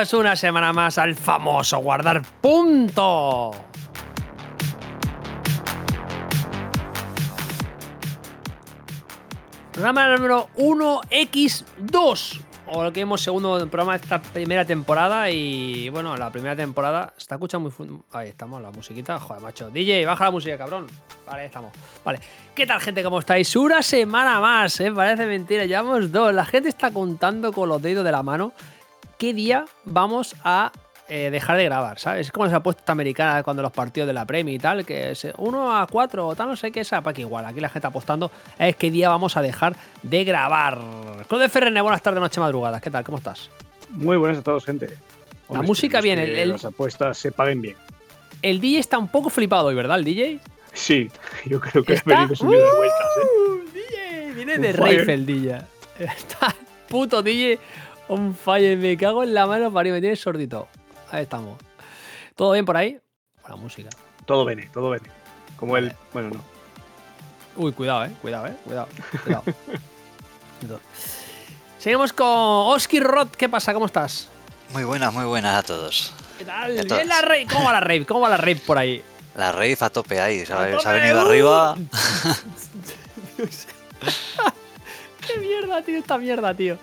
Bienvenidos una semana más al famoso guardar punto. Programa número 1x2. O lo que hemos segundo programa de esta primera temporada. Y bueno, la primera temporada está escuchando muy. Ahí estamos, la musiquita. Joder, macho. DJ, baja la música, cabrón. Vale, estamos. Vale. ¿Qué tal, gente? ¿Cómo estáis? Una semana más, ¿eh? Parece mentira. Llevamos dos. La gente está contando con los dedos de la mano qué día vamos a eh, dejar de grabar, ¿sabes? Es como esa apuesta americana cuando los partidos de la Premier y tal, que es 1 a 4 o tal, no sé qué, esa para que igual, aquí la gente apostando es qué día vamos a dejar de grabar. Club de Ferrene, buenas tardes, noche, madrugadas, ¿qué tal? ¿Cómo estás? Muy buenas a todos, gente. La música esperemos bien, que el- el- Las apuestas se paguen bien. El DJ está un poco flipado hoy, ¿verdad, el DJ? Sí, yo creo que ha ¿Está? venido subido de vueltas, ¿eh? Uh, DJ, viene de rave el DJ. Está puto DJ on fire, me cago en la mano para me tiene sordito. Ahí estamos. ¿Todo bien por ahí? La música. Todo viene, todo viene. Como el. Bueno, no. Uy, cuidado, eh. Cuidado, eh. Cuidado. Cuidado. Cuidado. Seguimos con Oski Roth. ¿Qué pasa? ¿Cómo estás? Muy buenas, muy buenas a todos. ¿Qué tal? La rave. ¿Cómo va la rave? ¿Cómo va la rave por ahí? La rave a tope ahí, ¿sabes? tope, Se ha venido ¡uh! arriba. ¡Qué mierda, tío! Esta mierda, tío.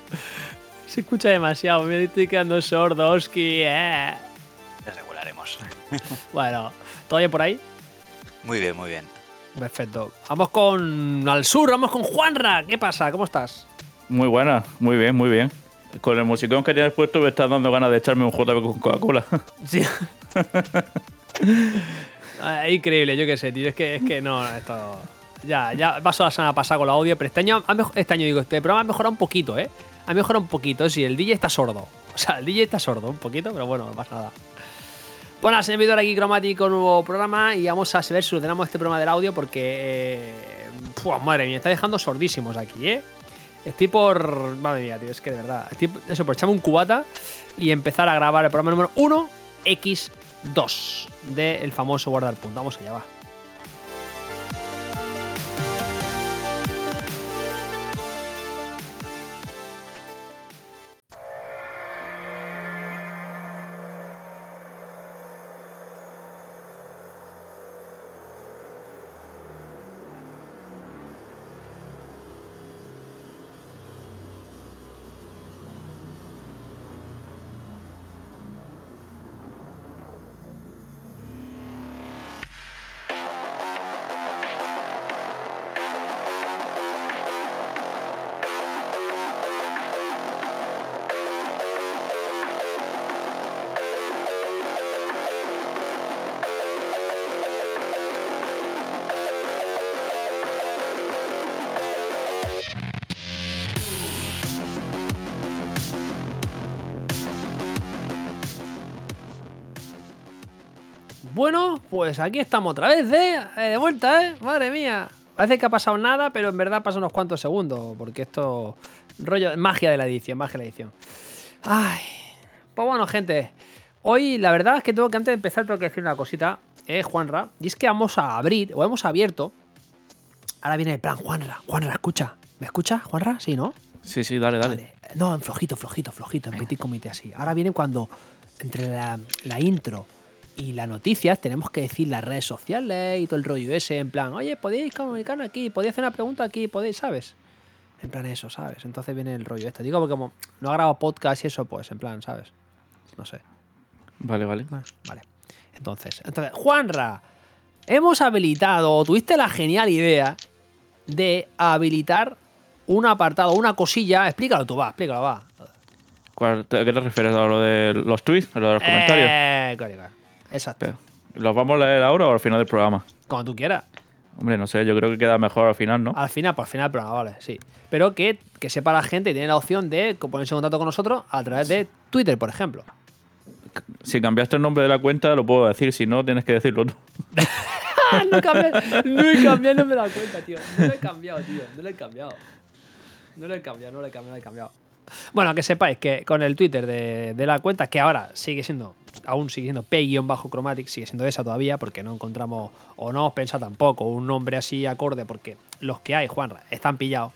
Se escucha demasiado. Me estoy quedando sordo, Oski. Eh. Regularemos. Bueno, ¿todo bien por ahí? Muy bien, muy bien. Perfecto. Vamos con al sur, vamos con Juanra. ¿Qué pasa? ¿Cómo estás? Muy buena, muy bien, muy bien. Con el musicón que tienes puesto me estás dando ganas de echarme un JB con Coca-Cola. Sí. Ah, increíble, yo qué sé, tío. Es que, es que no, esto. Ya, ya pasó la semana pasada con la audio, pero este año, este año digo, este programa ha mejorado un poquito, ¿eh? Ha mejorado un poquito, sí, el DJ está sordo. O sea, el DJ está sordo un poquito, pero bueno, no pasa nada. Bueno, servidor aquí cromático, nuevo programa y vamos a ver si solucionamos este problema del audio porque. Eh, pua, madre mía, está dejando sordísimos aquí, ¿eh? Estoy por. Madre mía, tío, es que de verdad. Estoy, eso, por echarme un cubata y empezar a grabar el programa número 1 X2 del famoso guardar punto. Vamos allá, va. Bueno, pues aquí estamos otra vez, ¿eh? Eh, De vuelta, ¿eh? Madre mía. Parece que ha pasado nada, pero en verdad pasan unos cuantos segundos, porque esto. rollo. magia de la edición, magia de la edición. Ay. Pues bueno, gente. Hoy, la verdad es que tengo que antes de empezar, tengo que decir una cosita, eh, Juanra. Y es que vamos a abrir, o hemos abierto. Ahora viene el plan, Juanra. Juanra, escucha. ¿Me escucha, Juanra? Sí, ¿no? Sí, sí, dale, dale. No, en flojito, flojito, flojito, en petit comité así. Ahora viene cuando entre la, la intro y las noticias tenemos que decir las redes sociales y todo el rollo ese, en plan, oye, podéis comunicarnos aquí, podéis hacer una pregunta aquí, podéis, ¿sabes? En plan eso, ¿sabes? Entonces viene el rollo este. Digo, porque como no ha grabado podcast y eso, pues en plan, ¿sabes? No sé. Vale, vale. Vale. Entonces, entonces, Juanra, hemos habilitado, o tuviste la genial idea de habilitar un apartado, una cosilla. Explícalo tú, va, explícalo, va. ¿Cuál- ¿A qué te refieres? ¿A lo de los tweets? ¿A lo de los comentarios? Eh, claro, claro. Exacto. ¿Los vamos a leer ahora o al final del programa? Como tú quieras. Hombre, no sé, yo creo que queda mejor al final, ¿no? Al final, por al final del programa, vale, sí. Pero que, que sepa la gente y tiene la opción de ponerse en contacto con nosotros a través de Twitter, por ejemplo. Si cambiaste el nombre de la cuenta, lo puedo decir. Si no, tienes que decirlo tú. No, cambié, no he cambiado, no me he dado cuenta, tío. No lo he cambiado, tío. No lo he cambiado. No lo he cambiado, no lo he cambiado, no lo he cambiado. Bueno, que sepáis que con el Twitter de, de la cuenta, que ahora sigue siendo, aún sigue siendo P-Chromatic, sigue siendo esa todavía, porque no encontramos, o no os pensa tampoco, un nombre así acorde, porque los que hay, Juanra, están pillados.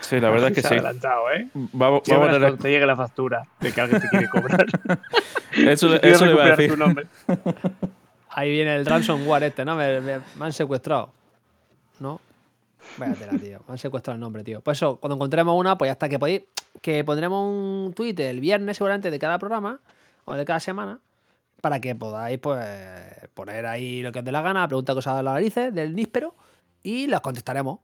Sí, la verdad es que Se sí. ha adelantado, ¿eh? Vamos, Sí, vamos a tener- te llegue la factura de que alguien te quiere cobrar. Eso, eso le iba a decir. Ahí viene el ransomware este, ¿no? Me, me- me han secuestrado. ¿No? Vaya tela, tío. Me han secuestrado el nombre, tío. Por eso, cuando encontremos una, pues ya está. Que podéis. Que pondremos un tweet el viernes, seguramente, de cada programa. O de cada semana. Para que podáis, pues. Poner ahí lo que os dé la gana. Preguntar cosas de las narices, del níspero. Y las contestaremos.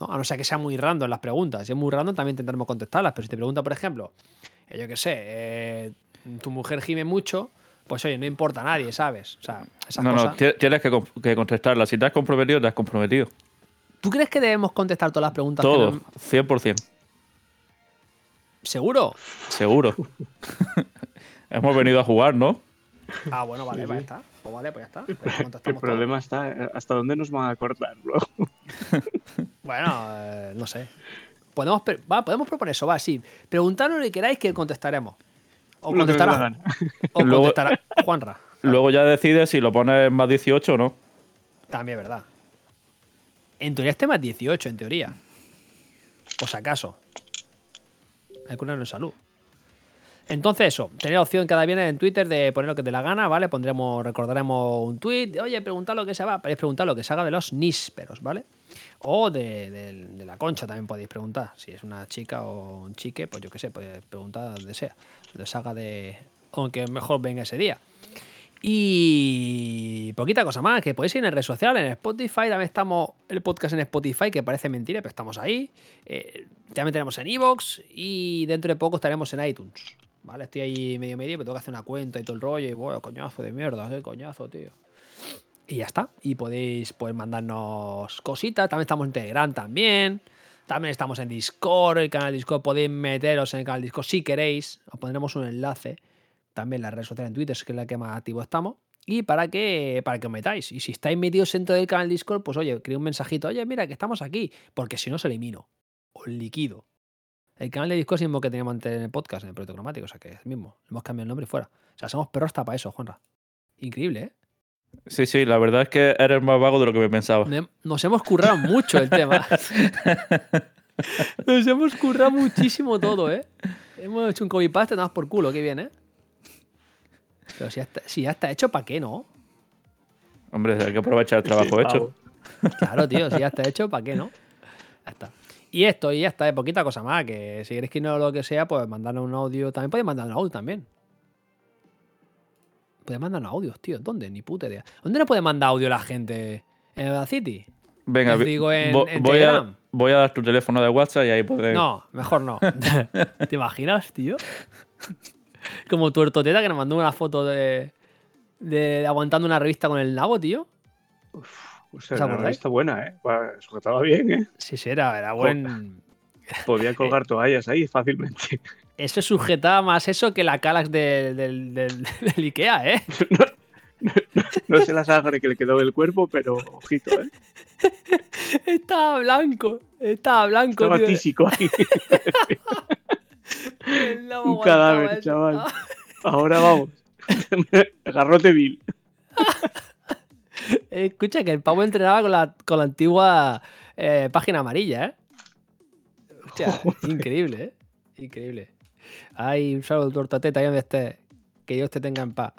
¿no? A no ser que sean muy random las preguntas. Si es muy random, también intentaremos contestarlas. Pero si te pregunta, por ejemplo, eh, yo qué sé, eh, tu mujer gime mucho, pues oye, no importa a nadie, ¿sabes? O sea, esas No, no, cosas. ti- tienes que, que contestarla. Si te has comprometido, te has comprometido. ¿Tú crees que debemos contestar todas las preguntas? que Todo, nos- 100%. ¿Seguro? Seguro. Hemos venido a jugar, ¿no? Ah, bueno, vale, Sí, pues ya está. Pues vale, pues ya está. Pues El problema está hasta dónde nos van a cortar luego. Bueno, eh, no sé. Podemos, va, podemos proponer eso, va, sí. Preguntadnos lo que queráis que contestaremos. O contestará, o contestará Juanra. Luego ya decides si lo pones más 18 o no. También es verdad. En teoría este más 18, en teoría. Por si acaso. Hay que curarnos en salud. Entonces, eso, la opción cada viernes en Twitter de poner lo que te la gana, ¿vale? Pondremos, recordaremos un tweet, de, oye, preguntad lo que se va, podéis preguntar lo que se haga de los nísperos, ¿vale? O de, de- de la concha también podéis preguntar. Si es una chica o un chique, pues yo qué sé, podéis preguntar donde sea. Donde se haga de. Aunque mejor venga ese día. Y poquita cosa más, que podéis ir en redes sociales, en Spotify, también estamos el podcast en Spotify, que parece mentira, pero estamos ahí. Eh, también tenemos en Evox y dentro de poco estaremos en iTunes. ¿Vale? Estoy ahí medio medio, pero tengo que hacer una cuenta y todo el rollo. Y bueno, coñazo de mierda, qué coñazo, tío. Y ya está. Y podéis pues, mandarnos cositas. También estamos en Telegram también. También estamos en Discord, el canal Discord. Podéis meteros en el canal Discord si queréis. Os pondremos un enlace. También la red social en Twitter, que es la que más activo estamos. Y para que, para que os metáis. Y si estáis metidos dentro del canal Discord, pues oye, creo un mensajito. Oye, mira, que estamos aquí. Porque si no, os elimino. Os liquido. El canal de Discord es el mismo que teníamos antes en el podcast, en el proyecto cromático. O sea, que es el mismo. Hemos cambiado el nombre y fuera. O sea, somos perros hasta para eso, Juanra. Increíble, ¿eh? Sí, sí, la verdad es que eres más vago de lo que me pensaba. Nos hemos currado mucho el tema. Nos hemos currado muchísimo todo, ¿eh? Hemos hecho un copy-paste, nada más por culo, qué bien, ¿eh? Pero si ya está, si ya está hecho, ¿para qué no? Hombre, hay que aprovechar el trabajo Sí, hecho. Claro, tío, si ya está hecho, ¿para qué no? Ya está. Y esto, y ya está, es poquita cosa más, que si queréis que no lo que sea, pues mandarnos un audio. También podéis mandarnos audio también. Podéis mandarnos audios, tío. ¿Dónde? Ni puta idea. ¿Dónde nos puede mandar audio la gente? ¿En la City? Venga, digo en- vo- en voy, a, voy a dar tu teléfono de WhatsApp y ahí puedes. No, mejor no. ¿Te imaginas, tío? Como tu ortoteta que nos mandó una foto de, de aguantando una revista con el nabo, tío. O sea, ¿Os la acordáis? revista buena, ¿eh? Sujetaba bien, ¿eh? Sí, sí, era, era buen. Podía colgar toallas ahí fácilmente. Eso sujetaba más eso que la Calax de- del, del, del Ikea, ¿eh? No sé la sangre que le quedó del cuerpo, pero ojito, ¿eh? Estaba blanco. Estaba blanco, Estaba tísico ahí. El Un cadáver, eso. chaval. Ahora vamos. Garrote vil. Eh, Escucha, que el pavo entrenaba con la, con la antigua eh, página amarilla, ¿eh? Increíble, ¿eh? Increíble. Ay, un saludo, tortateta, ahí donde esté. Que Dios te tenga en paz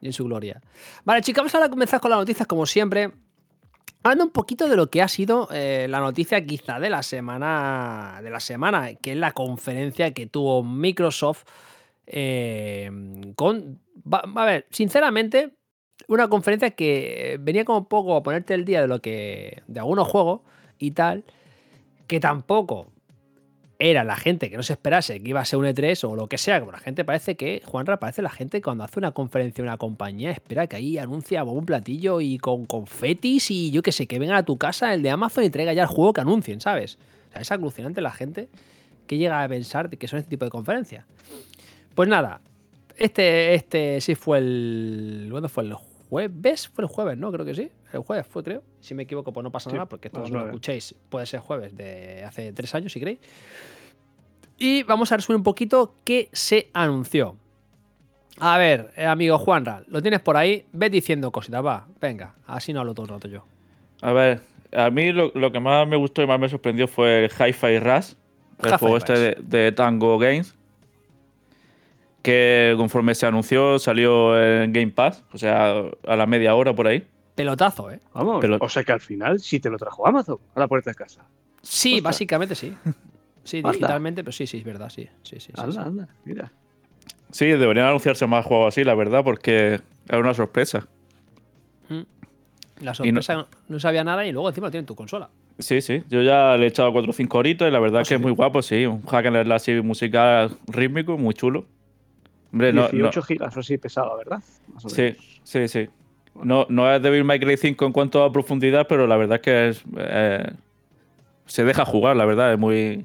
y en su gloria. Vale, chicos, vamos ahora a comenzar con las noticias, como siempre. Hablando un poquito de lo que ha sido eh, la noticia quizá de la semana, de la semana, que es la conferencia que tuvo Microsoft eh, con... a ver, sinceramente, una conferencia que venía como un poco a ponerte el día de lo que. de algunos juegos y tal. Que tampoco era la gente que no se esperase que iba a ser un E3 o lo que sea. Como la gente parece que. Juanra parece la gente cuando hace una conferencia una compañía, espera que ahí anuncia un platillo y con confetis y yo que sé, que venga a tu casa el de Amazon y traiga ya el juego que anuncien, ¿sabes? O sea, es alucinante la gente que llega a pensar que son este tipo de conferencias. Pues nada, este, este sí fue el. ¿Cuándo fue? ¿El jueves? Fue el jueves, ¿no? Creo que sí. El jueves fue, creo. Si me equivoco, pues no pasa Sí, nada, porque esto cuando lo escuchéis puede ser jueves de hace tres años, si queréis. Y vamos a resumir un poquito qué se anunció. A ver, eh, amigo Juanra, lo tienes por ahí. Ve diciendo cositas, va. Venga, así no hablo todo el rato yo. A ver, A mí lo, lo que más me gustó y más me sorprendió fue el Hi-Fi Rush, el juego este de, de Tango Games. Que conforme se anunció salió en Game Pass, o sea, a la media hora por ahí. Pelotazo, ¿eh? Vamos, o sea que al final sí te lo trajo Amazon a la puerta de casa. Sí, Ostras. básicamente sí. Sí, Anda. digitalmente, pero sí, sí, es verdad, sí. sí, sí, sí, Anda, sí. anda, mira. Sí, deberían anunciarse más juegos así, la verdad, porque era una sorpresa. Mm. La sorpresa no... sabía nada y luego encima lo tiene en tu consola. Sí, sí. Yo ya le he echado 4 o 5 horitas y la verdad ¿Ah, que es muy guapo, sí. Un hack and slash así musical rítmico, muy chulo. Hombre, no, no- 18 gigas o así pesaba, ¿verdad? Más o Sí, menos. sí, sí. No, no es Devil May Cry 5 en cuanto a profundidad, pero la verdad es que es, eh, se deja jugar, la verdad, es muy,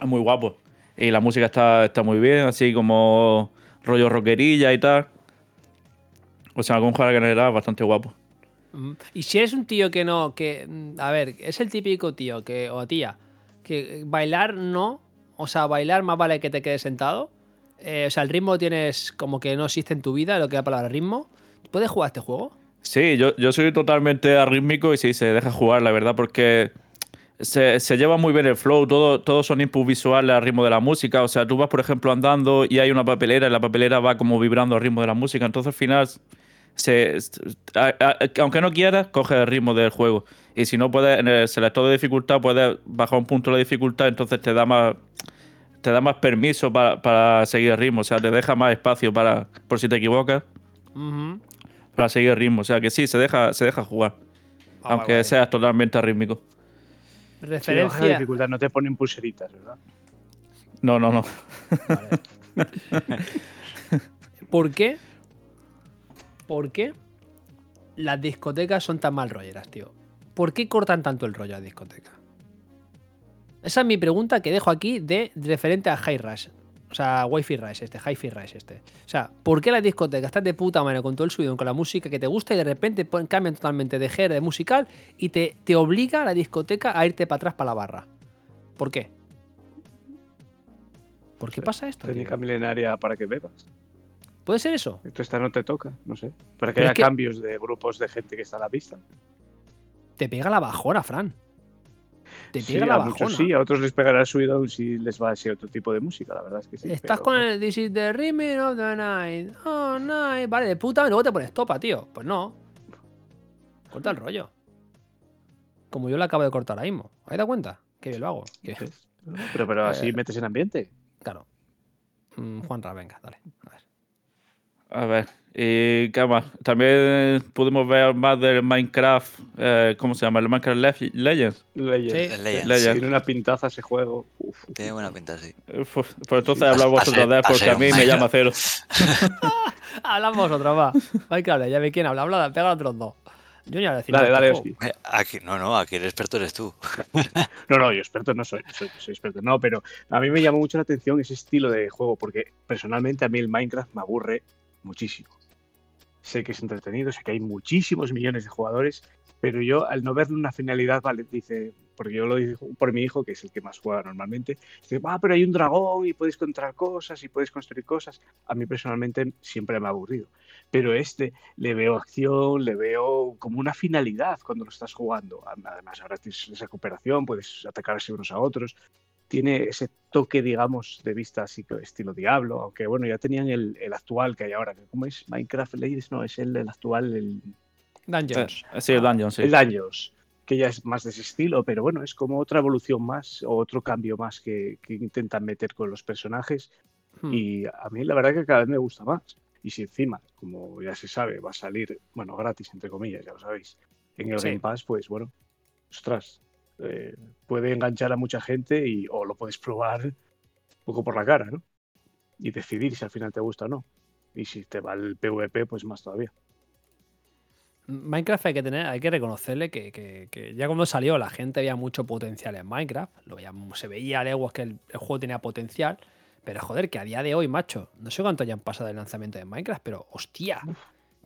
es muy guapo. Y la música está, está muy bien, así como rollo rockerilla y tal. O sea, con en general bastante guapo. Mm. Y si eres un tío que no, que, mm, a ver, es el típico tío que, o tía, que bailar no, o sea, bailar más vale que te quedes sentado. Eh, o sea, el ritmo tienes como que no existe en tu vida, lo que da palabra ritmo. ¿Puedes jugar este juego? Sí, yo, yo soy totalmente arrítmico y sí, se deja jugar, la verdad, porque se, se lleva muy bien el flow, todo, todos son inputs visuales al ritmo de la música. O sea, tú vas, por ejemplo, andando y hay una papelera y la papelera va como vibrando al ritmo de la música. Entonces, al final, se, aunque no quieras, coges el ritmo del juego. Y si no puedes, en el selector de dificultad, puedes bajar un punto de dificultad, entonces te da más te da más permiso para, para seguir el ritmo. O sea, te deja más espacio para, por si te equivocas, para seguir el ritmo. O sea, que sí, se deja, se deja jugar Ah, aunque guay, guay. seas totalmente rítmico. Referencia. dificultad, no te ponen pulseritas, ¿verdad? No, no, no. Vale. ¿Por qué? ¿Por qué las discotecas son tan mal rolleras, tío? ¿Por qué cortan tanto el rollo a la discoteca? Esa es mi pregunta que dejo aquí de referente a High Rush. O sea, Wi-Fi Rush este, Hi-Fi Rush este. O sea, ¿por qué las discotecas están de puta madre con todo el subidón, con la música que te gusta y de repente cambian totalmente de género de musical y te, te obliga a la discoteca a irte para atrás para la barra? ¿Por qué? ¿Por qué pasa esto? tío? Técnica milenaria para que bebas. ¿Puede ser eso? Esto esta no te toca, no sé. Para que Pero haya es que- cambios de grupos de gente que está a la vista. Te pega la bajona, Fran. Te Sí, pega la a bajona. muchos sí, a otros les pegará el subidón si les va a ser otro tipo de música, la verdad es que sí. Estás pero- con el This is the rhythm of the night. Oh, night. Vale, de puta, y luego te pones topa, tío. Pues no. Corta el rollo. Como yo lo acabo de cortar ahora mismo. ¿Has dado cuenta? Que bien lo hago. Que- Pero, pero así Eh, metes en ambiente. Claro. Mm, Juanra, venga, dale. A ver. A ver, ¿y qué más? También pudimos ver más del Minecraft, eh, ¿cómo se llama? El Minecraft Le- Legends. Legends. Sí. Legends. Legends. Tiene una pintaza ese juego. Uf. Tiene buena pinta, sí. Pues, pues entonces hablad vosotros de él porque a mí me Minecraft. llama cero. Hablamos otra va. Hay que hablar, ya ve quién habla. Habla, pega a otros dos. Yo ni a decir Dale, dale. Oski. Aquí, no, no, aquí el experto eres tú. No, no, yo experto no soy, soy, soy experto. No, pero a mí me llamó mucho la atención ese estilo de juego, porque personalmente a mí el Minecraft me aburre muchísimo. Sé que es entretenido, sé que hay muchísimos millones de jugadores, pero yo al no verle una finalidad, vale, dice, porque yo lo digo por mi hijo, que es el que más juega normalmente, dice, ah, pero hay un dragón y puedes encontrar cosas y puedes construir cosas. A mí personalmente siempre me ha aburrido. Pero este le veo acción, le veo como una finalidad cuando lo estás jugando. Además, ahora tienes esa cooperación, puedes atacarse unos a otros. Tiene ese toque, digamos, de vista así que estilo Diablo, aunque bueno, ya tenían el, el actual que hay ahora. que ¿Cómo es? Minecraft Legends, no, es el, el actual, el, Dungeons. Eh, sí, el Dungeon, sí. el Daños, que ya es más de ese estilo, pero bueno, es como otra evolución más o otro cambio más que, que intentan meter con los personajes. Hmm. Y a mí la verdad que cada vez me gusta más. Y si encima, como ya se sabe, va a salir, bueno, gratis, entre comillas, ya lo sabéis, en el Sí. Game Pass, pues bueno, ostras, eh, puede enganchar a mucha gente y, o lo puedes probar un poco por la cara, ¿no? Y decidir si al final te gusta o no. Y si te va el PvP, pues más todavía. Minecraft hay que tener, hay que reconocerle que, que- que ya cuando salió la gente veía mucho potencial en Minecraft. Lo veía- se veía a leguas que el, el juego tenía potencial. Pero joder, que a día de hoy, macho, no sé cuánto hayan pasado del lanzamiento de Minecraft, pero hostia,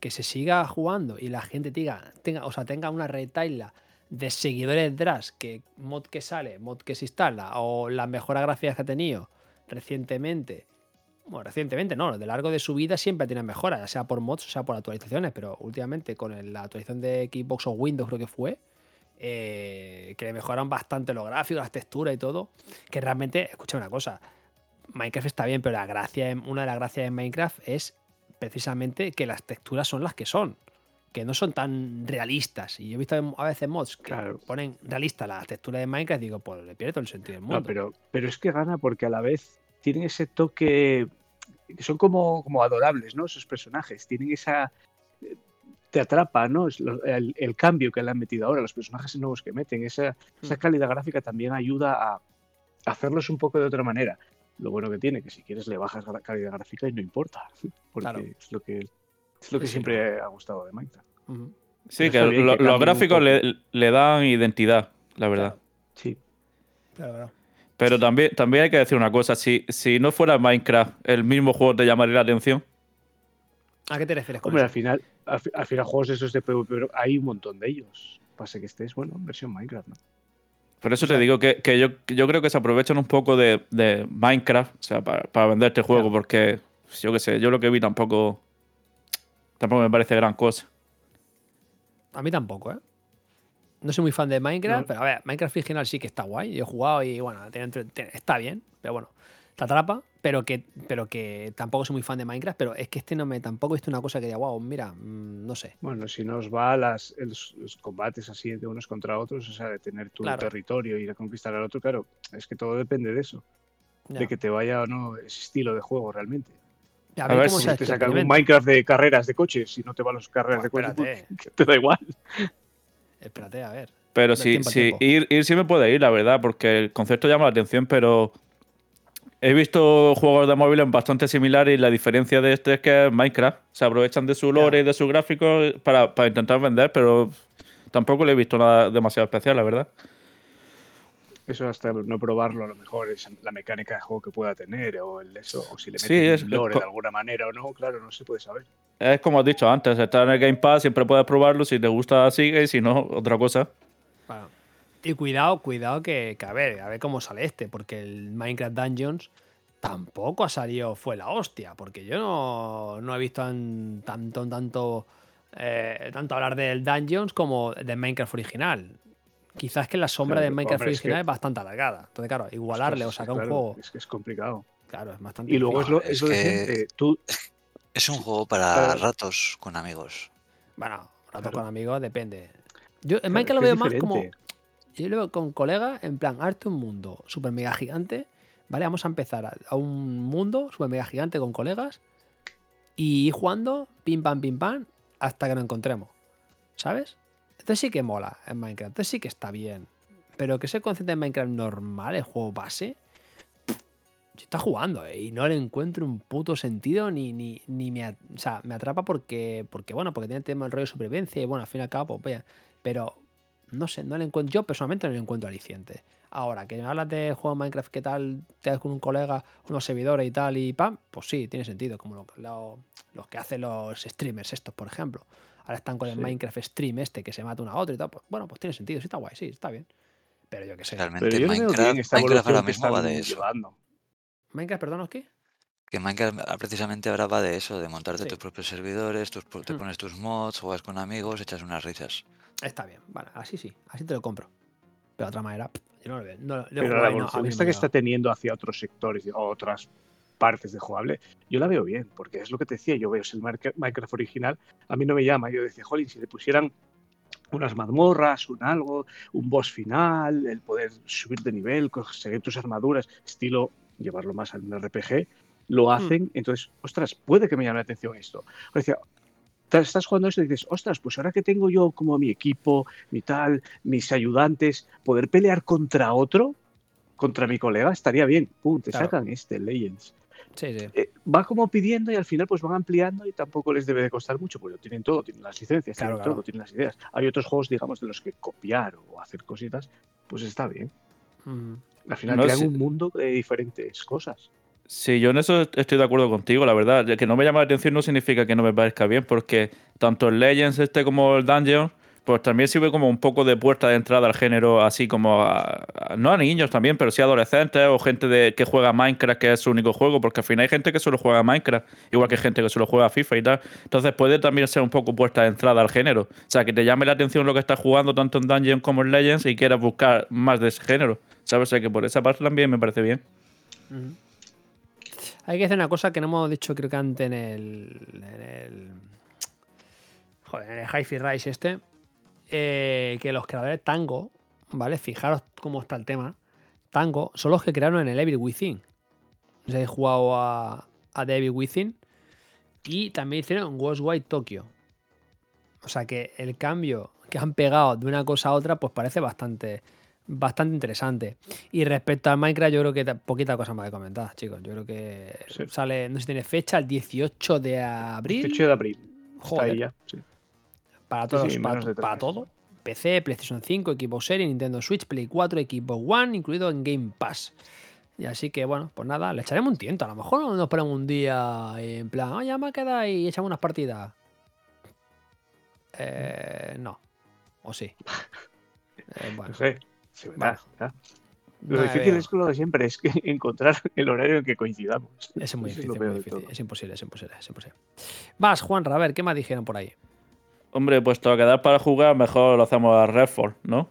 que se siga jugando y la gente tenga, tenga, o sea, tenga una retaila de seguidores detrás, que mod que sale, mod que se instala, o las mejoras gráficas que ha tenido recientemente. Bueno, recientemente no, de largo de su vida siempre tiene mejoras, ya sea por mods o sea por actualizaciones, pero últimamente con la actualización de Xbox o Windows creo que fue, eh, que le mejoran bastante los gráficos, las texturas y todo. Que realmente, escucha una cosa, Minecraft está bien, pero la gracia, una de las gracias de Minecraft es precisamente que las texturas son las que son. Que no son tan realistas. Y yo he visto a veces mods que Claro. ponen realista la textura de Minecraft y digo, pues le pierdo el sentido del mundo. No, pero, pero es que gana porque a la vez tienen ese toque que son como, como adorables, ¿no? Esos personajes. Tienen esa. Te atrapa, ¿no? El, el cambio que le han metido ahora, los personajes nuevos que meten. Esa, esa Mm. calidad gráfica también ayuda a hacerlos un poco de otra manera. Lo bueno que tiene, que si quieres le bajas la calidad gráfica y no importa. Porque Claro. es lo que, es lo que Sí, siempre ha gustado de Minecraft. Sí, que bien lo- que los gráficos le, le dan identidad, la verdad. Sí. Claro, claro. Pero también, también hay que decir una cosa, si, si no fuera Minecraft, el mismo juego te llamaría la atención. ¿A qué te refieres con Hombre, al final, al, al final juegos de esos de PvP, pero hay un montón de ellos. Pasa que estés, bueno, en versión Minecraft, ¿no? Por eso te digo que, que yo, yo creo que se aprovechan un poco de, de Minecraft, o sea, para, para vender este juego, Claro. porque yo qué sé, yo lo que vi tampoco, tampoco me parece gran cosa. A mí tampoco, ¿eh? No soy muy fan de Minecraft, No. pero a ver, Minecraft original sí que está guay. Yo he jugado y bueno, tiene entre- tiene- está bien, pero bueno, te atrapa, pero que, pero que tampoco soy muy fan de Minecraft, pero es que este no me tampoco he visto una cosa que diga, wow, mira, mm, no sé. Bueno, si nos va a las, los, los combates así de unos contra otros, o sea, de tener tu Claro. territorio y ir a conquistar al otro, claro, es que todo depende de eso, Ya. de que te vaya o no ese estilo de juego realmente. A a ver, cómo si se te sacan un. Minecraft de carreras de coches, si no te van las carreras Pues de coches, pues, te da igual. Espérate, a ver. Pero sí, tiempo sí tiempo. ir, ir sí me puede ir, la verdad, porque el concepto llama la atención, pero he visto juegos de móviles bastante similares y la diferencia de este es que es Minecraft. Se aprovechan de su lore y de sus gráficos para, para intentar vender, pero tampoco le he visto nada demasiado especial, la verdad. Eso hasta no probarlo a lo mejor es la mecánica de juego que pueda tener o el eso, o si le Sí, meten es- lore de alguna manera o no, claro, no se puede saber. Es como has dicho antes, está en el Game Pass, siempre puedes probarlo, si te gusta sigue y si no, otra cosa. Bueno, Y cuidado, cuidado que, que a ver, a ver cómo sale este, porque el Minecraft Dungeons tampoco ha salido, fue la hostia, porque yo no, no he visto tan- tanto, tanto, eh, tanto hablar del Dungeons como del Minecraft original. Quizás que la sombra Claro, del Minecraft hombre, es original que- es bastante alargada. Entonces, claro, igualarle o sacar un claro, juego, Es que es complicado. claro, es bastante Y luego es lo, Es es lo de que- tú, Es un juego para Claro. ratos con amigos. Bueno, rato Claro. con amigos depende. Yo en Minecraft lo veo más como. Yo lo veo con colegas, en plan, arte un mundo super mega gigante. Vale, vamos a empezar a, a un mundo super mega gigante con colegas y ir jugando, pim pam, pim pam, hasta que nos encontremos. ¿Sabes? Entonces sí que mola en Minecraft, entonces sí que está bien. Pero que se concentre en Minecraft normal, el juego base, yo está jugando eh, y no le encuentro un puto sentido ni, ni, ni me, o sea, me atrapa porque, porque, bueno, porque tiene tema el rollo de supervivencia y bueno, al fin y al cabo, pues, pero no sé, no le encuentro, yo personalmente no le encuentro aliciente. Ahora, que me hablas de juego Minecraft, ¿qué tal? Te das con un colega, unos servidores y tal, y pam, pues sí, tiene sentido, como lo- los que hacen los streamers estos, por ejemplo. Ahora están con el Sí. Minecraft stream este que se mata uno a otro y tal, pues bueno, pues tiene sentido, sí está guay, sí, está bien. Pero yo qué sé. Realmente Pero yo Minecraft, Minecraft ahora que mismo va de eso. llevando. Minecraft, perdón, ¿qué? Que Minecraft ah, precisamente ahora va de eso, de montarte Sí. tus propios servidores, tus te Hmm. pones tus mods, juegas con amigos, echas unas risas. Está bien, vale, así sí, así te lo compro. Pero de otra manera, yo no lo veo. No, Pero la y no- a evolución mí no esta que está teniendo hacia otros sectores o otras partes de jugable, yo la veo bien, porque es lo que te decía, yo veo es el Minecraft original, a mí no me llama, yo decía, jolín, si le pusieran unas mazmorras, un algo, un boss final, el poder subir de nivel, conseguir tus armaduras, estilo llevarlo más al RPG, lo hacen, entonces, ostras, puede que me llame la atención esto. O decía, estás jugando esto y dices, ostras, pues ahora que tengo yo como mi equipo, mi tal, mis ayudantes, poder pelear contra otro, contra mi colega, estaría bien. Pum, te Claro. sacan este Legends. Sí, sí. Eh, va como pidiendo y al final pues van ampliando y tampoco les debe de costar mucho, porque lo tienen todo, tienen las licencias, Claro, tienen claro. todo, tienen las ideas. Hay otros juegos, digamos, de los que copiar o hacer cositas, pues está bien. Mm. Al final No crean sé. un mundo de diferentes cosas. Sí, yo en eso estoy de acuerdo contigo, la verdad. Que no me llama la atención no significa que no me parezca bien, porque tanto el Legends este como el Dungeon pues también sirve como un poco de puerta de entrada al género, así como a- no a niños también, pero sí a adolescentes o gente de, que juega Minecraft, que es su único juego, porque al final hay gente que solo juega Minecraft, igual que gente que solo juega FIFA y tal. Entonces puede también ser un poco puerta de entrada al género. O sea, que te llame la atención lo que estás jugando tanto en Dungeon como en Legends y quieras buscar más de ese género. ¿Sabes? O sea, que por esa parte también me parece bien. Hay que hacer una cosa que no hemos dicho, creo que antes en el. En el joder, en el Hi-Fi Rise este. Eh, que los creadores Tango, ¿vale? Fijaros cómo está el tema. Tango son los que crearon en el Evil Within. Si habéis jugado a, a The Evil Within. Y también hicieron Ghostwire Tokyo. O sea que el cambio que han pegado de una cosa a otra, pues parece bastante, bastante interesante. Y respecto al Minecraft, yo creo que ta- poquita cosa más de comentar, chicos. Yo creo que Sí. sale, no sé si tiene fecha, el 18 de abril. 18 de abril. Está Joder, ahí ya. sí. Para todos, sí, para, para todo. PC, PlayStation 5, Xbox Series, Nintendo Switch, Play 4, Xbox One, incluido en Game Pass. Y así que bueno, pues nada, le echaremos un tiento. A lo mejor nos ponemos un día en plan, oye, me queda y echamos unas partidas. Eh, no. O sí. Eh, bueno, No sé. Sí, Bueno, nada, nada. no Lo difícil veo. es que lo de siempre, es que encontrar el horario en que coincidamos. Es muy difícil, es, muy difícil. es imposible, es imposible, es imposible. Vas, Juan, a ver, ¿qué más dijeron por ahí? Hombre, puesto a quedar para jugar, mejor lo hacemos a Redford, ¿no?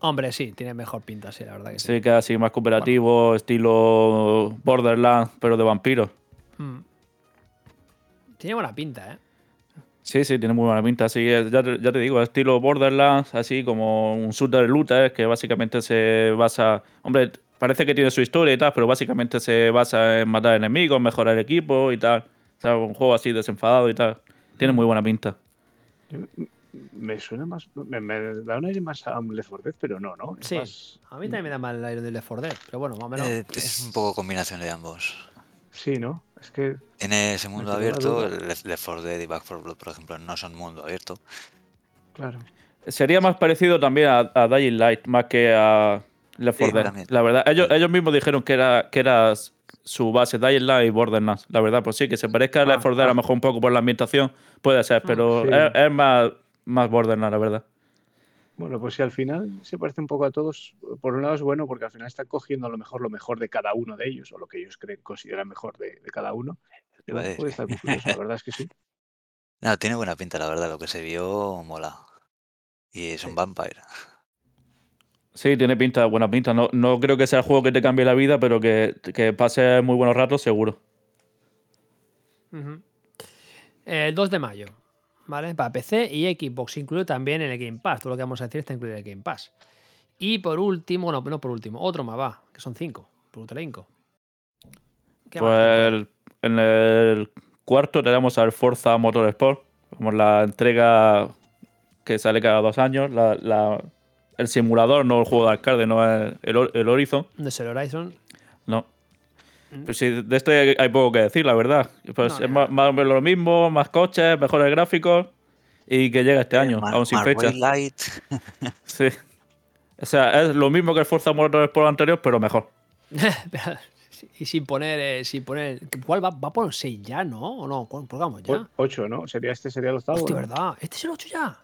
Hombre, sí, tiene mejor pinta, sí, la verdad que sí. Sí, que así más cooperativo, estilo Borderlands, pero de vampiros. Mm. Tiene buena pinta, ¿eh? Sí, sí, tiene muy buena pinta. Así es, ya, te, ya te digo, estilo Borderlands, así como un shooter looter que básicamente se basa. Hombre, parece que tiene su historia y tal, pero básicamente se basa en matar enemigos, mejorar el equipo y tal. O sea, un juego así desenfadado y tal. Tiene muy buena pinta. Me suena más. Me, me da un aire más a un Left 4 Dead, pero no, ¿no? Es Sí. más- A mí también me da mal el aire del Left 4 Dead, pero bueno, más o menos. Eh, es un poco combinación de ambos. Sí, ¿no? Es que. Tiene ese mundo abierto, Left Left 4 Dead y Back 4 Blood, por ejemplo, no son mundo abierto. Claro. Sería más parecido también a, a Dying Light, más que a Left 4 Sí, Dead. también. La verdad, ellos, ellos mismos dijeron que era, que era su base Light y Borderlands. La verdad, pues sí, que se parezca a Left 4 Dead a ah. lo mejor un poco por la ambientación, puede ser, pero sí. es, es más, más Borderlands, la verdad. Bueno, pues si al final se parece un poco a todos, por un lado es bueno porque al final está cogiendo a lo mejor lo mejor de cada uno de ellos, o lo que ellos creen, consideran mejor de, de cada uno. Puede estar curioso, la verdad es que sí. No, tiene buena pinta, la verdad, lo que se vio mola. Y es un vampire. Sí, tiene pinta, buena pinta. No, no creo que sea el juego que te cambie la vida, pero que, que pase muy buenos ratos, seguro. El 2 de mayo, ¿vale? Para PC y Xbox, incluido también en el Game Pass. Todo lo que vamos a decir está incluido en el Game Pass. Y por último, no, no por último, otro más va, que son 5, por Telenco. ¿Qué más Pues tenemos? el- en el cuarto tenemos al Forza Motorsport, como la entrega que sale cada dos años. La, la- el simulador, no el juego de arcade, no es el, Hor- el Horizon. No es el Horizon. No. Mm. Pues sí, de este hay, hay poco que decir, la verdad. Pues No, es ya. más, más o menos lo mismo, más coches, mejores gráficos y que llega este año, Mar- aún sin fecha. Marway Light. Sí. O sea, es lo mismo que el Forza Motorsport anterior, pero mejor. y sin poner, eh, sin poner. ¿Cuál va? Va por 6 ya, ¿no? ¿O no? ¿Cuál pongamos ya? O- Ocho, ¿no? Sería este sería el octavo. Hostia, ¿no? ¿verdad? ¿Este es el 8 ya?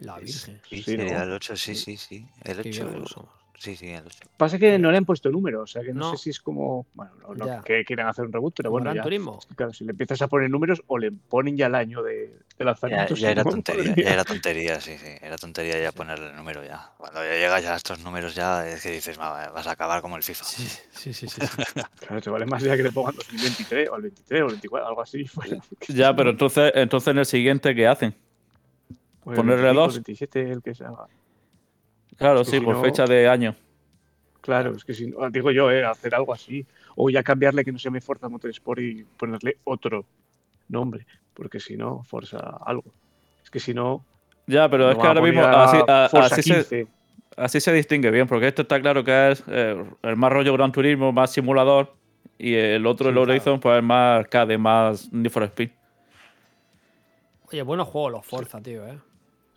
La Virgen. Sí, Sí, ¿no? el 8, sí, sí, sí. El Qué 8. viejos somos. Sí, sí, el 8. Pasa que no le han puesto número, o sea que no, No. sé si es como. Bueno, no, no Ya. que quieran hacer un reboot, pero bueno. Gran Ya, Turismo. claro, si le empiezas a poner números o le ponen ya el año de, de Ya, lanzamiento. ya si era tontería, ya era tontería, sí, sí. Era tontería ya ponerle el número ya. Cuando ya llegas ya a estos números ya es que dices, "Va, vas a acabar como el FIFA. Sí, sí, sí. sí. Claro, te vale más ya que le pongan 2023 o el 23 o el 24, algo así. fuera. Ya, pero entonces, entonces en el siguiente, ¿qué hacen? El ponerle 25, dos. el 27, el que se haga. Claro, Es que sí, si por no- fecha de año. Claro, es que si no, digo yo, eh, hacer algo así. O ya cambiarle que no se llame Forza Motorsport y ponerle otro nombre. Porque si no, Forza algo. Es que si no. Ya, pero no es que ahora mismo así, a- Forza así se, 15. así se distingue bien, porque este está claro que es eh, el más rollo Gran Turismo, más simulador, y el otro, Sí, el claro. Horizon, pues es más arcade, más Need for Speed. Oye, buenos juegos los Forza, tío, ¿eh?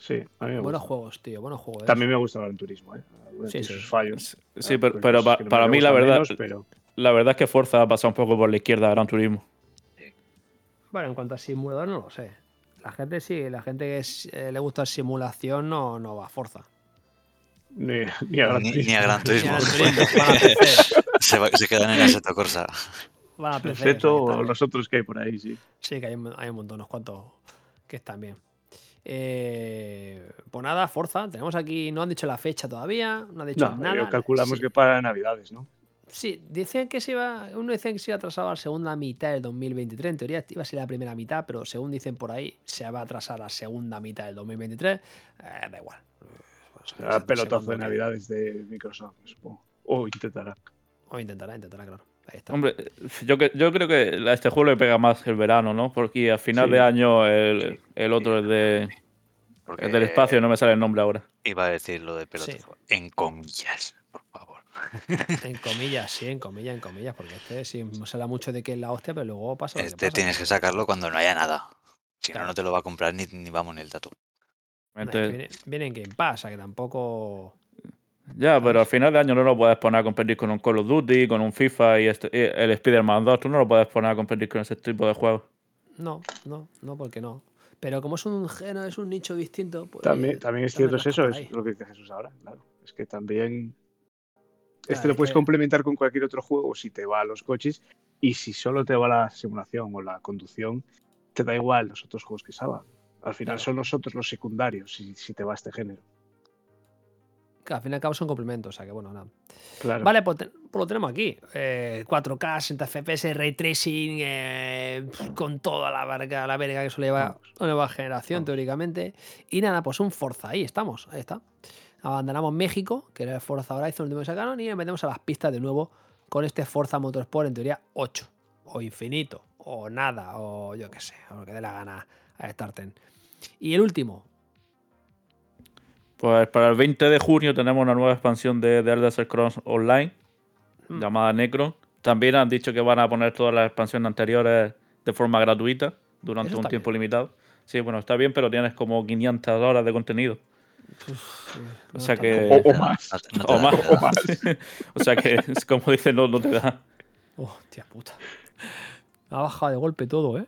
Sí, a mí me Buenos gusta. juegos, tío, buenos juegos. ¿eh? También me gusta el Gran Turismo, ¿eh? Sí, sí. sus fallos. Sí, Ah, pero, pues pero pa- para mí la verdad, menos, pero la verdad es que Forza ha pasado un poco por la izquierda de Gran Turismo. Bueno, en cuanto a simulador, no lo sé. La gente sí, la gente que es- eh, le gusta simulación no, no va a Forza. Ni, ni a Gran Ni, Turismo. ni a Gran se, va- se quedan en Assetto Corsa. Van a PC, o los otros que hay por ahí, sí. Sí, que hay, un- hay un montón, unos cuantos que están bien. Eh, pues nada, Forza. Tenemos aquí, no han dicho la fecha todavía, no han dicho No, nada. calculamos sí, que para Navidades, ¿no? Sí, dicen que se iba, uno dice que se iba atrasado a la segunda mitad del 2023. En teoría iba a ser la primera mitad, pero según dicen por ahí, se va a atrasar a la segunda mitad del 2023. Eh, da igual. Será pelotazo de Navidades de Microsoft, supongo. O intentará. O intentará, intentará, claro. Ahí está. Hombre, yo, que- yo creo que a este juego le pega más el verano, ¿no? Porque al final Sí. de año el, el otro es, de, Porque es del espacio, no me sale el nombre ahora. Iba a decir lo de pelotazo. En comillas, por favor. En comillas, sí, en comillas, en comillas, porque este sí se habla mucho de que es la hostia, pero luego pasa lo que Este pasa. tienes que sacarlo cuando no haya nada. Si Claro. no, no te lo va a comprar ni, ni vamos ni el que Entonces, viene, viene en Game Pass, o sea que tampoco. Ya, pero al final de año no lo puedes poner a competir con un Call of Duty, con un FIFA y este- y el Spider-Man 2. Tú no lo puedes poner a competir con ese tipo de juegos. No, no, no, porque no. Pero como es un género, es un nicho distinto. Pues, También, también es cierto, es eso, ahí. es lo que dice Jesús ahora, claro. Es que también. Claro, Este lo es puedes que- complementar con cualquier otro juego si te va a los coches y si solo te va la simulación o la conducción, te da igual los otros juegos que salgan. Al final Claro. son nosotros los secundarios si, si te va este género. Que al fin y al cabo son complementos, o sea que bueno, nada. Claro. Vale, pues, pues lo tenemos aquí. Eh, 4K, 60 FPS, Ray Tracing, eh, con toda la verga, la verga que suele llevar una nueva generación, teóricamente. Y nada, pues un Forza, ahí estamos, ahí está. Abandonamos México, que era el Forza Horizon, el último que sacaron, y nos metemos a las pistas de nuevo con este Forza Motorsport, en teoría 8, o infinito, o nada, o yo qué sé, o lo que dé la gana a Starten. Y el último, Pues para el 20 de junio tenemos una nueva expansión de, de Elder Scrolls Online Mm. llamada Necron. También han dicho que van a poner todas las expansiones anteriores de forma gratuita durante un tiempo bien. limitado. Sí, bueno, está bien, pero tienes como 500 horas de contenido. no sea que-. O, o más. No- no te O más. O más. O sea que, como dicen, no, no te da. Oh, tía puta. Ha bajado de golpe todo, ¿eh?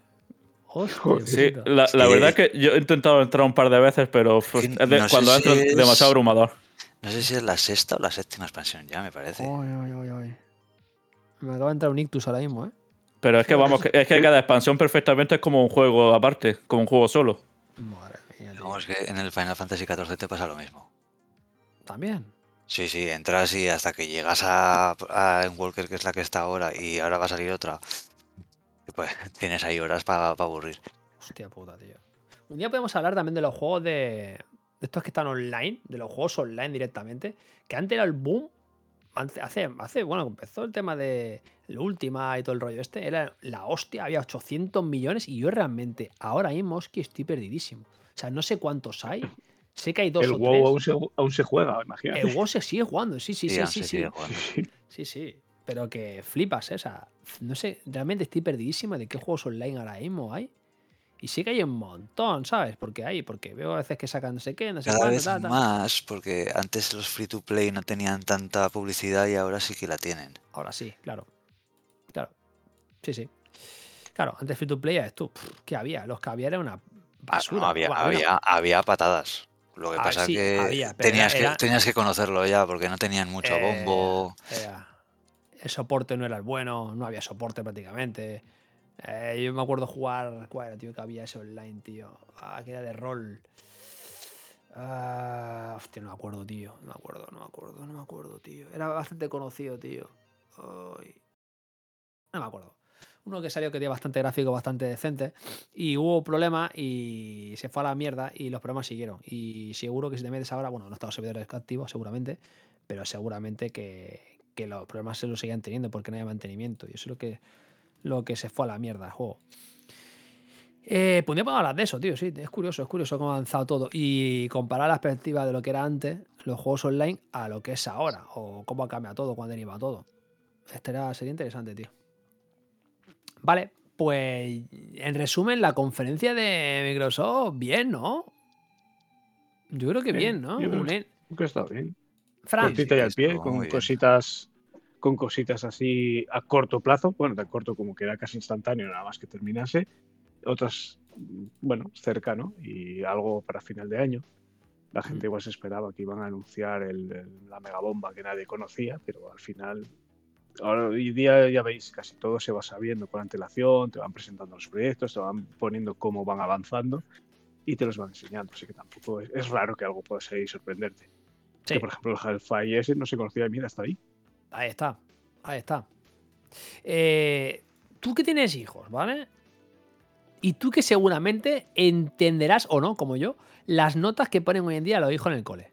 Hostia. Sí, la, verdad es que yo he intentado entrar un par de veces, pero pues, es de- cuando si entro es es- demasiado abrumador. No sé si es la sexta o la séptima expansión ya, me parece. Me acaba de entrar un ictus ahora mismo, ¿eh? Pero es que vamos, es que cada expansión perfectamente es como un juego aparte, como un juego solo. Madre mía. Vamos, que en el Final Fantasy XIV te pasa lo mismo. También. Sí, sí, entras y hasta que llegas a, a Walker, que es la que está ahora, y ahora va a salir otra, pues tienes ahí horas para aburrir. Hostia puta, tío. Un día podemos hablar también de los juegos de. de estos que están online, de los juegos online directamente. Que antes era el boom. Hace, hace, bueno, empezó el tema de la última y todo el rollo este. Era la hostia, había 800 millones. Y yo realmente, ahora mismo, es que estoy perdidísimo. O sea, no sé cuántos hay. Sé que hay dos El o WoW tres. aún se, aún se juega, imagínate. El WoW se sigue jugando, sí, sí, sí, sí, sí. Sí, sí. Pero que flipas, ¿eh? O sea, no sé, realmente estoy perdidísima de qué juegos online ahora mismo hay. Y sí que hay un montón, ¿sabes? Porque hay, porque veo a veces que sacan no sé qué, no sé Cada cuánto, vez más, porque antes los free to play no tenían tanta publicidad y ahora sí que la tienen. Ahora sí, claro. Claro. Sí, sí. Claro, antes free to play es tú. ¿Qué había? Los que había era una Ah, basura. no, había, había, había patadas. Lo que Ah, pasa sí, que había, tenías, era- era- que tenías que conocerlo ya, porque no tenían mucho Eh, bombo. era- el soporte no era el bueno, no había soporte prácticamente. Eh, yo me acuerdo jugar. ¿Cuál era, tío? Que había ese online, tío. Ah, que era de rol. Ah, hostia, no me acuerdo, tío. No me acuerdo, no me acuerdo, no me acuerdo, tío. Era bastante conocido, tío. No me acuerdo. Uno que salió que tenía bastante gráfico, bastante decente. Y hubo problemas y se fue a la mierda y los problemas siguieron. Y seguro que si te metes ahora, bueno, no están los servidores activos, seguramente, pero seguramente que, que los problemas se los seguían teniendo porque no hay mantenimiento. Y eso es lo que, lo que se fue a la mierda el juego. Eh, pues podemos hablar de eso, tío. Sí, es curioso, es curioso cómo ha avanzado todo. Y comparar la perspectiva de lo que era antes, los juegos online, a lo que es ahora. O cómo ha cambiado todo, cuándo deriva todo. Este era, sería interesante, tío. Vale, pues en resumen, la conferencia de Microsoft, bien, ¿no? Yo creo que bien, Bien, ¿no? yo Creo que está bien. Fran, Cortita y al pie, con cositas con cositas así a corto plazo, bueno, tan corto como que era casi instantáneo, nada más que terminase. Otras bueno, cercano y algo para final de año. La gente Mm. igual se esperaba que iban a anunciar el- el- la megabomba que nadie conocía, pero al final, ahora hoy día ya veis, casi todo se va sabiendo con antelación, te van presentando los proyectos, te van poniendo cómo van avanzando y te los van enseñando. Así que tampoco es, es raro que algo pueda salir y sorprenderte. Sí, Que, por ejemplo, el Hellfire ese no se conocía de mí hasta ahí. ahí está. Ahí está. Eh, tú que tienes hijos, ¿vale? Y tú que seguramente entenderás o no, como yo, las notas que ponen hoy en día los hijos en el cole.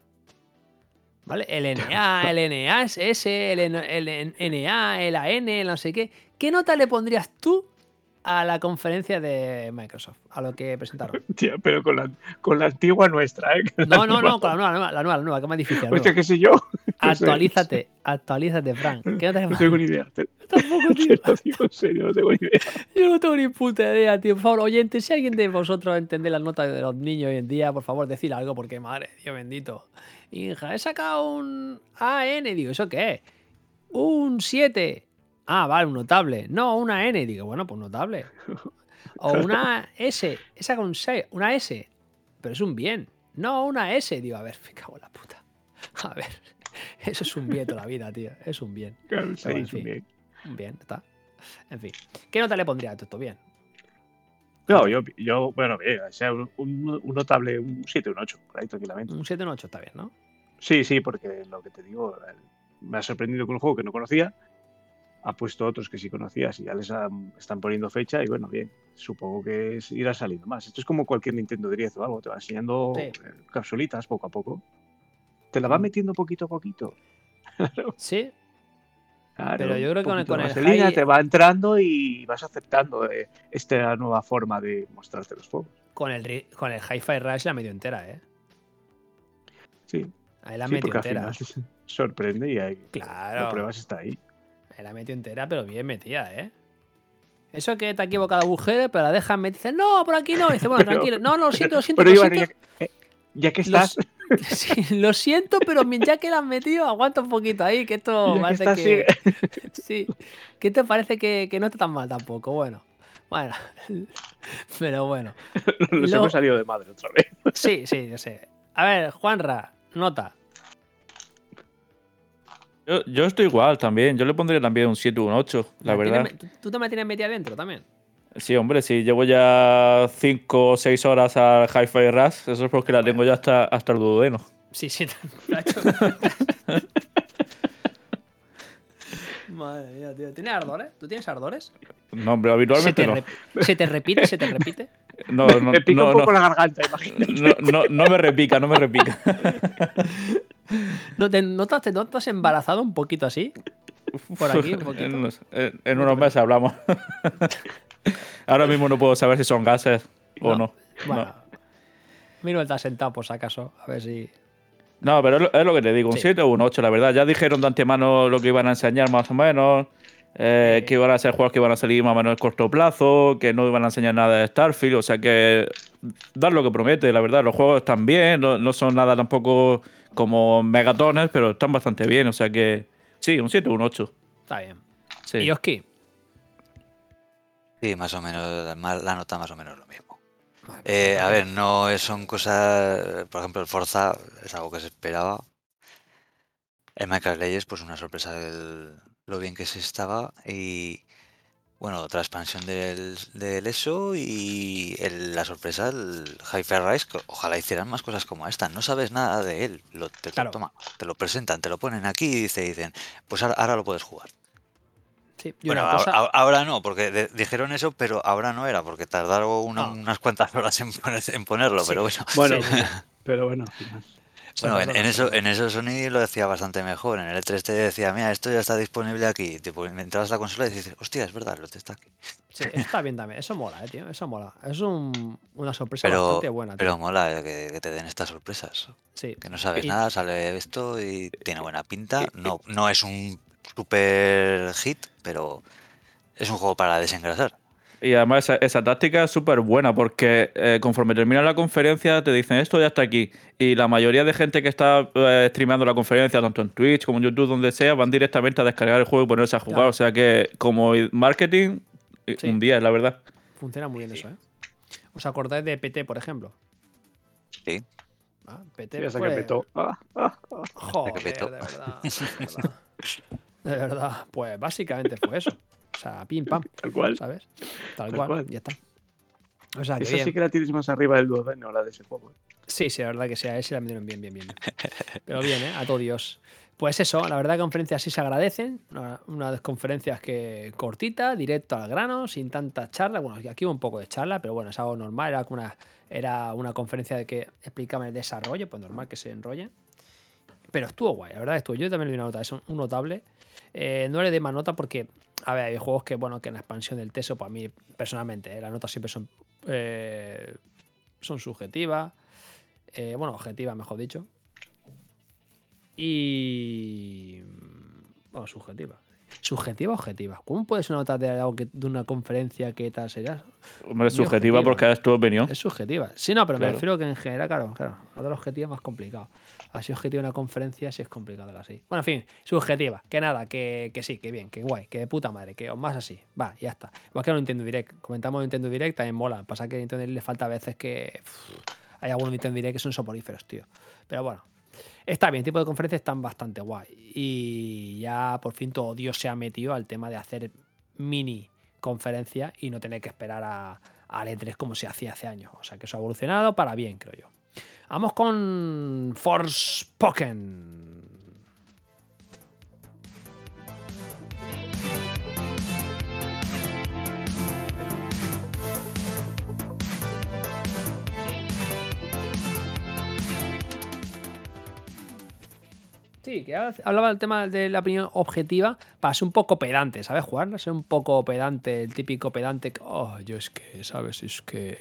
¿Vale? El NA, el NAS, el, N- el NA, el AN, el no sé qué. ¿Qué nota le pondrías tú a la conferencia de Microsoft? A lo que presentaron. Tío, pero con la, con la antigua nuestra, ¿eh? No, no, no, con la nueva, la nueva, la nueva, la nueva, que más difícil. Hostia, qué sé yo. Actualízate, actualízate, Frank. ¿Qué No tengo ni idea. Te, Tampoco, tío. te lo digo en serio, no tengo ni idea. Yo no tengo ni puta idea, tío. Por favor, oyentes, si alguien de vosotros entiende las notas de los niños hoy en día, por favor, decir algo, porque madre, Dios bendito. Hija, he sacado un AN, digo, ¿eso qué es? Un 7. Ah, vale, un notable. No, una N, digo, bueno, pues notable. O una S, he sacado un 6, una S. Pero es un bien. No, una S, digo, a ver, me cago en la puta. A ver, eso es un bien toda la vida, tío. Es un bien. Claro, sí, en es un bien. Un bien, está. En fin. ¿Qué nota le pondría a todo esto? Bien. No, yo, yo, bueno, bien, o sea, un, notable, un 7, un 8, por ahí tranquilamente. Un 7 un 8 está bien, ¿no? Sí, sí, porque lo que te digo, el- me ha sorprendido con un juego que no conocía. Ha puesto otros que sí conocías y ya les han- están poniendo fecha y bueno, bien, supongo que es- irá saliendo más. Esto es como cualquier Nintendo Direct o algo, te va enseñando Sí. capsulitas poco a poco. Te la va Mm. metiendo poquito a poquito. Sí, Claro, Pero yo creo que con el- con high- te va entrando y vas aceptando eh, esta nueva forma de mostrarte los juegos. con el, ri- con el Hi-Fi Rush la medio entera, ¿eh? Sí, Ahí la sí al entera. final sorprende y ahí Claro. lo pruebas está ahí. La metió entera, pero bien metida, ¿eh? Eso que te ha equivocado agujero, pero la dejan metida. Dice, no, por aquí no. Dice, bueno, Pero- tranquilo. No, no, lo siento, lo siento. Pero lo Iván, ya, siento. eh, ya que Los- estás, Sí, lo siento, pero ya que la has metido, aguanta un poquito ahí, que esto ya que parece estás, que. sigue. Sí, que te parece que, que no está tan mal tampoco. Bueno, bueno, pero bueno. Nos Lo- hemos salido de madre otra vez. Sí, sí, yo sé. A ver, Juanra, nota. Yo, yo estoy igual también. Yo le pondría también un 7 o un 8, la ¿Tienes verdad. ¿Tú, me tienes metida dentro también? Sí, hombre, si llevo ya 5 o 6 horas al Hi-Fi Rush, eso es porque la tengo ya hasta, hasta el duodeno. Sí, sí. Madre mía, tío. ¿Tienes ardores? ¿Tú tienes ardores? No, hombre, ¿Se habitualmente te, no. ¿Se te repite? ¿Se te repite? No, no, me pica no, un poco no, la garganta, imagínate. no, no, no me repica, no me repica. ¿No te notas, te notas embarazado un poquito así? Por aquí, un poquito. En, unos- en- en unos meses hablamos. Ahora mismo no puedo saber si son gases o no. Bueno. No. Mira, está sentado por si acaso. A ver si. No, pero es lo, que te digo, un Sí. 7 o un 8, la verdad. Ya dijeron de antemano lo que iban a enseñar más o menos, eh, Sí. que iban a ser juegos que iban a salir más o menos a corto plazo, que no iban a enseñar nada de Starfield, o sea que dar lo que promete, la verdad. Los juegos están bien, no, no son nada tampoco como megatones, pero están bastante bien, o sea que sí, un 7 o un 8. Está bien. Sí. ¿Y Oski? Sí, más o menos, la nota más o menos lo mismo. Eh, a ver, no es- son cosas, por ejemplo, el Forza es algo que se esperaba. El Minecraft Legends, pues una sorpresa del, lo bien que se estaba y bueno, otra expansión del, del ESO y el- la sorpresa, el Hi-Fi Rise, ojalá hicieran más cosas como esta. No sabes nada de él, lo, te, Claro. toma, te lo presentan, te lo ponen aquí y te dicen, pues ahora, ahora lo puedes jugar. Sí. Bueno, ahora, cosa. ahora- ahora no, porque de- dijeron eso, pero ahora no era, porque tardaron una- No. unas cuantas horas en, poner- en ponerlo, Sí. pero bueno. Bueno, Sí, pero bueno, al final. Bueno, en, eso, en eso Sony lo decía bastante mejor. En el E3 te decía, mira, esto ya está disponible aquí. Tipo, entrabas a la consola y dices, hostia, es verdad, lo está aquí. Sí, eso está bien también. Eso mola, eh, tío. Eso mola. Es un- una sorpresa Pero, bastante buena, tío. pero mola eh, que, que te den estas sorpresas. Sí. Que no sabes Y- nada, sale esto y tiene buena pinta. No, no es un super hit, pero es un juego para desengrasar. Y además esa, esa táctica es súper buena porque eh, conforme termina la conferencia te dicen esto ya está aquí. Y la mayoría de gente que está eh, streameando la conferencia, tanto en Twitch como en YouTube, donde sea, van directamente a descargar el juego y ponerse a jugar. Claro. O sea que como marketing, eh, Sí. un día, la verdad. Funciona muy bien eso, ¿eh? ¿Os acordáis de PT, por ejemplo? Sí. Ah, PT, que pues, petó. Ah, ah, ah. Joder, de petó. verdad, de verdad. De verdad, pues básicamente fue eso. O sea, pim pam, Tal cual. ¿sabes? Tal, Tal cual, cual. ya está. O sea, Esa bien. sí que la tienes más arriba del duodeno, la de ese juego. ¿eh? Sí, sí, la verdad que sí, a ese la metieron bien, bien, bien. Pero bien, ¿eh? A todo Dios. Pues eso, la verdad conferencias sí se agradecen. Una, unas conferencias que cortita, directo al grano, sin tanta charla. Bueno, aquí hubo un poco de charla, pero bueno, es algo normal. Era una, era una conferencia de que explicaba el desarrollo, pues normal que se enrollen. Pero estuvo guay, la verdad estuvo. Yo también le di una nota, es un, un notable. Eh, no le dé más nota porque, a ver, hay juegos que, bueno, que en la expansión del TESO, para mí, personalmente, eh, las notas siempre son, eh, son subjetivas. Eh, bueno, objetivas, mejor dicho. Y. Bueno, subjetiva. Subjetiva objetiva. ¿Cómo puedes una nota de algo que, de una conferencia que tal sería? Hombre, es subjetiva porque es tu opinión. Es subjetiva. Sí, no, pero me refiero que en general, claro, claro. Otra objetiva es más complicado. Así objetiva una conferencia sí es complicado así. Bueno, en fin, subjetiva. Que nada, que, que sí, que bien, que guay, que de puta madre, que más así. Va, ya está. Igual que no Nintendo Direct. Comentamos Nintendo Direct, también mola. Pasa que a Nintendo Direct le falta a veces que. hay algunos Nintendo Direct que son soporíferos, tío. Pero bueno. Está bien, tipo de conferencias están bastante guay. Y ya por fin todo Dios se ha metido al tema de hacer mini conferencias y no tener que esperar a, al E3 como se hacía hace años. O sea que eso ha evolucionado para bien, creo yo. Vamos con Forspoken. Sí, que ha- hablaba del tema de la opinión objetiva para ser un poco pedante, ¿sabes? Jugar, ser un poco pedante, el típico pedante. Oh, yo es que, ¿sabes? Es que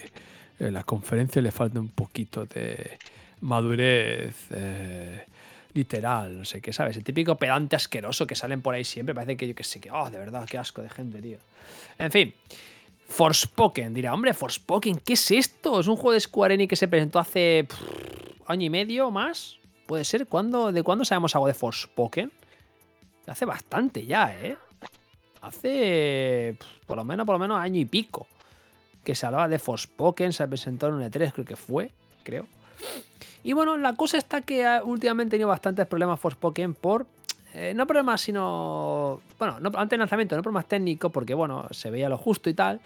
en la conferencia le falta un poquito de madurez eh, literal, no sé qué, ¿sabes? El típico pedante asqueroso que salen por ahí siempre. Parece que yo que sé, que, oh, de verdad, qué asco de gente, tío. En fin. Forspoken, dirá, hombre, Forspoken, ¿qué es esto? Es un juego de Square Enix que se presentó hace año y medio o más. ¿Puede ser? ¿Cuándo, ¿De cuándo sabemos algo de Forspoken? Hace bastante ya, ¿eh? Hace por lo menos, por lo menos año y pico. Que se hablaba de Forspoken, se presentó en un E3, creo que fue, creo. Y bueno, la cosa está que ha- últimamente he tenido bastantes problemas Forspoken por. eh, no problemas, sino. Bueno, no, antes del lanzamiento, no problemas técnicos, porque bueno, se veía lo justo y tal.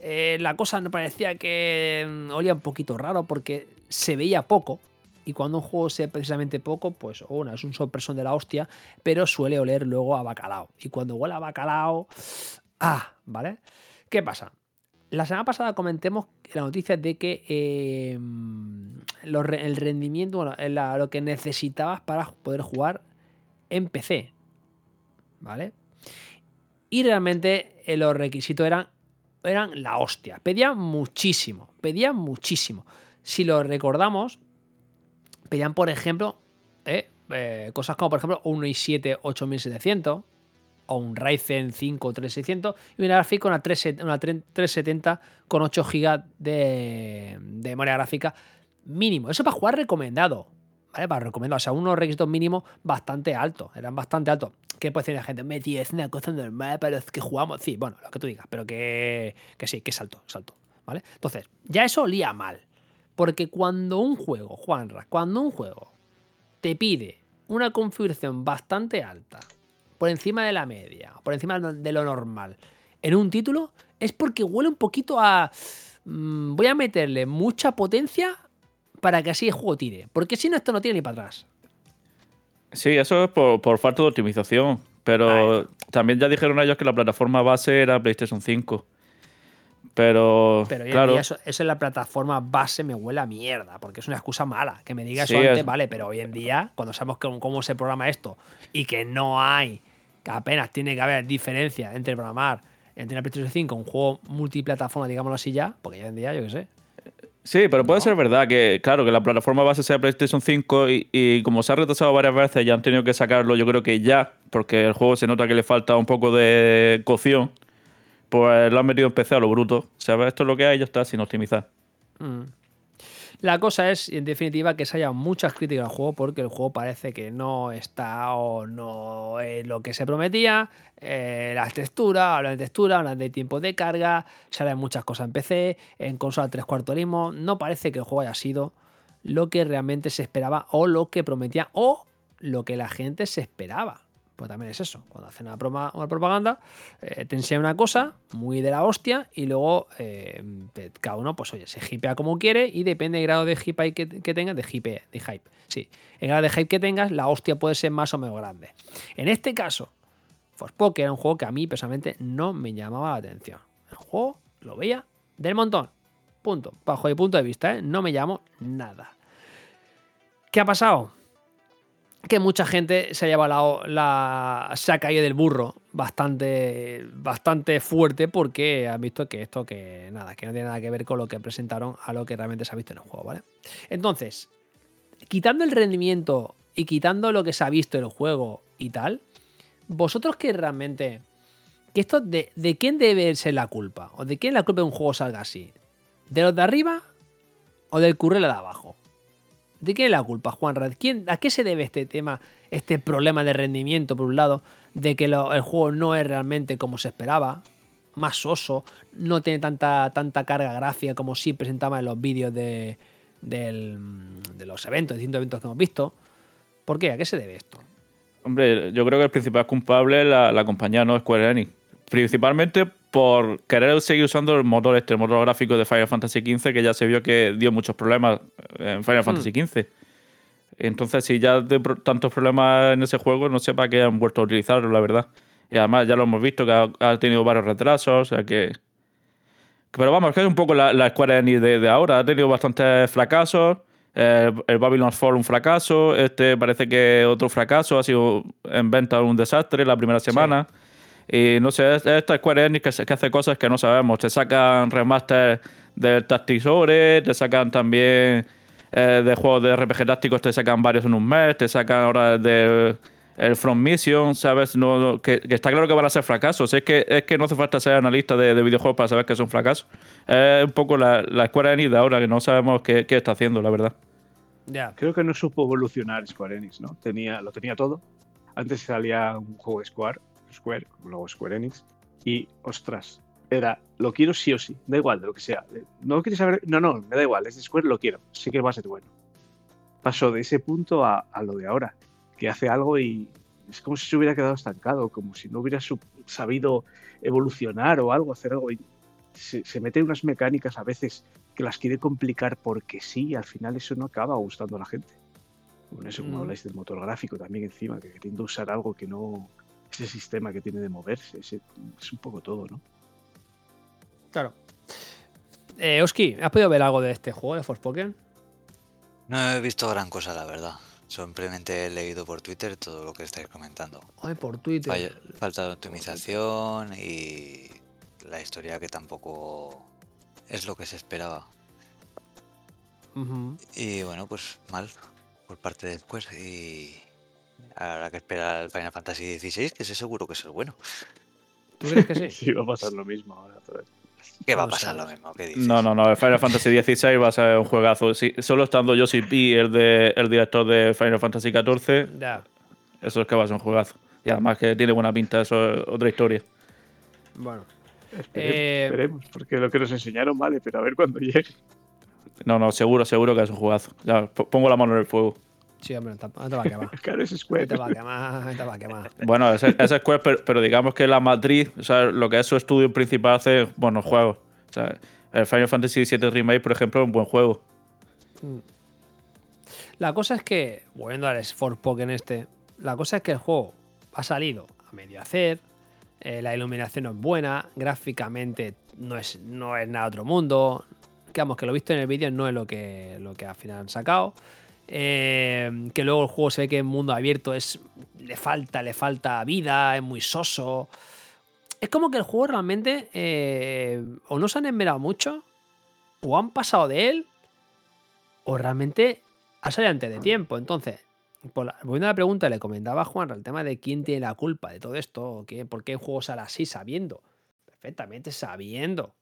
Eh, la cosa no parecía que mm, olía un poquito raro porque se veía poco. Y cuando un juego se precisamente poco, pues una, es un sorpresón de la hostia, pero suele oler luego a bacalao. Y cuando huele a bacalao. Ah, ¿vale? ¿Qué pasa? La semana pasada comentemos la noticia de que eh, el rendimiento, bueno, lo que necesitabas para poder jugar en PC. ¿Vale? Y realmente eh, los requisitos eran, eran la hostia. Pedían muchísimo. Pedían muchísimo. Si lo recordamos, pedían, por ejemplo, eh, cosas como, por ejemplo, un i7 8700 o un Ryzen 5 3600 y una gráfica, una, 3, una 370 con 8 GB de, memoria gráfica mínimo. Eso para jugar recomendado. ¿Vale? Para recomendado. O sea, unos requisitos mínimos bastante altos. Eran bastante altos. ¿Qué puede decir la gente? Me tío, es una cosa normal para los que jugamos. Sí, bueno, lo que tú digas, pero que, que sí, que es alto, es alto. ¿Vale? Entonces, ya eso olía mal. Porque cuando un juego, Juanra, cuando un juego te pide una configuración bastante alta, por encima de la media, por encima de lo normal, en un título, es porque huele un poquito a. mm, voy a meterle mucha potencia para que así el juego tire. Porque si no, esto no tira ni para atrás. Sí, eso es por, por falta de optimización. Pero también ya dijeron ellos que la plataforma base era PlayStation 5. Pero, Pero hoy en claro, día eso, eso en la plataforma base me huele a mierda, porque es una excusa mala. Que me diga eso Sí, antes, es- vale, pero hoy en día, cuando sabemos cómo, cómo se programa esto y que no hay, que apenas tiene que haber diferencia entre programar entre una PlayStation 5 un juego multiplataforma, digámoslo así ya, porque hoy en día, yo qué sé. sí, pero puede No. ser verdad que, claro, que la plataforma base sea PlayStation 5 y, y como se ha retrasado varias veces, ya han tenido que sacarlo, yo creo que ya, porque el juego se nota que le falta un poco de cocción, pues lo han metido en PC a lo bruto. ¿Sabes? Esto es lo que hay, ya está, sin optimizar. Mm. La cosa es, en definitiva, que se haya muchas críticas al juego porque el juego parece que no está o no es lo que se prometía. Eh, las texturas, hablan de textura, hablan de tiempo de carga, salen muchas cosas en PC, en consola 3 cuartorismo. No parece que el juego haya sido lo que realmente se esperaba o lo que prometía o lo que la gente se esperaba. Pues también es eso, cuando hacen una, propaganda, eh, te enseñan una cosa muy de la hostia y luego eh, cada uno, pues oye, se hipea como quiere y depende del grado de hype que, tengas, de hype, de hype, sí, el grado de hype que tengas, la hostia puede ser más o menos grande. En este caso, Forspoken era un juego que a mí personalmente no me llamaba la atención. El juego lo veía del montón. Punto. Bajo mi punto de vista, ¿eh? no me llamo nada. ¿Qué ha pasado? Que mucha gente se ha llevado la, se ha caído del burro bastante, bastante fuerte porque han visto que esto que nada, que no tiene nada que ver con lo que presentaron a lo que realmente se ha visto en el juego, ¿vale? Entonces, quitando el rendimiento y quitando lo que se ha visto en el juego y tal, vosotros que realmente que esto de, de quién debe ser la culpa o de quién la culpa de un juego salga así, de los de arriba o del currel de abajo. ¿De quién es la culpa, Juan ¿Quién, ¿A qué se debe este tema, este problema de rendimiento, por un lado, de que el juego no es realmente como se esperaba, más soso, no tiene tanta, tanta carga gráfica como sí presentaba en los vídeos de, los eventos, distintos eventos que hemos visto? ¿Por qué? ¿A qué se debe esto? Hombre, yo creo que el principal culpable es la, la compañía, no Square Enix. Principalmente por querer seguir usando el motor este, el motor gráfico de Final Fantasy XV, que ya se vio que dio muchos problemas en Final hmm. Fantasy XV. Entonces, si ya de tantos problemas en ese juego, no sé para qué han vuelto a utilizarlo, la verdad. Y además ya lo hemos visto que ha, tenido varios retrasos, o sea que... Pero vamos, que es un poco la, la Square Enix de, ahora. Ha tenido bastantes fracasos. el Babylon's Fall un fracaso. Este parece que otro fracaso. Ha sido en venta un desastre la primera semana. Y no sé, esta Square Enix que, que, hace cosas que no sabemos. Te sacan remaster del Tactisore, te sacan también eh, de juegos de RPG tácticos, te sacan varios en un mes, te sacan ahora de el From Mission, ¿sabes? No, que, está claro que van a ser fracasos. Es que, es que no hace falta ser analista de, videojuegos para saber que es un fracaso. Es un poco la, la Square Enix de ahora, que no sabemos qué, qué está haciendo, la verdad. Ya. Creo que no supo evolucionar Square Enix, ¿no? Tenía, lo tenía todo. Antes salía un juego de Square Square, luego Square Enix, y ostras, era, lo quiero sí o sí, da igual de lo que sea. No quieres saber, no, no, me da igual, es de Square, lo quiero, sí que va a ser bueno. Pasó de ese punto a, lo de ahora, que hace algo y es como si se hubiera quedado estancado, como si no hubiera sabido evolucionar o algo, hacer algo. Y se, se mete unas mecánicas a veces que las quiere complicar porque sí, al final eso no acaba gustando a la gente. Bueno, eso como mm. habláis del motor gráfico también encima, que queriendo usar algo que no, ese sistema que tiene de moverse, es un poco todo, ¿no? Claro. Eh, Oski, ¿has podido ver algo de este juego de Forspoken? No he visto gran cosa, la verdad. Simplemente he leído por Twitter todo lo que estáis comentando. Ay, por Twitter. falta de optimización y la historia que tampoco es lo que se esperaba. Y bueno, pues mal por parte de Square y Habrá que esperar al Final Fantasy XVI, que ese seguro que es el bueno. ¿Tú crees que sí? sí, va a pasar lo mismo ahora. ¿Qué va a pasar lo mismo? ¿Qué dices? No, no, no. El Final Fantasy XVI va a ser un juegazo. solo estando Yoshi P, el, de, el director de Final Fantasy XIV, ya. eso es que va a ser un juegazo. Y además que tiene buena pinta, eso es otra historia. Bueno. Eh, esperemos, porque lo que nos enseñaron vale, pero a ver cuándo llegue. No, no, seguro, seguro que es un jugazo. Ya, pongo la mano en el fuego. Sí, hombre, no te, va a quemar. claro, es Square. te va a quemar, te va a quemar. Bueno, es, es Square, pero, digamos que la matriz, o sea, lo que es su estudio principal hace buenos juegos. O sea, el Final Fantasy VII Remake, por ejemplo, es un buen juego. Mm. La cosa es que, volviendo al en este, la cosa es que el juego ha salido a medio hacer, eh, la iluminación no es buena, gráficamente no es, no es nada otro mundo. Digamos que lo visto en el vídeo no es lo que, lo que al final han sacado. Eh, que luego el juego se ve que en mundo abierto es. Le falta, le falta vida, es muy soso. Es como que el juego realmente. Eh, o no se han enmerado mucho. O han pasado de él. O realmente ha salido antes de tiempo. Entonces, volviendo a la pregunta, le comentaba a Juan el tema de quién tiene la culpa de todo esto. ¿Por qué el juego sale así sabiendo? Perfectamente sabiendo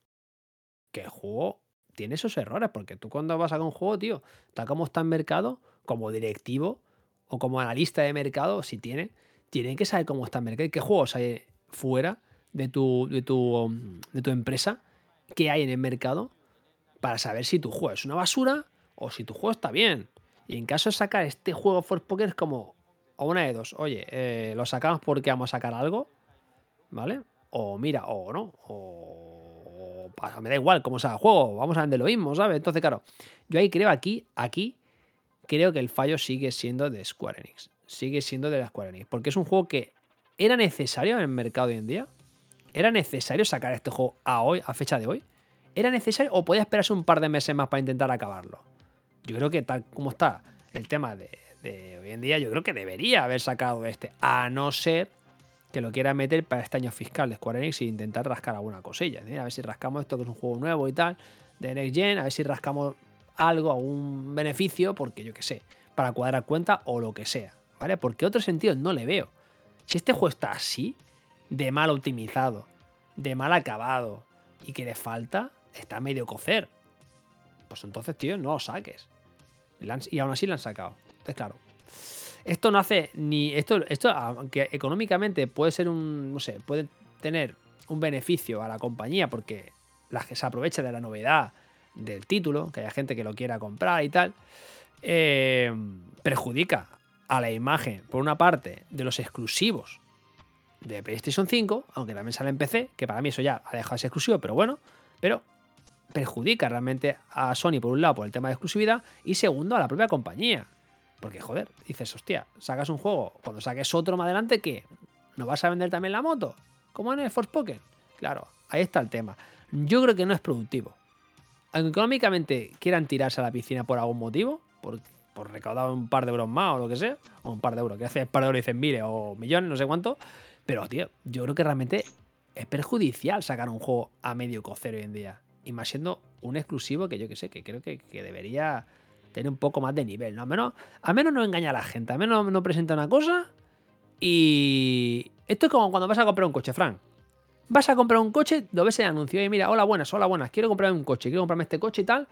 que el juego tiene esos errores, porque tú cuando vas a un juego, tío, tal como está en mercado, como directivo o como analista de mercado, si tiene, tienen que saber cómo está el mercado y qué juegos hay fuera de tu, de tu, de tu empresa, qué hay en el mercado, para saber si tu juego es una basura o si tu juego está bien. Y en caso de sacar este juego Force Poker es como, o una de dos, oye, eh, lo sacamos porque vamos a sacar algo, ¿vale? O mira, o no, o, me da igual cómo sea el juego, vamos a vender lo mismo, ¿sabes? Entonces, claro, yo ahí creo aquí, aquí, creo que el fallo sigue siendo de Square Enix. Sigue siendo de la Square Enix. Porque es un juego que era necesario en el mercado hoy en día. ¿Era necesario sacar este juego a hoy, a fecha de hoy? ¿Era necesario o podía esperarse un par de meses más para intentar acabarlo? Yo creo que tal como está el tema de, hoy en día, yo creo que debería haber sacado este, a no ser que lo quiera meter para este año fiscal de Square Enix e intentar rascar alguna cosilla. A ver si rascamos esto que es un juego nuevo y tal, de Next Gen, a ver si rascamos algo, algún beneficio, porque yo qué sé, para cuadrar cuenta o lo que sea, ¿vale? Porque otro sentido no le veo. Si este juego está así, de mal optimizado, de mal acabado y que le falta, está medio cocer. Pues entonces, tío, no lo saques. Y aún así lo han sacado. Entonces, claro. Esto no hace ni. Esto, esto, aunque económicamente puede ser un. No sé, puede tener un beneficio a la compañía porque la que se aprovecha de la novedad del título, que haya gente que lo quiera comprar y tal, eh, perjudica a la imagen, por una parte, de los exclusivos de PlayStation 5, aunque también sale en PC, que para mí eso ya ha dejado de ser exclusivo, pero bueno, pero perjudica realmente a Sony por un lado por el tema de exclusividad y segundo a la propia compañía. Porque joder, dices, hostia, sacas un juego, cuando saques otro más adelante, ¿qué? ¿No vas a vender también la moto? Como en el Force Poker. Claro, ahí está el tema. Yo creo que no es productivo. Aunque económicamente quieran tirarse a la piscina por algún motivo, por, por recaudar un par de euros más o lo que sea, o un par de euros, que hace un par de euros y dicen miles o millones, no sé cuánto, pero tío, yo creo que realmente es perjudicial sacar un juego a medio cocer hoy en día. Y más siendo un exclusivo que yo que sé, que creo que, debería tener un poco más de nivel, ¿no? Al menos, al menos no engaña a la gente, al menos no presenta una cosa y... Esto es como cuando vas a comprar un coche, Frank. Vas a comprar un coche, lo ves el anuncio y mira, hola buenas, hola buenas, quiero comprarme un coche, quiero comprarme este coche y tal,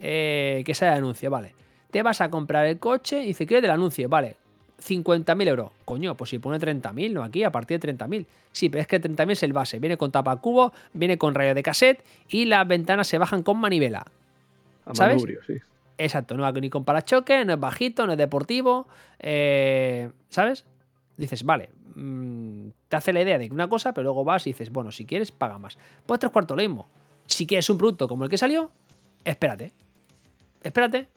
eh, que sea el anuncio, vale. Te vas a comprar el coche y dice, quiero del anuncio, vale, 50.000 euros. Coño, pues si pone 30.000, no aquí, a partir de 30.000. Sí, pero es que 30.000 es el base. Viene con tapa cubo, viene con rayo de cassette y las ventanas se bajan con manivela. ¿Sabes? sí. Exacto, no va ni con parachoque, no es bajito, no es deportivo. Eh, ¿Sabes? Dices, vale, mm, te hace la idea de una cosa, pero luego vas y dices, bueno, si quieres, paga más. Pues tres cuartos lo mismo. Si quieres un producto como el que salió, espérate. Espérate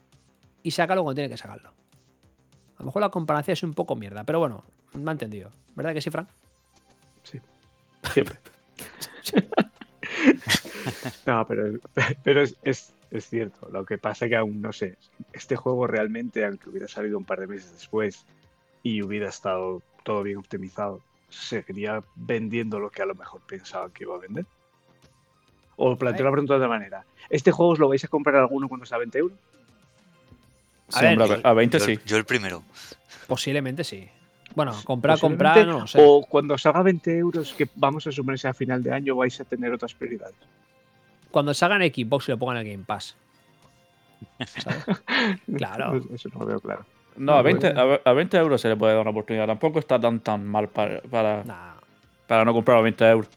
y sácalo cuando tiene que sacarlo. A lo mejor la comparación es un poco mierda, pero bueno, me ha entendido. ¿Verdad que sí, Frank? Sí. Siempre. no, pero, pero es, cierto. Lo que pasa es que aún no sé. Este juego realmente, aunque hubiera salido un par de meses después y hubiera estado todo bien optimizado, seguiría vendiendo lo que a lo mejor pensaba que iba a vender. O planteo la pregunta de otra manera. ¿Este juego os lo vais a comprar alguno cuando está a 20 euros? A, 20 sí. Yo el primero. Posiblemente sí. Bueno, comprar, comprar, no sé. O cuando salga 20 euros, que vamos a suponerse a final de año, vais a tener otras prioridades. Cuando salgan Xbox y lo pongan en el Game Pass. claro. Eso no lo veo claro. No, a 20, a 20 euros se le puede dar una oportunidad. Tampoco está tan tan mal para, para, para no comprar a 20 euros.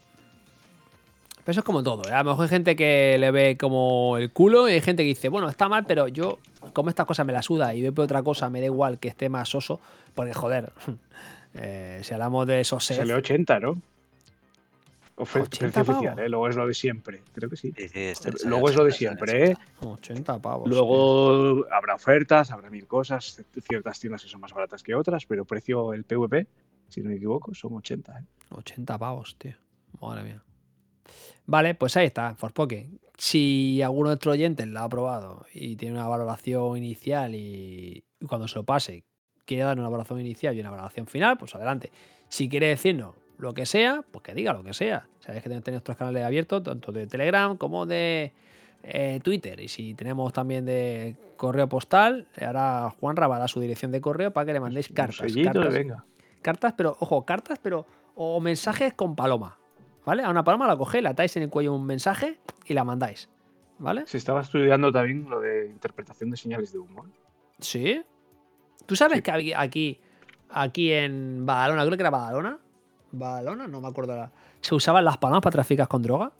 Pero eso es como todo. ¿eh? A lo mejor hay gente que le ve como el culo y hay gente que dice, bueno, está mal, pero yo, como estas cosas me la suda y veo otra cosa, me da igual que esté más soso, porque joder, eh, si hablamos de esos Se le 80, ¿no? Oferta oficial, ¿eh? Luego es lo de siempre. Creo que sí. Luego es lo de siempre, ¿eh? 80 pavos. Luego habrá ofertas, habrá mil cosas. Ciertas tiendas que son más baratas que otras, pero precio el PVP, si no me equivoco, son 80. ¿eh? 80 pavos, tío. Madre mía. Vale, pues ahí está, Forspoken. Si alguno de nuestros oyentes lo ha probado y tiene una valoración inicial y cuando se lo pase quiere dar una valoración inicial y una valoración final, pues adelante. Si quiere decirnos lo que sea, pues que diga lo que sea. Sabéis que tenemos nuestros canales abiertos, tanto de Telegram como de eh, Twitter. Y si tenemos también de correo postal, ahora Juan a su dirección de correo para que le mandéis cartas. Cartas, venga. cartas, pero, ojo, cartas, pero, o mensajes con paloma. ¿Vale? A una paloma la cogéis, la atáis en el cuello un mensaje y la mandáis. ¿vale? Se estaba estudiando también lo de interpretación de señales de humo. ¿eh? Sí. ¿Tú sabes Sí. que aquí, aquí en Badalona, creo que era Badalona? Badalona, no me acuerdo. ahora, ¿Se usaban las palomas para traficar con droga?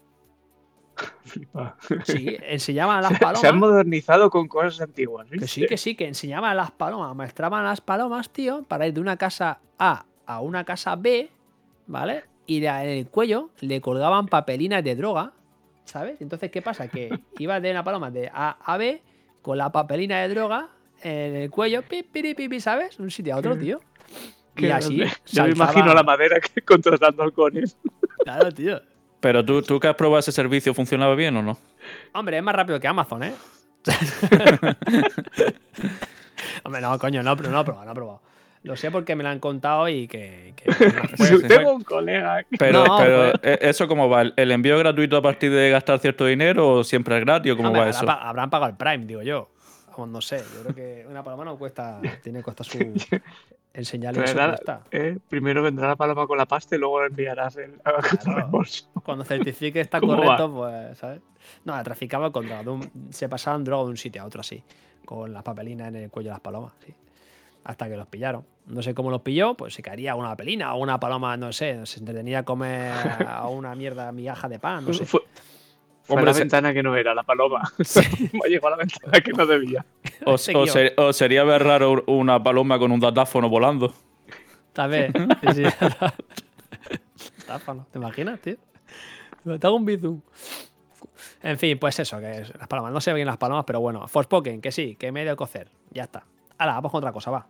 Flipa. Sí, enseñaban a las Se han palomas. modernizado con cosas antiguas. Que sí, ¿viste? que sí, que enseñaban a las palomas, maestraban a las palomas, tío, para ir de una casa A a una casa B, ¿vale? Y de- en el cuello le colgaban papelinas de droga, ¿sabes? Entonces, ¿qué pasa? Que iba de una paloma de A a B con la papelina de droga en el cuello, pi, pi, pi, ¿sabes? Un sitio a otro, Qué- tío. Y así. Yo me imagino la madera que contratando halcones. Claro, tío. Pero tú, tú que has probado ese servicio, ¿funcionaba bien o no? Hombre, es más rápido que Amazon, ¿eh? Hombre, no, coño, no, pero no he probado, no he probado. Lo sé porque me lo han contado y que. que- Pues, Tengo un colega. que- Pero, No, pero pues- ¿e- ¿eso cómo va? ¿El envío gratuito a partir de gastar cierto dinero o siempre es gratis o cómo Hombre, va habrá eso? habrán pagado el Prime, digo yo. O no sé, yo creo que una paloma no cuesta. Tiene costa su. Eso Traerá- cuesta. eh, primero vendrá la paloma con la pasta y luego la enviarás el a reembolso. Cuando certifique está ¿Cómo correcto, pues, ¿sabes? No, traficaba con droga. un- se pasaban droga de un sitio a otro así. Con las papelinas en el cuello de las palomas, sí. Hasta que los pillaron. No sé cómo los pilló, pues se caería una papelina o una paloma, no sé, se entretenía a comer a una mierda migaja de pan, no sé. Fue, fue Hombre, la se- ventana que no era, la paloma. Me llegó a la ventana que no debía. O, o guió. ser- o sería ver raro una paloma con un datáfono volando. Tal vez. Sí, sí. Táfalo, ¿Te imaginas, tío? Te hago un bizum. En fin, pues eso, que es las palomas. No sé bien las palomas, pero bueno. Forspoken, que sí, que me he de cocer. Ya está. Ahora, vamos con otra cosa, va.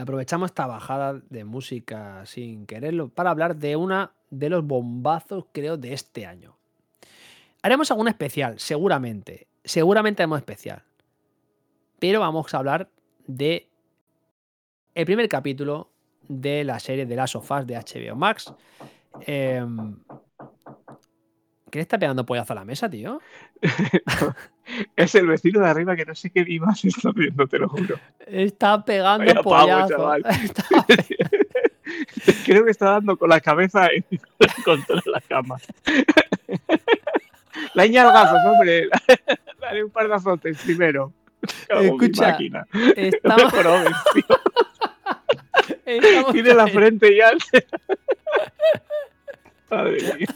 Aprovechamos esta bajada de música sin quererlo para hablar de una de los bombazos, creo, de este año. Haremos algún especial, seguramente. Seguramente haremos especial. Pero vamos a hablar de el primer capítulo de la serie de las sofás de HBO Max. Eh, ¿Qué le está pegando pollazo a la mesa, tío? Es el vecino de arriba que no sé qué viva se está viendo, te lo juro. Está pegando Vaya pavo, pollazo. chaval. Está- Creo que está dando con la cabeza en- contra la cama. La ñalgazos, hombre. Dale un par de azotes primero. Mi Escucha, máquina. Estamos, Tiene la en- frente ya. Madre mía.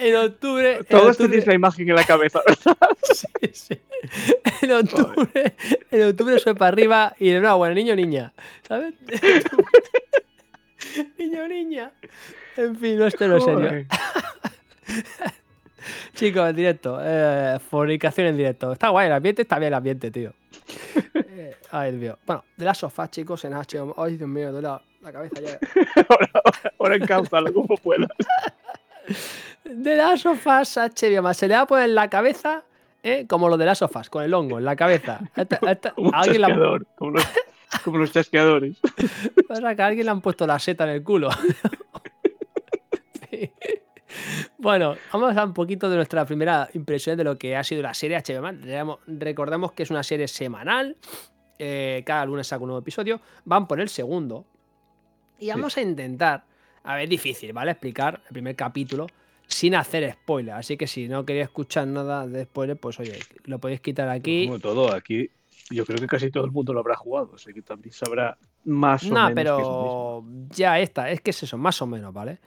En octubre. Todos octubre- tenéis la imagen en la cabeza, ¿verdad? sí, sí. En octubre, en octubre sube para arriba y de nuevo, bueno, niño niña. ¿Sabes? niño niña. En fin, no esto no es serio. Chicos, en directo. Eh, fornicación en directo. Está guay el ambiente, está bien el ambiente, tío. Eh, ay, Dios mío. Bueno, de las sofás, chicos, en HBO. Ay, Dios mío, duele la, la cabeza ya. Ahora, ahora, ahora como puedas. De las sofás HBO más. Se le va a poner en la cabeza, ¿eh? como lo de las sofás, con el hongo en la cabeza. Como un alguien, la, chasqueador. Como los, como los chasqueadores. pasa que a alguien le han puesto la seta en el culo. Sí. Bueno, vamos a hablar un poquito de nuestra primera impresión de lo que ha sido la serie HBO Max. Recordemos- Recordemos que es una serie semanal. eh, cada lunes saca un nuevo episodio. Van por el segundo. Y vamos a intentar. A ver, es difícil, ¿vale? Explicar el primer capítulo sin hacer spoiler. Así que si no queréis escuchar nada de spoiler, pues oye, lo podéis quitar aquí. Como todo, aquí yo creo que casi todo el mundo lo habrá jugado. Así que también sabrá más o No, menos. es mismo. pero ya está, es que es eso, más o menos, ¿vale?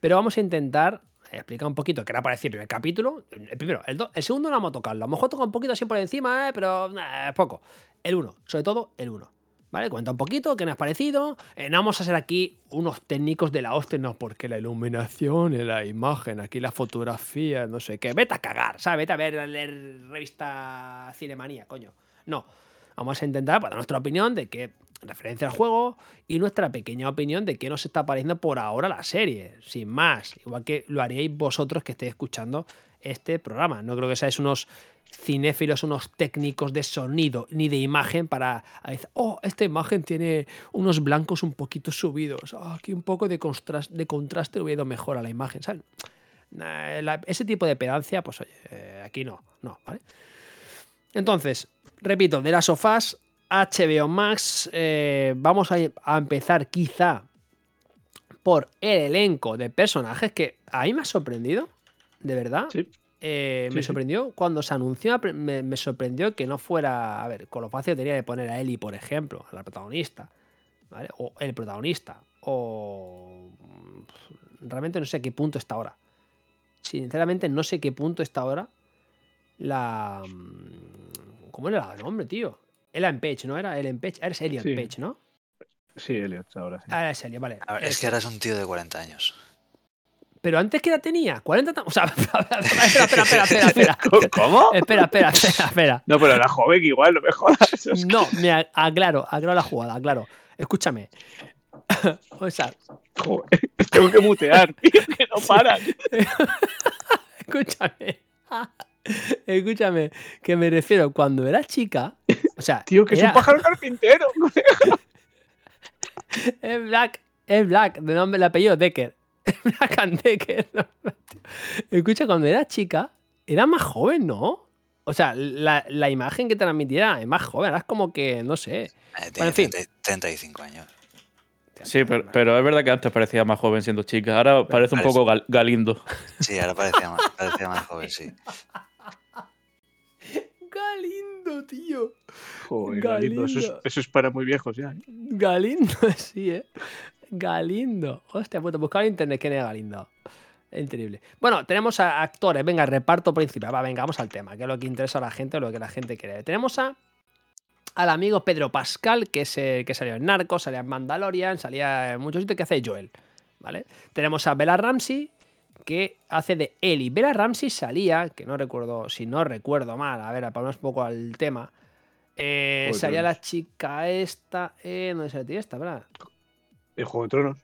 Pero vamos a intentar explicar un poquito qué era para decir el primer capítulo. El primero, el, do- el segundo no vamos a tocarlo. A lo mejor toca un poquito así por encima, ¿eh? pero nah, poco. El uno, sobre todo el uno. ¿Vale? Cuenta un poquito qué nos ha parecido. Eh, no vamos a ser aquí unos técnicos de la hostia, no, porque la iluminación, la imagen, aquí la fotografía, no sé qué. Vete a cagar, ¿sabes? Vete a ver, a leer revista Cinemanía, coño. No. Vamos a intentar pues, dar nuestra opinión de qué referencia al juego y nuestra pequeña opinión de qué nos está pareciendo por ahora la serie, sin más. Igual que lo haríais vosotros que estéis escuchando este programa. No creo que seáis unos cinéfilos, unos técnicos de sonido ni de imagen para decir, oh, esta imagen tiene unos blancos un poquito subidos. Oh, aquí un poco de, contras- de contraste hubiera ido mejor a la imagen. ¿sabes? ese tipo de pedancia, pues oye, eh, aquí no, no, ¿vale? Entonces, repito, de las sofás, HBO Max, eh, vamos a, a empezar quizá por el elenco de personajes que a mí me ha sorprendido, de verdad. Sí. Eh, Sí, me sí. sorprendió cuando se anunció, me, me sorprendió que no fuera, a ver, con lo fácil que tenía de poner a Ellie, por ejemplo, a la protagonista, ¿vale? O el protagonista, o mm, realmente no sé a qué punto está ahora. Sinceramente no sé qué punto está ahora la... mm, ¿Cómo era el nombre, tío? Ellen Page, ¿no era? Ellen Page, eres Elliot Sí. Page, ¿no? Sí, Elliot, ahora sí. Ah, es Elliot, vale. A ver, es Eso. que ahora es un tío de 40 años. Pero antes que la tenía, 40 ta- O sea, espera, espera, espera, espera. ¿Cómo? Espera, espera, espera, espera. No, pero era joven igual, no me jodas. Eso es- No, me aclaro, aclaro la jugada, aclaro. Escúchame. O sea, Joder, tengo que mutear, tío, que no paran. escúchame. Escúchame, que me refiero cuando era chica. O sea, Tío, que es un pájaro carpintero. Es Black, es Black, de nombre, el apellido Decker. Decker. no, tío. Escucha, cuando era chica, era más joven, ¿no? O sea, la, la imagen que transmitía es más joven, era como que, no sé. Eh, Bueno, tiene en fin. 30 35 años. Sí, pero, pero es verdad que antes parecía más joven siendo chica. Ahora parece un poco gal- galindo. Sí, ahora parecía más, parecía más joven, sí. Galindo, tío. Joder, Galindo, eso, es, Galindo. eso es para muy viejos ya. ¿eh? Galindo, sí, ¿eh? Galindo. Hostia, puta, buscar en internet quién es Galindo. Increíble. Bueno, tenemos a actores. Venga, reparto principal. Va, venga, vamos al tema, que es lo que interesa a la gente, lo que la gente quiere. Tenemos a al amigo Pedro Pascal, que, es, eh, que salió en Narcos, salía en Mandalorian, salía en muchos sitios, que hace Joel. ¿Vale? Tenemos a Bella Ramsey, que hace de Ellie. Bella Ramsey salía, que no recuerdo, si no recuerdo mal, a ver, ponernos un poco al tema. eh, salía la chica esta. Eh, ¿Dónde salía esta, verdad? El Juego de Tronos.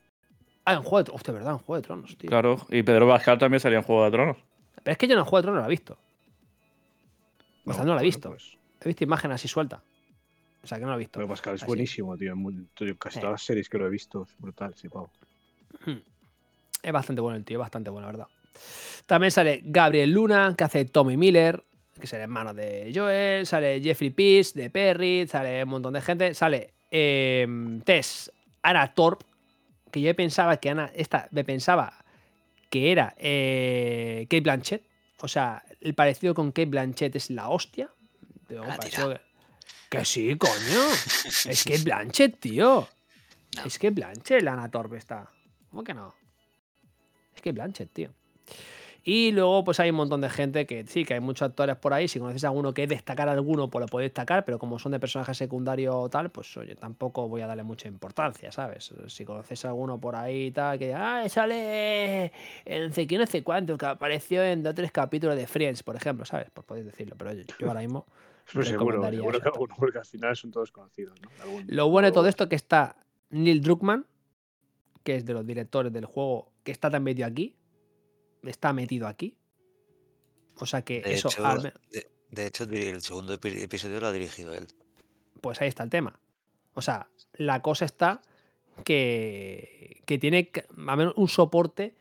Ah, en Juego de Tronos. Hostia, verdad, en Juego de Tronos, tío. Claro. Y Pedro Pascal también salía en Juego de Tronos. Pero es que yo en el Juego de Tronos no la he visto. O sea, no la he bueno, visto. pues, He visto imágenes así suelta. O sea, que no la he visto. pero Pascal es Así. buenísimo, tío. en Casi Sí. todas las series que lo he visto es brutal, sí, pavo. Es bastante bueno el tío, bastante bueno, la verdad. También sale Gabriel Luna, que hace Tommy Miller, que es el hermano de Joel. Sale Jeffrey Peace, de Perry. Sale un montón de gente. Sale eh, Tess, Anna Thorpe, que yo pensaba que Ana, esta, me pensaba que era eh, Kate Blanchett. O sea, el parecido con Kate Blanchett es la hostia. Que, que sí, coño. es Kate Blanchett, tío. No. Es que Blanchett, la Ana Thorpe está. ¿Cómo que no? Es que Blanchett, tío. Y luego, pues hay un montón de gente que sí, que hay muchos actores por ahí. Si conoces a alguno que destacar alguno, pues lo podéis destacar, pero como son de personajes secundarios o tal, pues oye, tampoco voy a darle mucha importancia, ¿sabes? Si conoces a alguno por ahí y tal, que ah, sale en no sé qué, no sé cuánto, que apareció en dos o tres capítulos de Friends, por ejemplo, ¿sabes? Pues podéis decirlo, pero oye, yo ahora mismo. Pues seguro, seguro que alguno, porque al final son todos conocidos, ¿no? Algún- Lo bueno de todo esto es que está Neil Druckmann, que es de los directores del juego, que está tan metido aquí. Está metido aquí. O sea que De eso, hecho, al de, de hecho, el segundo epi- episodio lo ha dirigido él. pues ahí está el tema. O sea, la cosa está que, que tiene que- a menos un soporte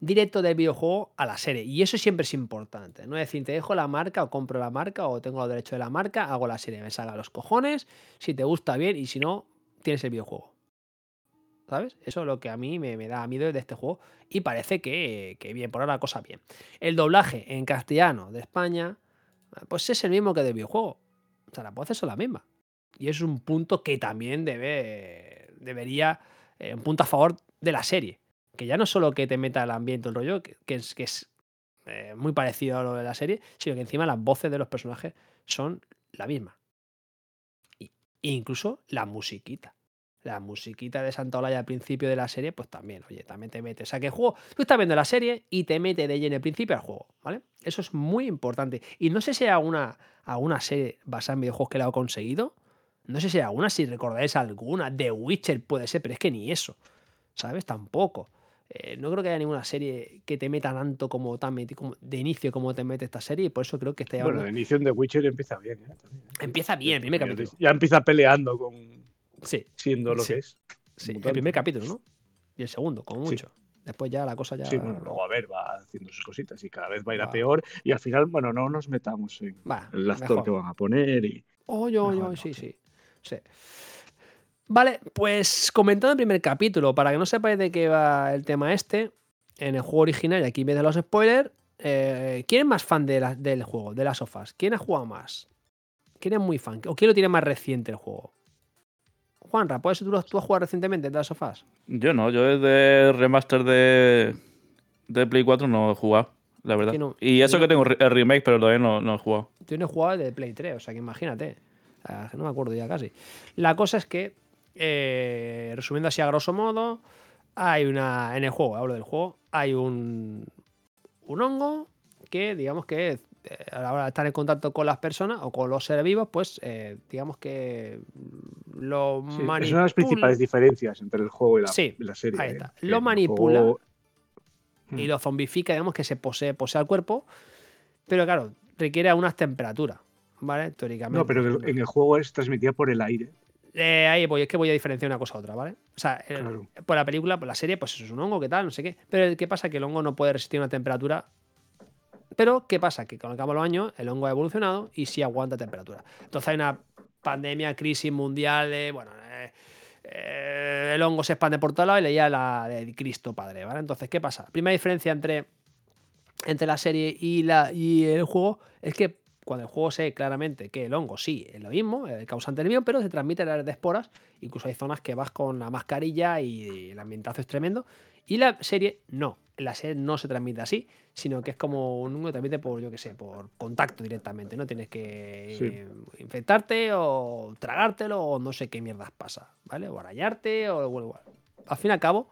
directo del videojuego a la serie. Y eso siempre es importante. No es decir, te dejo la marca o compro la marca o tengo los derechos de la marca, hago la serie, me salga los cojones. Si te gusta bien y si no, tienes el videojuego. ¿Sabes? Eso es lo que a mí me, da miedo de este juego. Y parece que, que bien, por ahora la cosa bien. El doblaje en castellano de España, pues es el mismo que del videojuego. O sea, las voces son las mismas. Y es un punto que también debe, debería, eh, un punto a favor de la serie. Que ya no solo que te meta el ambiente, el rollo, que, es, que es eh, muy parecido a lo de la serie, sino que encima las voces de los personajes son la misma. Y, incluso la musiquita. La musiquita de Santa Olaya al principio de la serie, pues también, oye, también te mete. O sea, que el juego, tú estás viendo la serie y te mete de lleno el principio al juego, ¿vale? Eso es muy importante. Y no sé si hay alguna, alguna serie basada en videojuegos que la ha conseguido. No sé si hay alguna, si recordáis alguna. The Witcher puede ser, pero es que ni eso. ¿Sabes? Tampoco. Eh, no creo que haya ninguna serie que te meta tanto como, tan como de inicio como te mete esta serie. Y por eso creo que está Bueno, la inicio de Witcher empieza bien, ¿eh? Empieza bien, primer capítulo. Ya empieza peleando con Sí, siendo lo Sí. que es. sí. El primer capítulo, ¿no? Y el segundo, como Sí. mucho. Después ya la cosa ya. Sí, bueno, luego a ver, va haciendo sus cositas y cada vez va a ir a peor. Y al final, bueno, no nos metamos en Va, el actor mejor. que van a poner y. Oye, oye, oye, sí, sí. sí. Vale, pues comentando el primer capítulo, para que no sepáis de qué va el tema este, en el juego original, y aquí veis los spoilers, eh, ¿quién es más fan de la- del juego, de las sofás? ¿Quién ha jugado más? ¿Quién es muy fan? ¿O quién lo tiene más reciente el juego? Juanra, ¿puedes tú, tú has jugado recientemente de las sofás? Yo no, yo desde remaster de, de Play 4 no he jugado, la verdad. No- y eso que tengo el remake, pero todavía no, no he jugado. Yo no he jugado de Play 3, o sea que imagínate. O sea, que no me acuerdo ya casi. La cosa es que, eh, resumiendo así a grosso modo, hay una. En el juego, hablo del juego, hay un. Un hongo que, digamos que a la hora de estar en contacto con las personas o con los seres vivos, pues eh, digamos que lo Sí, es manipula. una de las principales diferencias entre el juego y la, Sí, y la serie. ahí ¿eh? está. Lo manipula juego- y lo zombifica, digamos que se posee, posee al cuerpo, pero claro, requiere unas temperaturas, ¿vale? Teóricamente. No, pero en el- juego es transmitida por el aire. Eh, ahí voy, es que voy a diferenciar una cosa a otra, ¿vale? O sea, el- por la película, por la serie, pues eso es un hongo, ¿qué tal? No sé qué. Pero ¿qué pasa? Que el hongo no puede resistir una temperatura. Pero ¿qué pasa? Que con el cabo de los años el hongo ha evolucionado y sí aguanta temperatura. Entonces hay una pandemia, crisis mundial de, bueno, eh, eh, el hongo se expande por todos lados y leía la de Cristo Padre, ¿vale? Entonces, ¿qué pasa? Primera diferencia entre, entre la serie y, la, y el juego es que cuando el juego se claramente que el hongo sí es lo mismo, el causante del mismo, pero se transmite a de esporas. Incluso hay zonas que vas con la mascarilla y el ambientazo es tremendo. Y la serie no. La serie no se transmite así, sino que es como un que transmite por, yo qué sé, por contacto directamente. No tienes que Sí. eh, infectarte o tragártelo o no sé qué mierdas pasa, ¿vale? O arañarte o igual. Al fin y al cabo,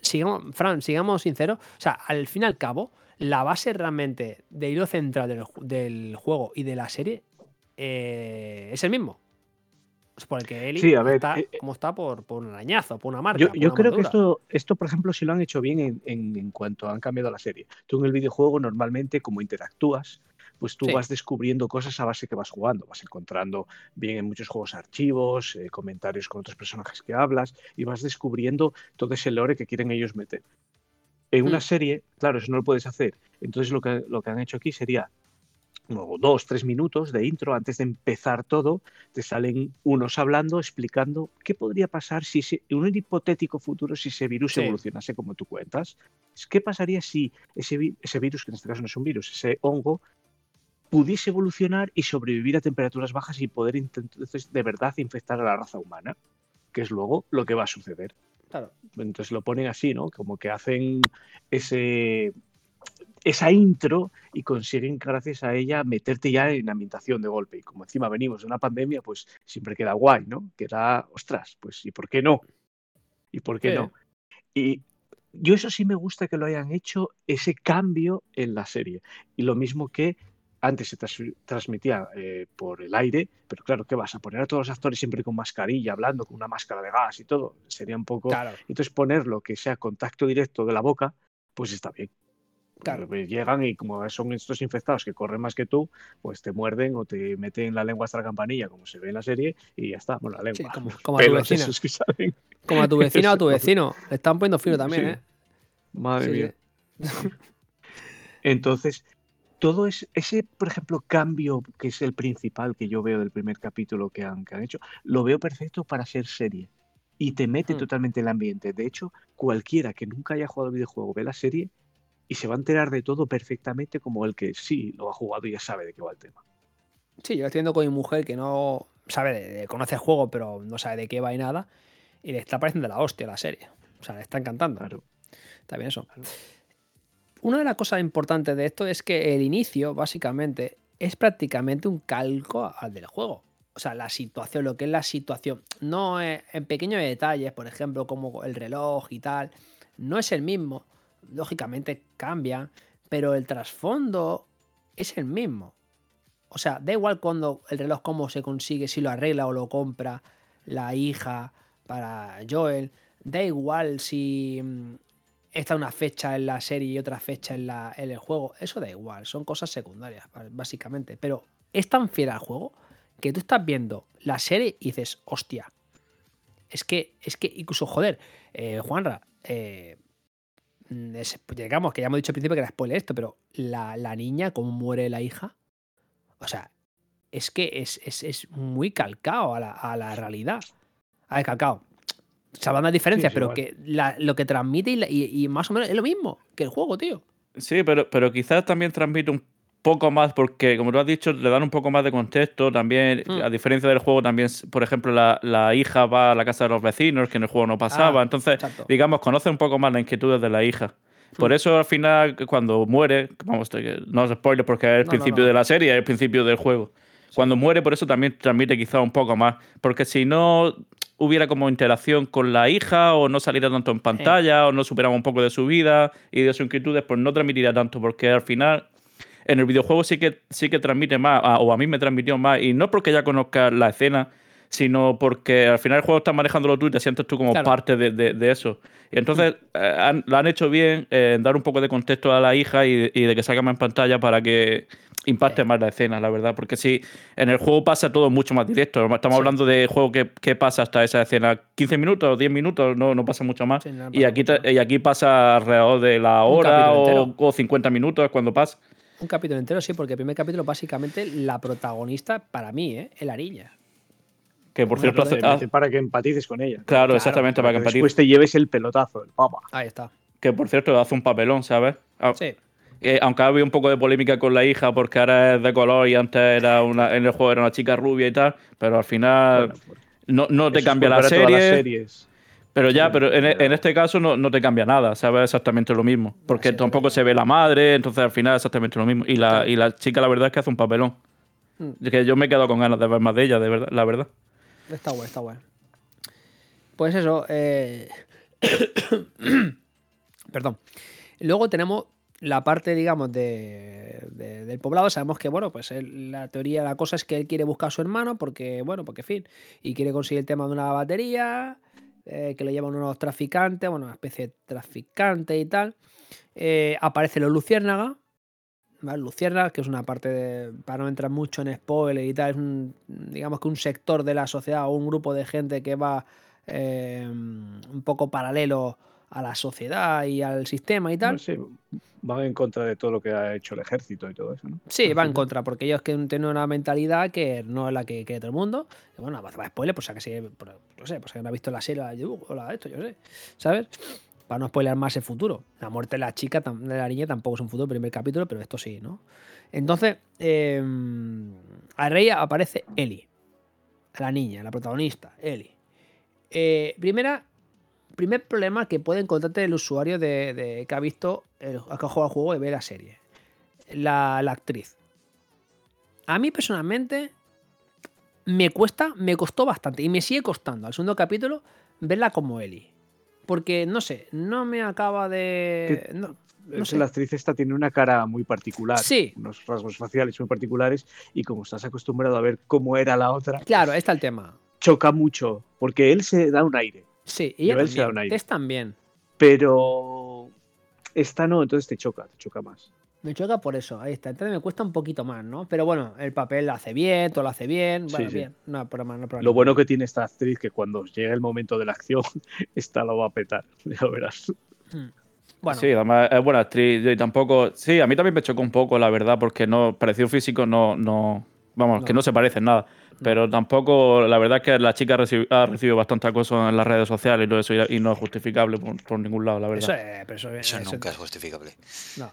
sigamos, Fran, sigamos sinceros. O sea, al fin y al cabo, la base realmente de hilo central del juego y de la serie eh, es el mismo. Es por el que Eli Sí, a ver, está eh, como está por, por un arañazo, por una marca. Yo, yo una creo que esto, esto, por ejemplo, sí lo han hecho bien en, en- en cuanto han cambiado la serie. Tú en el videojuego normalmente, como interactúas, pues tú Sí. vas descubriendo cosas a base que vas jugando. Vas encontrando bien en muchos juegos archivos, eh, comentarios con otros personajes que hablas y vas descubriendo todo ese lore que quieren ellos meter. En una Mm. serie, claro, eso no lo puedes hacer. Entonces lo que, lo que han hecho aquí sería luego dos, tres minutos de intro antes de empezar todo, te salen unos hablando, explicando qué podría pasar si se- en un hipotético futuro si ese virus Sí. evolucionase como tú cuentas. ¿Qué pasaría si ese, vi- ese virus, que en este caso no es un virus, ese hongo, pudiese evolucionar y sobrevivir a temperaturas bajas y poder entonces de verdad infectar a la raza humana? Que es luego lo que va a suceder. Claro. Entonces lo ponen así, ¿no? Como que hacen ese esa intro y consiguen gracias a ella meterte ya en ambientación de golpe. Y como encima venimos de una pandemia, pues siempre queda guay, ¿no? Queda, ostras, pues ¿y por qué no? ¿Y por qué Sí. no? Y yo eso sí me gusta que lo hayan hecho, ese cambio en la serie. Y lo mismo que antes se tras- transmitía eh, por el aire, pero claro, ¿qué vas a poner a todos los actores siempre con mascarilla, hablando con una máscara de gas y todo? Sería un poco... Claro. Entonces ponerlo que sea contacto directo de la boca, pues está bien. Claro. Pues Llegan y como son estos infectados que corren más que tú, pues te muerden o te meten la lengua hasta la campanilla, como se ve en la serie, y ya está. Bueno, la Sí, lengua. como, a tu vecina. que. Como a tu vecina o a tu vecino. Le están poniendo fino también, Sí. ¿eh? Madre Sí, mía. Entonces, todo es, ese, por ejemplo, cambio que es el principal que yo veo del primer capítulo que han, que han hecho, lo veo perfecto para ser serie. Y te mete Hmm. totalmente en el ambiente. De hecho, cualquiera que nunca haya jugado videojuego ve la serie y se va a enterar de todo perfectamente como el que sí lo ha jugado y ya sabe de qué va el tema. Sí, yo estoy viendo con mi mujer que no sabe, de, de- conoce el juego, pero no sabe de qué va y nada. Y le está pareciendo la hostia la serie. O sea, le está encantando. Claro. Está bien eso. Claro. Una de las cosas importantes de esto es que el inicio, básicamente, es prácticamente un calco al del juego. O sea, la situación, lo que es la situación. No es- en pequeños detalles, por ejemplo, como el reloj y tal, no es el mismo. Lógicamente cambia, pero el trasfondo es el mismo. O sea, da igual cuando el reloj cómo se consigue, si lo arregla o lo compra la hija para Joel. Da igual si mm, está una fecha en la serie y otra fecha en, el juego. Eso da igual, son cosas secundarias, básicamente. Pero es tan fiel al juego que tú estás viendo la serie y dices, hostia. Es que, es que incluso, joder, eh, Juanra, eh, es- digamos que ya hemos dicho al principio que era spoiler esto, pero la, la niña, cómo muere la hija, o sea, es que es, es- es muy calcado a la, a la realidad. A ver, calcado. Salvando las diferencias, pero igual. que la- lo que transmite y, la- y- y más o menos es lo mismo que el juego, tío. Sí, pero, pero quizás también transmite un poco más porque, como tú has dicho, le dan un poco más de contexto. También, Mm. a diferencia del juego, también, por ejemplo, la, la hija va a la casa de los vecinos, que en el juego no pasaba. Ah, Entonces, exacto. digamos, conoce un poco más las inquietudes de la hija. Por Mm. eso, al final, cuando muere, vamos, no es spoiler porque es el No, principio no. de la serie, es el principio del juego. Cuando muere, por eso también transmite quizá un poco más. Porque si no hubiera como interacción con la hija, o no saliera tanto en pantalla, o no superaba un poco de su vida y de sus inquietudes, pues no transmitiría tanto. Porque al final, en el videojuego sí que, sí que transmite más, a- o a mí me transmitió más. Y no porque ya conozcas la escena, sino porque al final el juego está manejándolo tú y te sientes tú como Claro. parte de, de- de eso. Y entonces eh, han- lo han hecho bien eh, en dar un poco de contexto a la hija y, y de que salga más en pantalla para que impacte más la escena, la verdad. Porque si en el juego pasa todo mucho más directo. Estamos Sí. hablando de juego que, que pasa hasta esa escena 15 minutos, 10 minutos, no, no pasa mucho más. Sí, no y, aquí, y aquí pasa alrededor de la hora o, o 50 minutos cuando pasa. Un capítulo entero, sí, porque el primer capítulo, básicamente, la protagonista, para mí, ¿eh? es la niña. Que por cierto, hace- ah, para que empatices con ella. claro, exactamente, para que empatice. Después te lleves el pelotazo, el papa. Ahí está. Que por cierto hace un papelón, ¿sabes? Ah, Sí. Eh, aunque ha habido un poco de polémica con la hija porque ahora es de color y antes era una, en el juego era una chica rubia y tal, pero al final Bueno, pues, no, no te cambia la todas las serie, series. Pero ya, pero en, este caso no, no te cambia nada, ¿sabes? Exactamente lo mismo, porque sí, tampoco se ve la madre, entonces al final es exactamente lo mismo. Y la, y la chica la verdad es que hace un papelón. Mm. Que yo me he quedado con ganas de ver más de ella, de verdad, la verdad. Está guay, está guay. Pues eso. eh, Perdón. Luego tenemos la parte, digamos, de, de- del poblado. Sabemos que, bueno, pues él- la teoría, la cosa es que él quiere buscar a su hermano porque, bueno, porque, en fin, y quiere conseguir el tema de una batería eh, que lo llevan unos traficantes, bueno, una especie de traficante y tal. Eh, aparece los Luciérnaga. ¿vale? Luciérnaga, que es una parte de, para no entrar mucho en spoiler y tal, es un, digamos que un sector de la sociedad o un grupo de gente que va eh, un poco paralelo a la sociedad y al sistema y tal. No sé, van en contra de todo lo que ha hecho el ejército y todo eso, ¿no? Sí, va en contra, porque ellos que tienen una mentalidad que no es la que quiere todo el mundo. Y bueno, va a spoiler, pues a que por- no sé, pues que no ha visto la serie o la de esto, yo sé, ¿sabes? Para no spoiler más el futuro. La muerte de la chica, de la niña tampoco es un futuro, primer capítulo, pero esto sí, ¿no? Entonces, eh, a Rey aparece Ellie, la niña, la protagonista, Ellie. Eh, primera, primer problema que puede encontrarte el usuario de, de- que ha visto, el, que ha jugado al juego y ve la serie la, la actriz. A mí personalmente me cuesta, me costó bastante y me sigue costando al segundo capítulo verla como Ellie. Porque no sé, no me acaba de. No, sé. La actriz esta tiene una cara muy particular, Sí. unos rasgos faciales muy particulares, y como estás acostumbrado a ver cómo era la otra, Claro, ahí está el tema. choca mucho, porque él se da un aire, Sí, y ella también. también. pero esta no, entonces te choca, te choca más. Me choca por eso, ahí está. Entonces me cuesta un poquito más, ¿no? Pero bueno, el papel lo hace bien, todo lo hace bien. Bueno, sí. bien. No hay problema, no hay problema. Lo bueno que tiene esta actriz que cuando llegue el momento de la acción, esta lo va a petar, ya lo verás. Mm. Bueno, Sí, además es buena actriz. Y tampoco. Sí, a mí también me chocó un poco, la verdad, porque no. Parecido físico no. no vamos, que No. no se parecen nada. Pero tampoco. La verdad es que la chica ha recibido bastante acoso en las redes sociales y todo eso, y, y no es justificable por, por ningún lado, la eso verdad. es. Pero eso, Eso eso- nunca es justificable. No.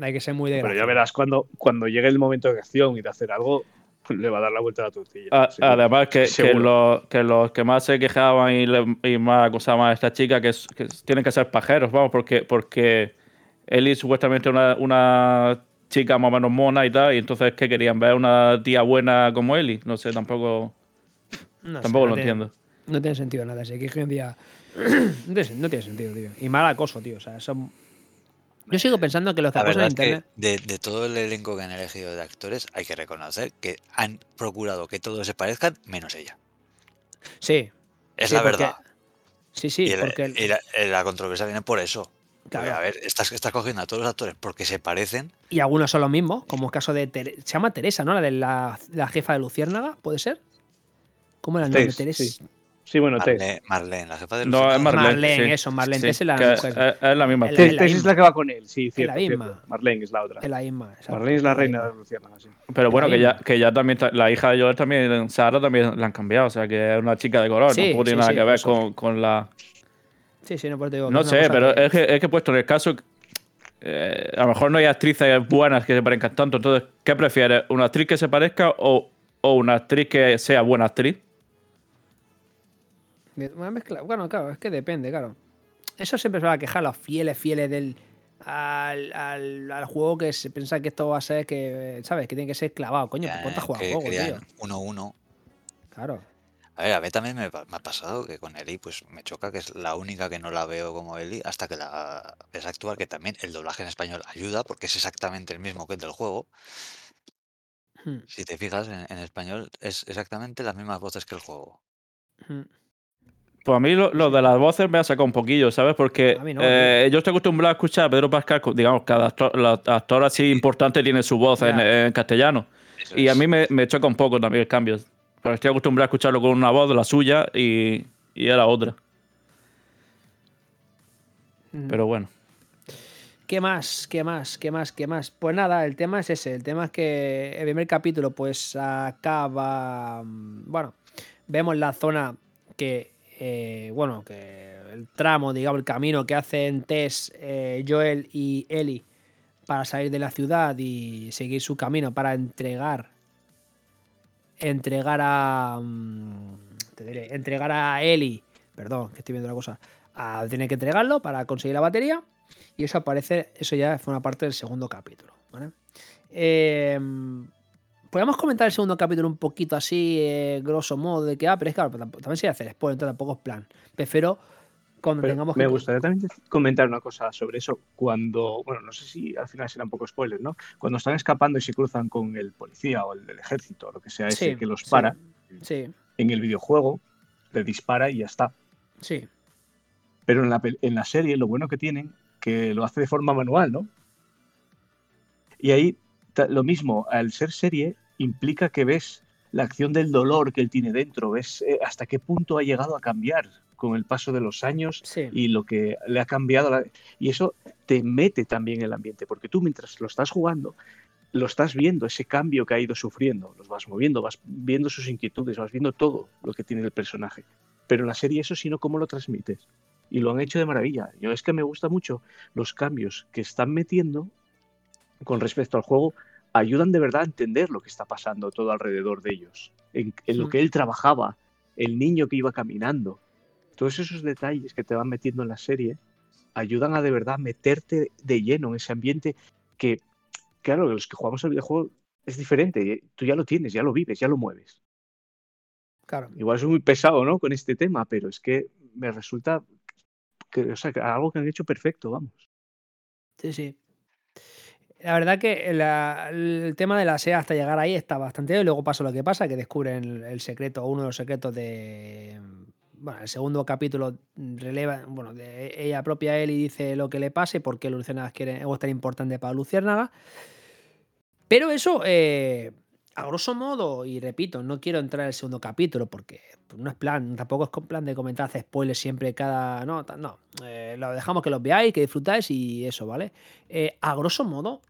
Hay que ser muy de Pero ya verás cuando, cuando llegue el momento de acción y de hacer algo, le va a dar la vuelta a la tortilla. Además, que, los, que los que más se quejaban y, le- y más acusaban a esta chica que, es- que tienen que ser pajeros, vamos, porque, porque Ellie supuestamente una, una chica más o menos mona y tal, y entonces ¿qué querían? ¿Ver una tía buena como Ellie? No sé, tampoco, No sé, tampoco no lo tiene- entiendo. No tiene sentido nada. Así que hoy en día. no, tiene, no tiene sentido, tío. Y mal acoso, tío. O sea, son. Yo sigo pensando que los que La acosan verdad en es que internet. de, de todo el elenco que han elegido de actores, hay que reconocer que han procurado que todos se parezcan, menos ella. Sí. Es sí, la porque- verdad. Sí, sí, y el- porque. el- y la, y la controversia viene por eso. Claro. a ver, estás, estás cogiendo a todos los actores porque se parecen. Y algunos son los mismos, como el caso de. Se llama Teresa, ¿no? La de la, la jefa de Luciérnaga, ¿puede ser? ¿Cómo era el nombre? Tess, Teresa. sí. Sí, bueno, Tess. Marlene, Marlene, la jefa de No, los es Marlene. Marlene, sí. eso, Marlene, Sí, Tess es la que mujer. es, la misma. Es Tess, es la que va con él, sí, cierto, la cierto. misma. Marlene es la otra. Es la misma. exacto. Marlene es la reina de Luciana, sí. Pero bueno, que ya, que ya también, ta- la hija de Joel también, Sara también la han cambiado, o sea que es una chica de color, Sí, tampoco tiene sí, nada sí, que ver con, con la... Sí, sí, no, por digo sé, pero que- es que, es que he puesto en el caso, eh, a lo mejor no hay actrices buenas que se parezcan tanto, entonces, ¿qué prefieres? ¿Una actriz que se parezca o, o una actriz que sea buena actriz? Una mezcla. Bueno, claro, es que depende, claro. Eso siempre se va a quejar los fieles, fieles del. Al, al, al juego que se piensa que esto va a ser que. ¿Sabes? Que tiene que ser clavado. Coño, a jugar que juego, tío. querían 1-1. Claro. A ver, a mí también me, me ha pasado que con Eli, pues me choca que es la única que no la veo como Eli hasta que la ves actuar, que también el doblaje en español ayuda porque es exactamente el mismo que el del juego. Hmm, Si te fijas, en, en español es exactamente las mismas voces que el juego. hmm. Pues a mí lo, lo de las voces me ha sacado un poquillo, ¿sabes? Porque A no, eh, yo estoy acostumbrado a escuchar a Pedro Pascal, digamos, cada actor, la- actor así importante tiene su voz en, en castellano. Eso Y a es. mí me, me choca un poco también el cambio. Porque estoy acostumbrado a escucharlo con una voz, la suya, y, y era otra. Hmm. Pero bueno. ¿Qué más? ¿Qué más? ¿Qué más? ¿Qué más? Pues nada, el tema es ese. El tema es que el primer capítulo, pues acaba. mm, Bueno, vemos la zona que. eh, bueno, que el tramo, digamos, el camino que hacen Tess, eh, Joel y Ellie para salir de la ciudad y seguir su camino para entregar. Entregar a. mm, Te diré, entregar a Ellie. Perdón, que estoy viendo la cosa. Tiene que entregarlo para conseguir la batería. Y eso aparece, eso ya fue una parte del segundo capítulo. ¿vale? Eh, Podríamos comentar el segundo capítulo un poquito así, eh, grosso modo, de que, ah, pero es claro, pero tampoco- también se hacer spoiler, entonces tampoco es plan. Prefiero cuando Pero tengamos me gustaría también comentar una cosa sobre eso. Cuando, bueno, no sé si al final será un poco spoiler, ¿no? Cuando están escapando y se cruzan con el policía o el del ejército, o lo que sea ese Sí, que los para, Sí, en el videojuego le dispara y ya está. sí. Pero en la, en la serie lo bueno que tienen que lo hace de forma manual, ¿no? Y ahí lo mismo, al ser serie implica que ves la acción del dolor que él tiene dentro, ves eh, hasta qué punto ha llegado a cambiar con el paso de los años Sí. y lo que le ha cambiado. la- Y eso te mete también en el ambiente, porque tú mientras lo estás jugando, lo estás viendo, ese cambio que ha ido sufriendo, los vas moviendo, vas viendo sus inquietudes, vas viendo todo lo que tiene el personaje. Pero en la serie eso, sino cómo lo transmites. Y lo han hecho de maravilla. Yo es que me gusta mucho los cambios que están metiendo con respecto al juego, ayudan de verdad a entender lo que está pasando todo alrededor de ellos, en, en lo que él trabajaba, el niño que iba caminando. Todos esos detalles que te van metiendo en la serie ayudan a de verdad meterte de lleno en ese ambiente que, claro, los que jugamos al videojuego es diferente. Tú ya lo tienes, ya lo vives, ya lo mueves. Claro. Igual soy muy pesado, ¿no? Con este tema, pero es que me resulta que, o sea, que algo que han hecho perfecto, vamos. Sí, sí. La verdad que la- el tema de la SEA hasta llegar ahí está bastante bien. Luego pasa lo que pasa, que descubren el, el secreto, uno de los secretos de. Bueno, el segundo capítulo releva. Bueno, ella propia Eli dice lo que le pase, por qué Luciérnagas quiere, es tan importante para Luciérnaga. Pero eso, eh, a grosso modo, y repito, no quiero entrar en el segundo capítulo porque pues, no es plan, tampoco es plan de comentar, spoilers siempre cada. No, no. Eh, lo dejamos que los veáis, que disfrutáis y eso, ¿vale? Eh, a grosso modo,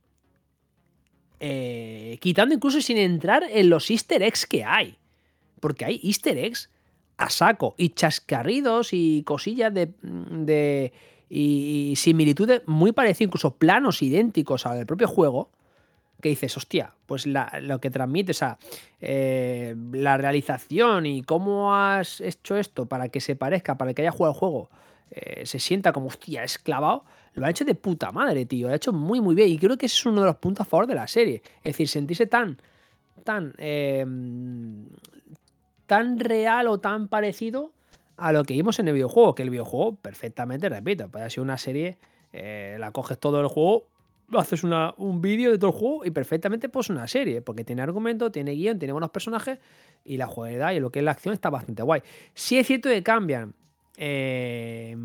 quitando incluso sin entrar en los easter eggs que hay. Porque hay easter eggs a saco y chascarridos y cosillas de, de y, similitudes muy parecidas, incluso planos idénticos al propio juego, que dices, hostia, pues la- lo que transmite, o sea, eh, la realización y cómo has hecho esto para que se parezca, para que haya jugado el juego, eh, se sienta como, hostia, es clavado, lo ha hecho de puta madre, tío, lo ha hecho muy, muy bien. Y creo que ese es uno de los puntos a favor de la serie. Es decir, sentirse tan, tan, eh, tan real o tan parecido a lo que vimos en el videojuego, que el videojuego, perfectamente, repito, puede ser una serie, eh, la coges todo el juego, haces una, un vídeo de todo el juego y perfectamente pues una serie, porque tiene argumento, tiene guion, tiene buenos personajes y la jugabilidad y lo que es la acción está bastante guay. Sí es cierto que cambian eh,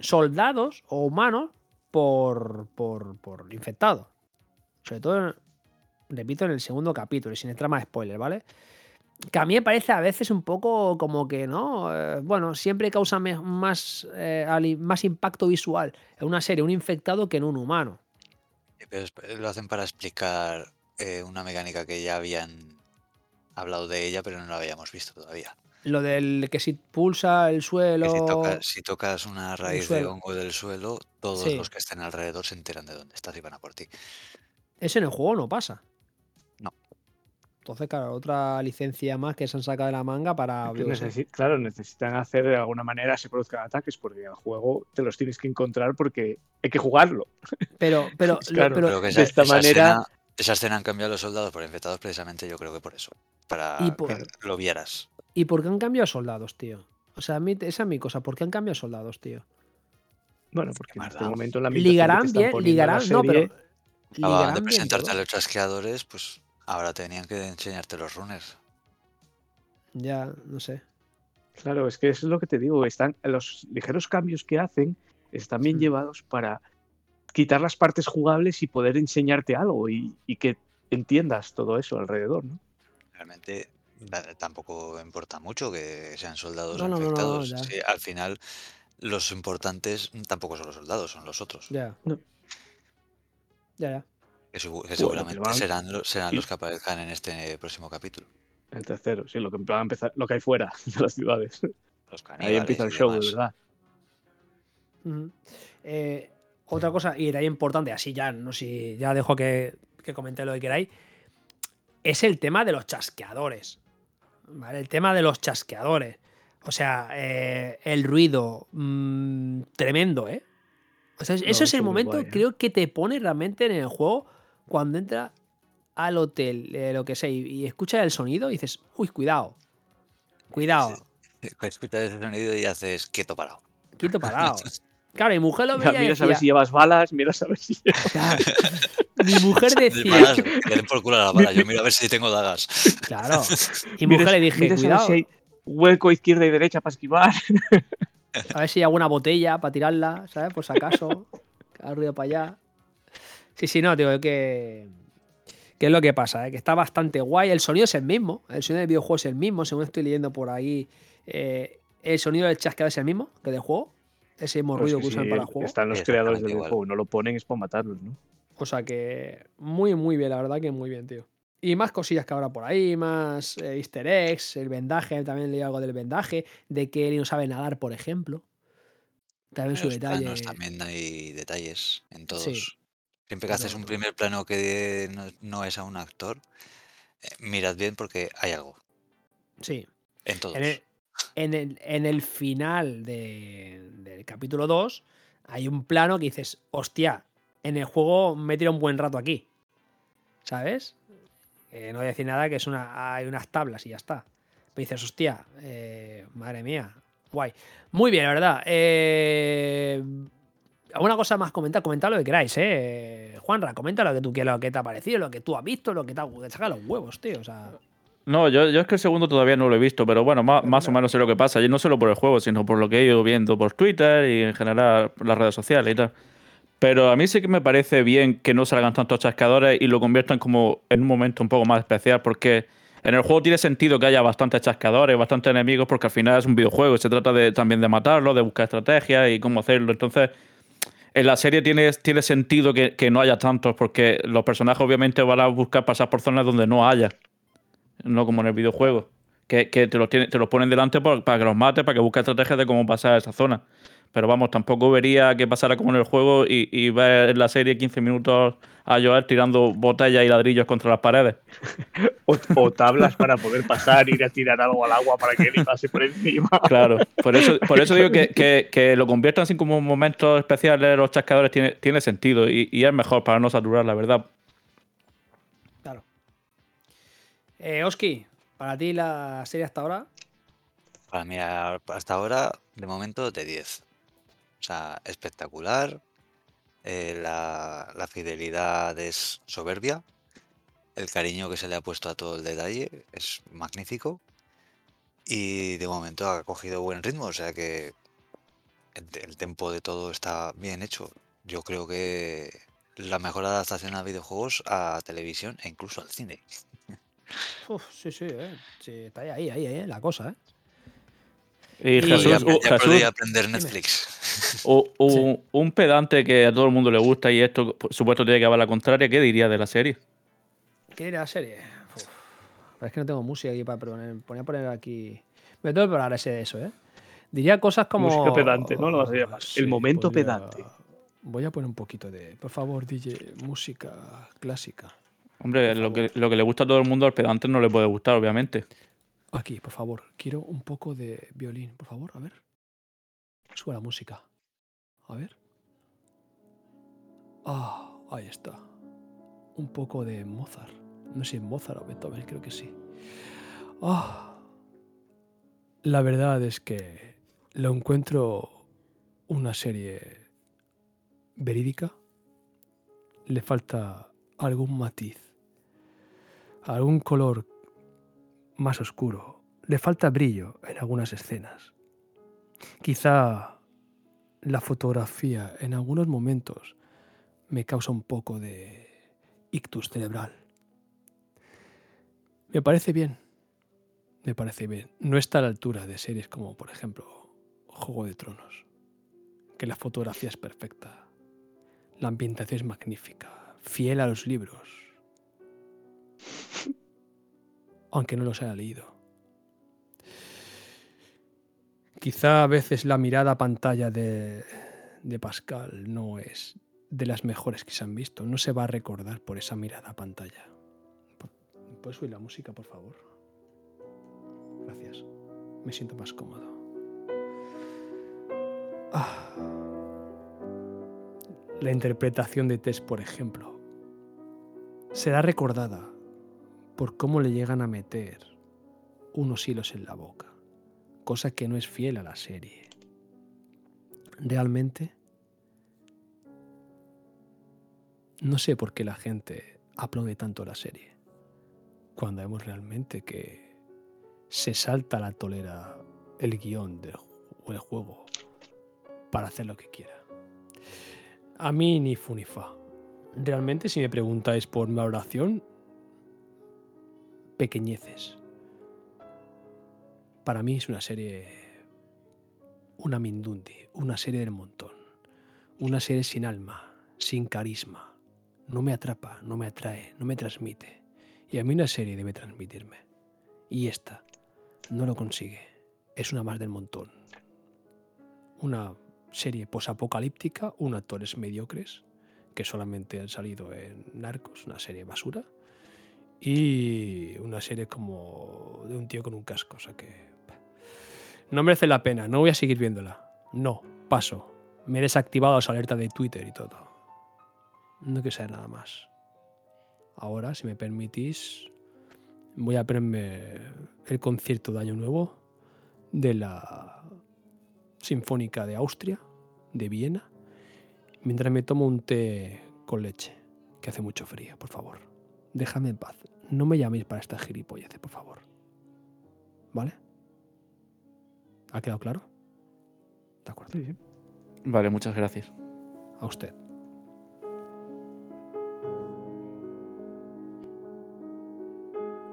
soldados o humanos por, por, por infectados. Sobre todo, repito, en el segundo capítulo sin entrar más spoiler, ¿vale? Que a mí me parece a veces un poco como que, ¿no? Eh, bueno, siempre causa más, eh, más impacto visual en una serie un infectado que en un humano. Eh, pero lo hacen para explicar eh, una mecánica que ya habían hablado de ella, pero no la habíamos visto todavía. Lo del que si pulsa el suelo. si tocas, si tocas una raíz de hongo del suelo, todos Sí. los que estén alrededor se enteran de dónde estás y van a por ti. Eso en el juego no pasa. Entonces, claro, otra licencia más que se han sacado de la manga para. Necesi- claro, necesitan hacer de alguna manera se produzcan ataques porque el juego te los tienes que encontrar porque hay que jugarlo. Pero, pero, claro, pero- Pero que de esta esa manera- escena, esa escena han cambiado a los soldados por infectados precisamente yo creo que por eso. Para Y por- que lo vieras. ¿Y por qué han cambiado soldados, tío? O sea, a mí, esa es mi cosa. ¿Por qué han cambiado soldados, tío? Bueno, porque en este momento en la que Ligarán están bien, ligarán, no, pero. Ligarán de presentarte a los chasqueadores, pues ahora tenían que enseñarte los runners. Ya, no sé. Claro, es que eso es lo que te digo. Están los ligeros cambios que hacen están bien Mm. llevados para quitar las partes jugables y poder enseñarte algo y, y que entiendas todo eso alrededor, ¿no? Realmente da- tampoco importa mucho que sean soldados No, o no, no, no, infectados. ya. Sí, al final, los importantes tampoco son los soldados, son los otros. Ya. No. Ya, ya. Que, segu- que que seguramente serán, serán y- los que aparezcan en este próximo capítulo. El tercero, sí, lo que va a empezar, lo que hay fuera de las ciudades. Los Ahí empieza el show, de verdad. Eh, otra cosa, y era importante, así ya, no sé, si ya dejo que, que comenté lo que queráis, es el tema de los chasqueadores. ¿vale? El tema de los chasqueadores. O sea, eh, el ruido mm, tremendo, ¿eh? O sea, eso eso es el momento, guay, ¿eh? creo que te pone realmente en el juego cuando entra al hotel, eh, lo que sea, y, y escuchas el sonido y dices, uy, cuidado, cuidado, Escuchas ese sonido y haces quieto parado. quieto parado. Claro, mi mujer lo Mira, veía mira a ver si llevas balas, mira a ver si. Claro. Mi mujer decía, que den por culo a las balas. Yo miro a ver si tengo dagas. claro. Y mi mujer le dije, mira a ver cuidado, si hay hueco izquierda y derecha para esquivar. a ver si hay alguna botella para tirarla, ¿sabes? Por si acaso. Que haga ruido para allá. Sí, sí, no, digo que. ¿Qué es lo que pasa? eh? Que está bastante guay. El sonido es el mismo. El sonido del videojuego es el mismo. Según estoy leyendo por ahí, eh, el sonido del chasqueado es el mismo que del juego. Ese mismo Pues ruido que que usan para el juego. Están los creadores del igual. juego, no lo ponen es para matarlos, ¿no? O sea que muy, muy bien, la verdad que muy bien, tío. Y más cosillas que habrá por ahí, más eh, easter eggs, el vendaje, también leí algo del vendaje, de que él no sabe nadar, por ejemplo. También En su detalle. planos también hay detalles en todos. Sí. Siempre que haces un primer plano que no, no es a un actor, eh, mirad bien porque hay algo. Sí. En todos. En el, en el, en el final de- del capítulo 2 hay un plano que dices, hostia, en el juego me tira un buen rato aquí. ¿Sabes? Eh, no voy a decir nada, que es una, hay unas tablas y ya está. Pero dices, hostia, eh, madre mía, guay. Muy bien, la verdad. Eh, ¿Alguna cosa más comentar? Comentad lo que queráis, ¿eh? Juanra, comenta lo que tú quieras, lo que te ha parecido, lo que tú has visto, lo que te ha saca los huevos, tío. O sea, No, yo, es que el segundo todavía no lo he visto, pero bueno, más, más o menos sé lo que pasa. Y no solo por el juego, sino por lo que he ido viendo por Twitter y en general las redes sociales y tal. Pero a mí sí que me parece bien que no salgan tantos chascadores y lo conviertan como en un momento un poco más especial, porque en el juego tiene sentido que haya bastantes chascadores, bastantes enemigos, porque al final es un videojuego y se trata de, también de matarlos, de buscar estrategias y cómo hacerlo. Entonces, en la serie tiene, tiene sentido que, que no haya tantos, porque los personajes obviamente van a buscar pasar por zonas donde no haya no como en el videojuego. Que, que te, los tiene- te los ponen delante por- para que los mates, para que busques estrategias de cómo pasar esa zona. Pero vamos, tampoco vería que pasara como en el juego y, y ver en la serie 15 minutos a Joel tirando botellas y ladrillos contra las paredes. O, o tablas para poder pasar, ir a tirar algo al agua para que él pase por encima. Claro, por eso, por eso digo que, que- que lo conviertan así como momentos especiales los chascadores tiene, tiene sentido y, y es mejor para no saturar, la verdad. claro. Eh, Oski, para ti la serie hasta ahora. Para mí, hasta ahora, de momento, de 10. O sea, espectacular. eh, la, la fidelidad es soberbia. El cariño que se le ha puesto a todo el detalle es magnífico. Y de momento ha cogido buen ritmo, o sea que el, te- el tempo de todo está bien hecho. Yo creo que la mejor adaptación a videojuegos, a televisión e incluso al cine. Uf, sí, sí, eh. Sí, está ahí, ahí, ahí, eh, la cosa, ¿eh? Y Y- Jesús, Ya, ya Jesús, podría aprender Netflix. un pedante que a todo el mundo le gusta y esto por supuesto tiene que llevar la contraria, ¿qué diría de la serie? ¿Qué era la serie? Uf, Es que no tengo música aquí para poner. Ponía a poner aquí. Me tengo que parar ese de eso, ¿eh? Diría cosas como. Música pedante, ¿no? Lo vas a llamar. El momento pedante. Voy a poner un poquito de. Por favor, DJ, música clásica. Hombre, lo que, lo que le gusta a todo el mundo al pedante no le puede gustar, obviamente. Aquí, por favor. Quiero un poco de violín, por favor, a ver. Sube la música. A ver. Ah, ahí está. Un poco de Mozart. No sé Mozart o Beethoven, creo que sí. Ah. La verdad es que lo encuentro una serie verídica. Le falta algún matiz, algún color más oscuro. Le falta brillo en algunas escenas. Quizá la fotografía en algunos momentos me causa un poco de ictus cerebral. Me parece bien. Me parece bien. No está a la altura de series como, por ejemplo, Juego de Tronos, que la fotografía es perfecta, la ambientación es magnífica, fiel a los libros, aunque no los haya leído. Quizá a veces la mirada a pantalla de, de Pascal no es de las mejores que se han visto. No se va a recordar por esa mirada a pantalla. ¿Puedes subir la música, por favor? Gracias. Me siento más cómodo. Ah. La interpretación de Tess, por ejemplo, será recordada por cómo le llegan a meter unos hilos en la boca, cosa que no es fiel a la serie. Realmente, no sé por qué la gente aplaude tanto la serie, cuando vemos realmente que se salta la tolera el guion del ju- del juego para hacer lo que quiera. A mí ni fu ni fa. Realmente, si me preguntáis por mi valoración, pequeñeces. Para mí es una serie, una Mindundi, una serie del montón, una serie sin alma, sin carisma. No me atrapa, no me atrae, no me transmite. Y a mí una serie debe transmitirme. Y esta no lo consigue. Es una más del montón. Una serie posapocalíptica, un actores mediocres que solamente han salido en Narcos, una serie basura, y una serie como de un tío con un casco. O sea que no merece la pena, no voy a seguir viéndola. No, paso. Me he desactivado las alertas de Twitter y todo. No quiero saber nada más. Ahora, si me permitís, voy a ponerme el concierto de Año Nuevo de la Sinfónica de Austria, de Viena, mientras me tomo un té con leche, que hace mucho frío, por favor. Déjame en paz. No me llaméis para esta gilipolleces, por favor. ¿Vale? ¿Ha quedado claro? De acuerdo. Sí, sí. Vale, muchas gracias. A usted.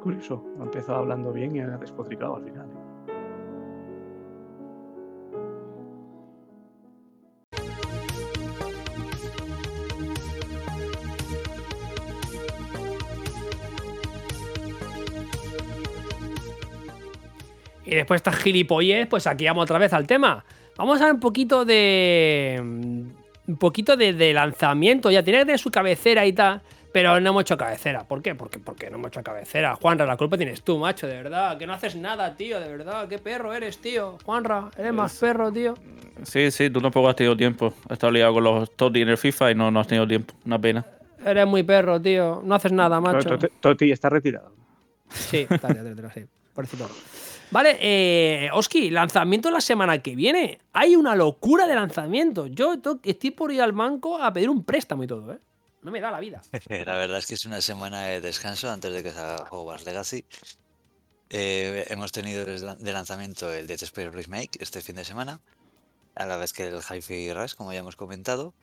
Curioso. Ha empezado hablando bien y ha despotricado al final. Y después de estas gilipollez, pues aquí vamos otra vez al tema. Vamos a ver un poquito de. Un poquito de, de lanzamiento. Ya tiene que tener su cabecera y tal. Pero no hemos hecho cabecera. ¿Por qué? Porque, porque no hemos hecho cabecera. Juanra, la culpa tienes tú, macho, de verdad. Que no haces nada, tío, de verdad. Qué perro eres, tío. Juanra, eres más perro, tío. Sí, sí, tú tampoco has tenido tiempo. Has estado liado con los Toti en el FIFA y no, no has tenido tiempo. Una pena. Eres muy perro, tío. No haces nada, macho. Toti- Toti está retirado. Sí, dale, dale, sí, pobrecito. Vale, eh, Oski, lanzamiento la semana que viene. Hay una locura de lanzamiento. Yo to- estoy por ir al banco a pedir un préstamo y todo, ¿eh? No me da la vida. La verdad es que es una semana de descanso antes de que salga Hogwarts Legacy. Eh, hemos tenido de lanzamiento el Dead Space Remake este fin de semana, a la vez que el Hi-Fi Rush, como ya hemos comentado.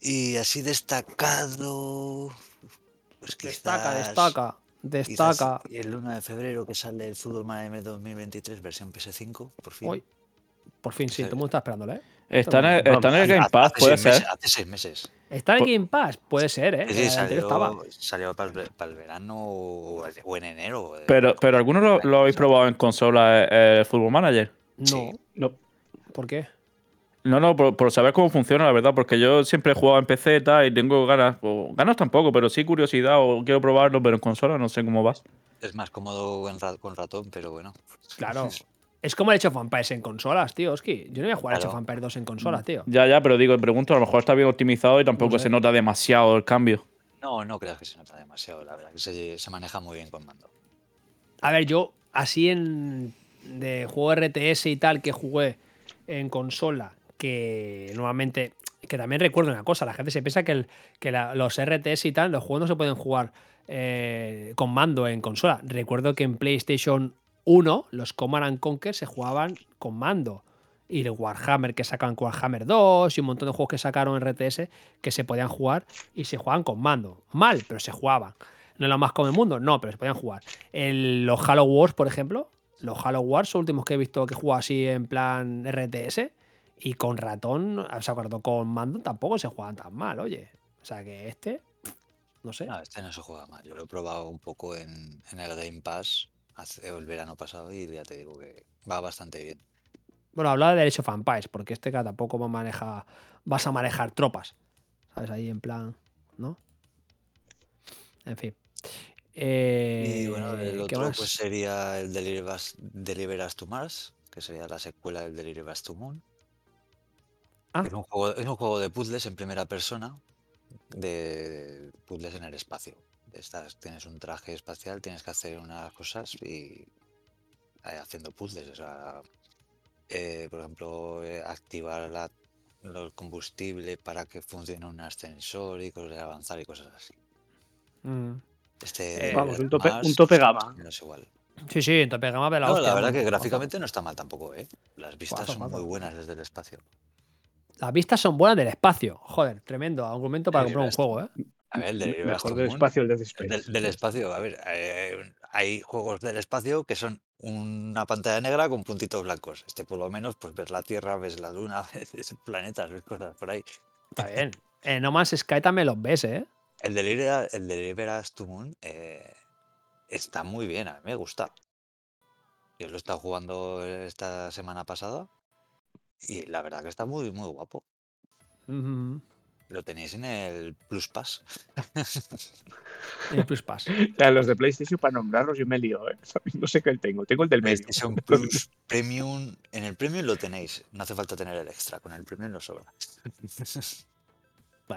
Y así destacado. Pues quizás destaca. destaca. Y el 1 de febrero que sale el Fútbol Manager 2023 versión PS5, por fin. Hoy, por fin, sí, todo el mundo está esperándolo, ¿eh? Está en el, Vamos, está en el Game Pass, hace puede seis ser. meses- hace seis meses. ¿Está en Por- Game Pass? Puede ser, ¿eh? Sí, El estaba. salió, salió para, el, para el verano o en enero. Pero, pero algunos lo, lo habéis probado en consola, eh, el Football Manager. No. Sí. No, ¿Por qué? No, no, por, por saber cómo funciona, la verdad, porque yo siempre he jugado en PC y tal, y tengo ganas, o ganas tampoco, pero sí curiosidad o quiero probarlo, pero en consola no sé cómo va. Es más cómodo en ra- con ratón, pero bueno. Claro. Es como el hecho of Empires en consolas, tío. Oski. Yo no voy a jugar Claro. Age of Empires 2 en consolas, tío. Ya, ya, pero digo, pregunto, a lo mejor está bien optimizado y tampoco No sé. se nota demasiado el cambio. No, no creas que se nota demasiado, la verdad, que se, se maneja muy bien con mando. A ver, yo así en de juego RTS y tal que jugué en consola, que normalmente, que también recuerdo una cosa, la gente se piensa que, los RTS y tal, los juegos no se pueden jugar eh, con mando en consola. Recuerdo que en PlayStation 1 los Command and Conquer se jugaban con mando. Y el Warhammer que sacan Warhammer 2 y un montón de juegos que sacaron RTS que se podían jugar y se jugaban con mando. Mal, pero se jugaban. No es lo más común mundo, no, pero se podían jugar. Los Halo Wars, por ejemplo, los Halo Wars los últimos que he visto que juega así en plan RTS y con ratón, o sea, con mando tampoco se juegan tan mal, oye. O sea que este, no sé. No, este no se juega mal. Yo lo he probado un poco en, en el Game Pass hace el verano pasado y ya te digo que va bastante bien. Bueno, hablaba de Age of Empires, porque este que tampoco va a maneja, vas a manejar tropas. ¿Sabes? Ahí en plan, ¿no? En fin. Eh, y bueno, el ¿qué otro más? pues sería el Deliver Us, Deliver Us to Mars, que sería la secuela del Deliver Us to Moon. Ah. Es, un juego, es un juego de puzzles en primera persona, de puzzles en el espacio. Estás, tienes un traje espacial, tienes que hacer unas cosas y eh, haciendo puzzles. O sea, eh, por ejemplo, eh, activar la, el combustible para que funcione un ascensor y cosas de avanzar y cosas así. Mm. Este Eh, vamos, un tope, un tope gama. no es igual. Sí, sí, en tope gama de la No, hostia. la verdad ¿no? que gráficamente no está mal tampoco, ¿eh? Las vistas Guapo, son guapo. muy buenas desde el espacio. Las vistas son buenas del espacio. Joder, tremendo argumento para comprar un juego, ¿eh? A ver, Mejor del espacio el Space. Del, del espacio, a ver, eh, hay juegos del espacio que son una pantalla negra con puntitos blancos. Este por lo menos, pues ves la Tierra, ves la Luna, ves planetas, ves cosas por ahí. Está bien. En No Man's Sky también los ves, ¿eh? El Deliver, el Deliver Us to Moon eh, está muy bien, a mí me gusta. Yo lo he estado jugando esta semana pasada y la verdad que está muy, muy guapo. Lo tenéis en el Plus Pass. El Plus Pass. Los de PlayStation, para nombrarlos, yo me lío, ¿eh? No sé qué tengo. Tengo el del medio. PlayStation Plus Premium. En el Premium lo tenéis. No hace falta tener el extra. Con el Premium lo sobra.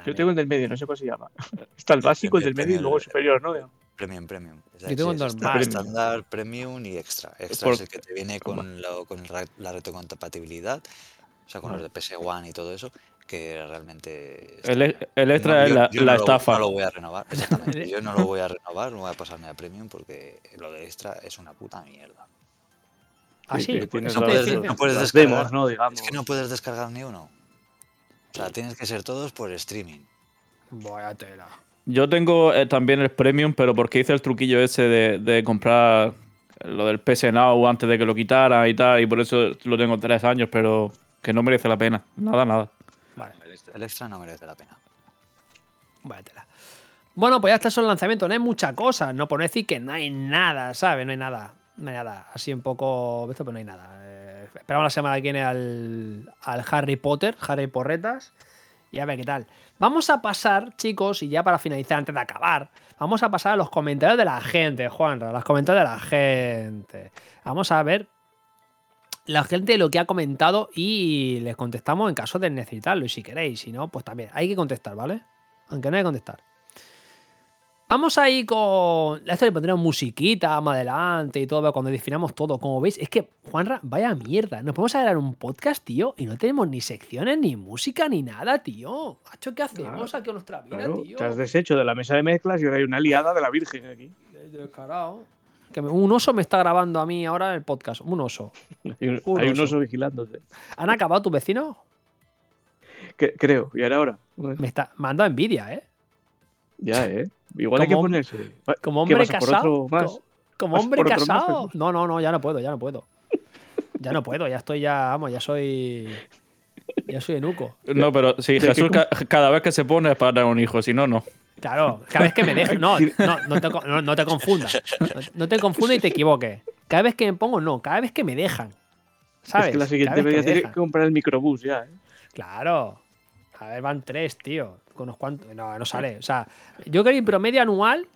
Yo tengo el del medio, no sé cómo se llama. Está el básico, el del medio y luego el superior, ¿no? Premium, Premium. Es Yo tengo normal. Estándar, Premium y Extra. Extra Por- es el que te viene con, la, con la la retrocompatibilidad. O sea, con los de PS1 y todo eso. Que realmente. está El, extra No, es yo- la, yo la no lo- estafa. no lo voy a renovar. Exactamente. Yo no lo voy a renovar, no voy a pasarme a Premium porque lo de Extra es una puta mierda. Ah, sí. que tienes ¿Eso no puedes- no descargar. demos, ¿no? Digamos. Es que no puedes descargar ni uno. O sea, tienes que ser todos por streaming. Vaya tela. Yo tengo eh, también el Premium, pero porque hice el truquillo ese de, de comprar lo del PS Now antes de que lo quitara y tal, y por eso lo tengo tres años, pero que no merece la pena. Nada, nada. Vale, El extra, el extra no merece la pena. tela. Bueno, pues ya está son lanzamientos. No hay mucha cosa. No por no decir que no hay nada, ¿sabes? No hay nada. No hay nada. Así un poco. Esto, pero no hay nada. Eh, esperamos la semana que viene al, al Harry Potter, Harry Porretas. Y a ver qué tal. Vamos a pasar, chicos, y ya para finalizar, antes de acabar, vamos a pasar a los comentarios de la gente, Juanra. Los comentarios de la gente. Vamos a ver la gente lo que ha comentado y les contestamos en caso de necesitarlo. Y si queréis, si no, pues también hay que contestar, ¿vale? Aunque no hay que contestar. Vamos ahí con. Esto le pondremos musiquita más adelante y todo, cuando definamos todo. Como veis, es que, Juanra, vaya mierda. Nos podemos grabar un podcast, tío, y no tenemos ni secciones, ni música, ni nada, tío. Macho, ¿qué hacemos aquí en nuestra vida, Claro, tío? te has deshecho de la mesa de mezclas y ahora hay una liada de la Virgen aquí. Descarado. Que un oso me está grabando a mí ahora el podcast. Un oso. Hay un, Un hay un oso. oso vigilándote. ¿Han acabado tus vecinos? Creo. Y ahora, ahora. Me está me han dado envidia, ¿eh? ya, ¿eh? Igual hay que ponerse. Como ¿Qué hombre casado. otro más? co- Como ¿Vas hombre por otro más, casado. Jesús? No, no, no, ya no puedo, ya no puedo. Ya no puedo, ya estoy ya, vamos, ya soy. Ya soy enuco. No, pero si ¿De qué Jesús ca- cada vez que se pone es para tener un hijo, si no, no. Claro, cada vez que me dejes. No, no, no, te, no, no te confundas. No, no te confundas y te equivoques. Cada vez que me pongo, no, cada vez que me dejan. ¿Sabes? Es que la siguiente vez que que comprar el microbús ya. ¿eh? Claro. A ver, van tres, tío. Con unos cuantos. No, no sale. O sea, yo creo que mi promedio anual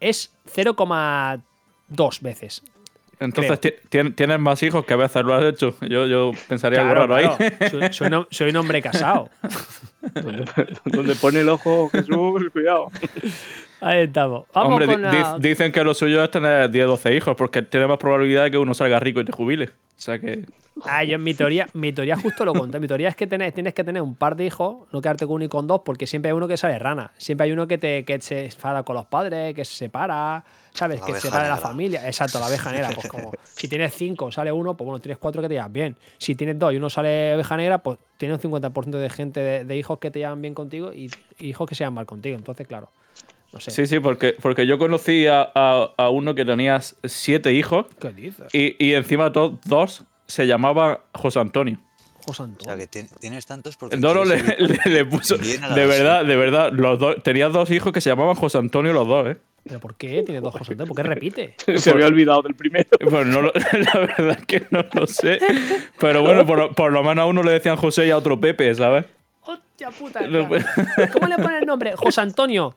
es 0,2 veces. Entonces ti- tien- tienes más hijos que a veces lo has hecho. Yo, yo pensaría algo Claro, raro ahí. claro. Soy, soy soy un hombre casado. Donde, donde pone el ojo Jesús, cuidado. Ahí estamos. Vamos Hombre, di- con la- di- dicen que lo suyo es tener 10 12 hijos, porque tiene más probabilidad de que uno salga rico y te jubile. O sea que. Ah, yo, mi teoría, mi teoría justo lo contrario. Mi teoría es que tenés- tienes que tener un par de hijos, no quedarte con uno y con dos, porque siempre hay uno que sale rana. Siempre hay uno que, te, que se enfada con los padres, que se separa, ¿sabes? La que se separa de la familia. Exacto, la abeja negra. Pues como si tienes cinco, sale uno, pues bueno, tienes cuatro que te llevan bien. Si tienes dos y uno sale oveja negra, pues tienes un 50% de gente, de, de hijos que te llevan bien contigo y, y hijos que se llevan mal contigo. Entonces, claro, no sé. Sí, sí, porque, porque yo conocí a, a- a uno que tenía 7 hijos ¿Qué dices? y, y encima to- dos se llamaba José Antonio. José O Antonio. sea, que tien- tienes tantos porque. No, no, le, le- le puso. De base. verdad, de verdad. Los dos, tenía dos hijos que se llamaban José Antonio los dos, ¿eh? ¿Pero por qué tiene dos José Antonio? ¿Por qué repite? Se había olvidado del primero. Pues no lo- la verdad es que no lo sé. Pero bueno, por, lo- por lo menos a uno le decían José y a otro Pepe, ¿sabes? Hostia puta. Claro. ¿Cómo le pone el nombre? José Antonio.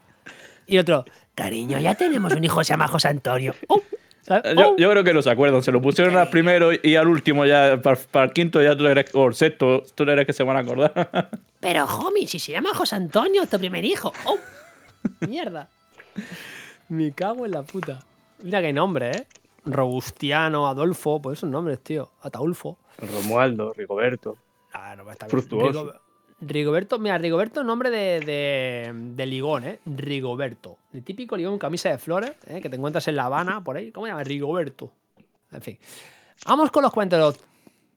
Y otro, cariño, ya tenemos un hijo que se llama José Antonio. Oh, Oh. yo creo que no se acuerdan. Se lo pusieron al primero y al último, ya para, para el quinto, ya tú eres, o el sexto, tú eres que se van a acordar. Pero, homie, si se llama José Antonio, tu primer hijo. Oh, mierda. Me cago en la puta. Mira qué nombre, ¿eh? Robustiano, Adolfo, pues esos nombres, tío. Ataulfo. Romualdo, Rigoberto. Ah, no, está bien. Fructuoso. Rigo- Rigoberto, mira, Rigoberto, nombre de, de, ligón, ¿eh? Rigoberto. El típico ligón camisa de flores, ¿eh? Que te encuentras en La Habana, por ahí. ¿Cómo se llama? Rigoberto. En fin. Vamos con los comentarios.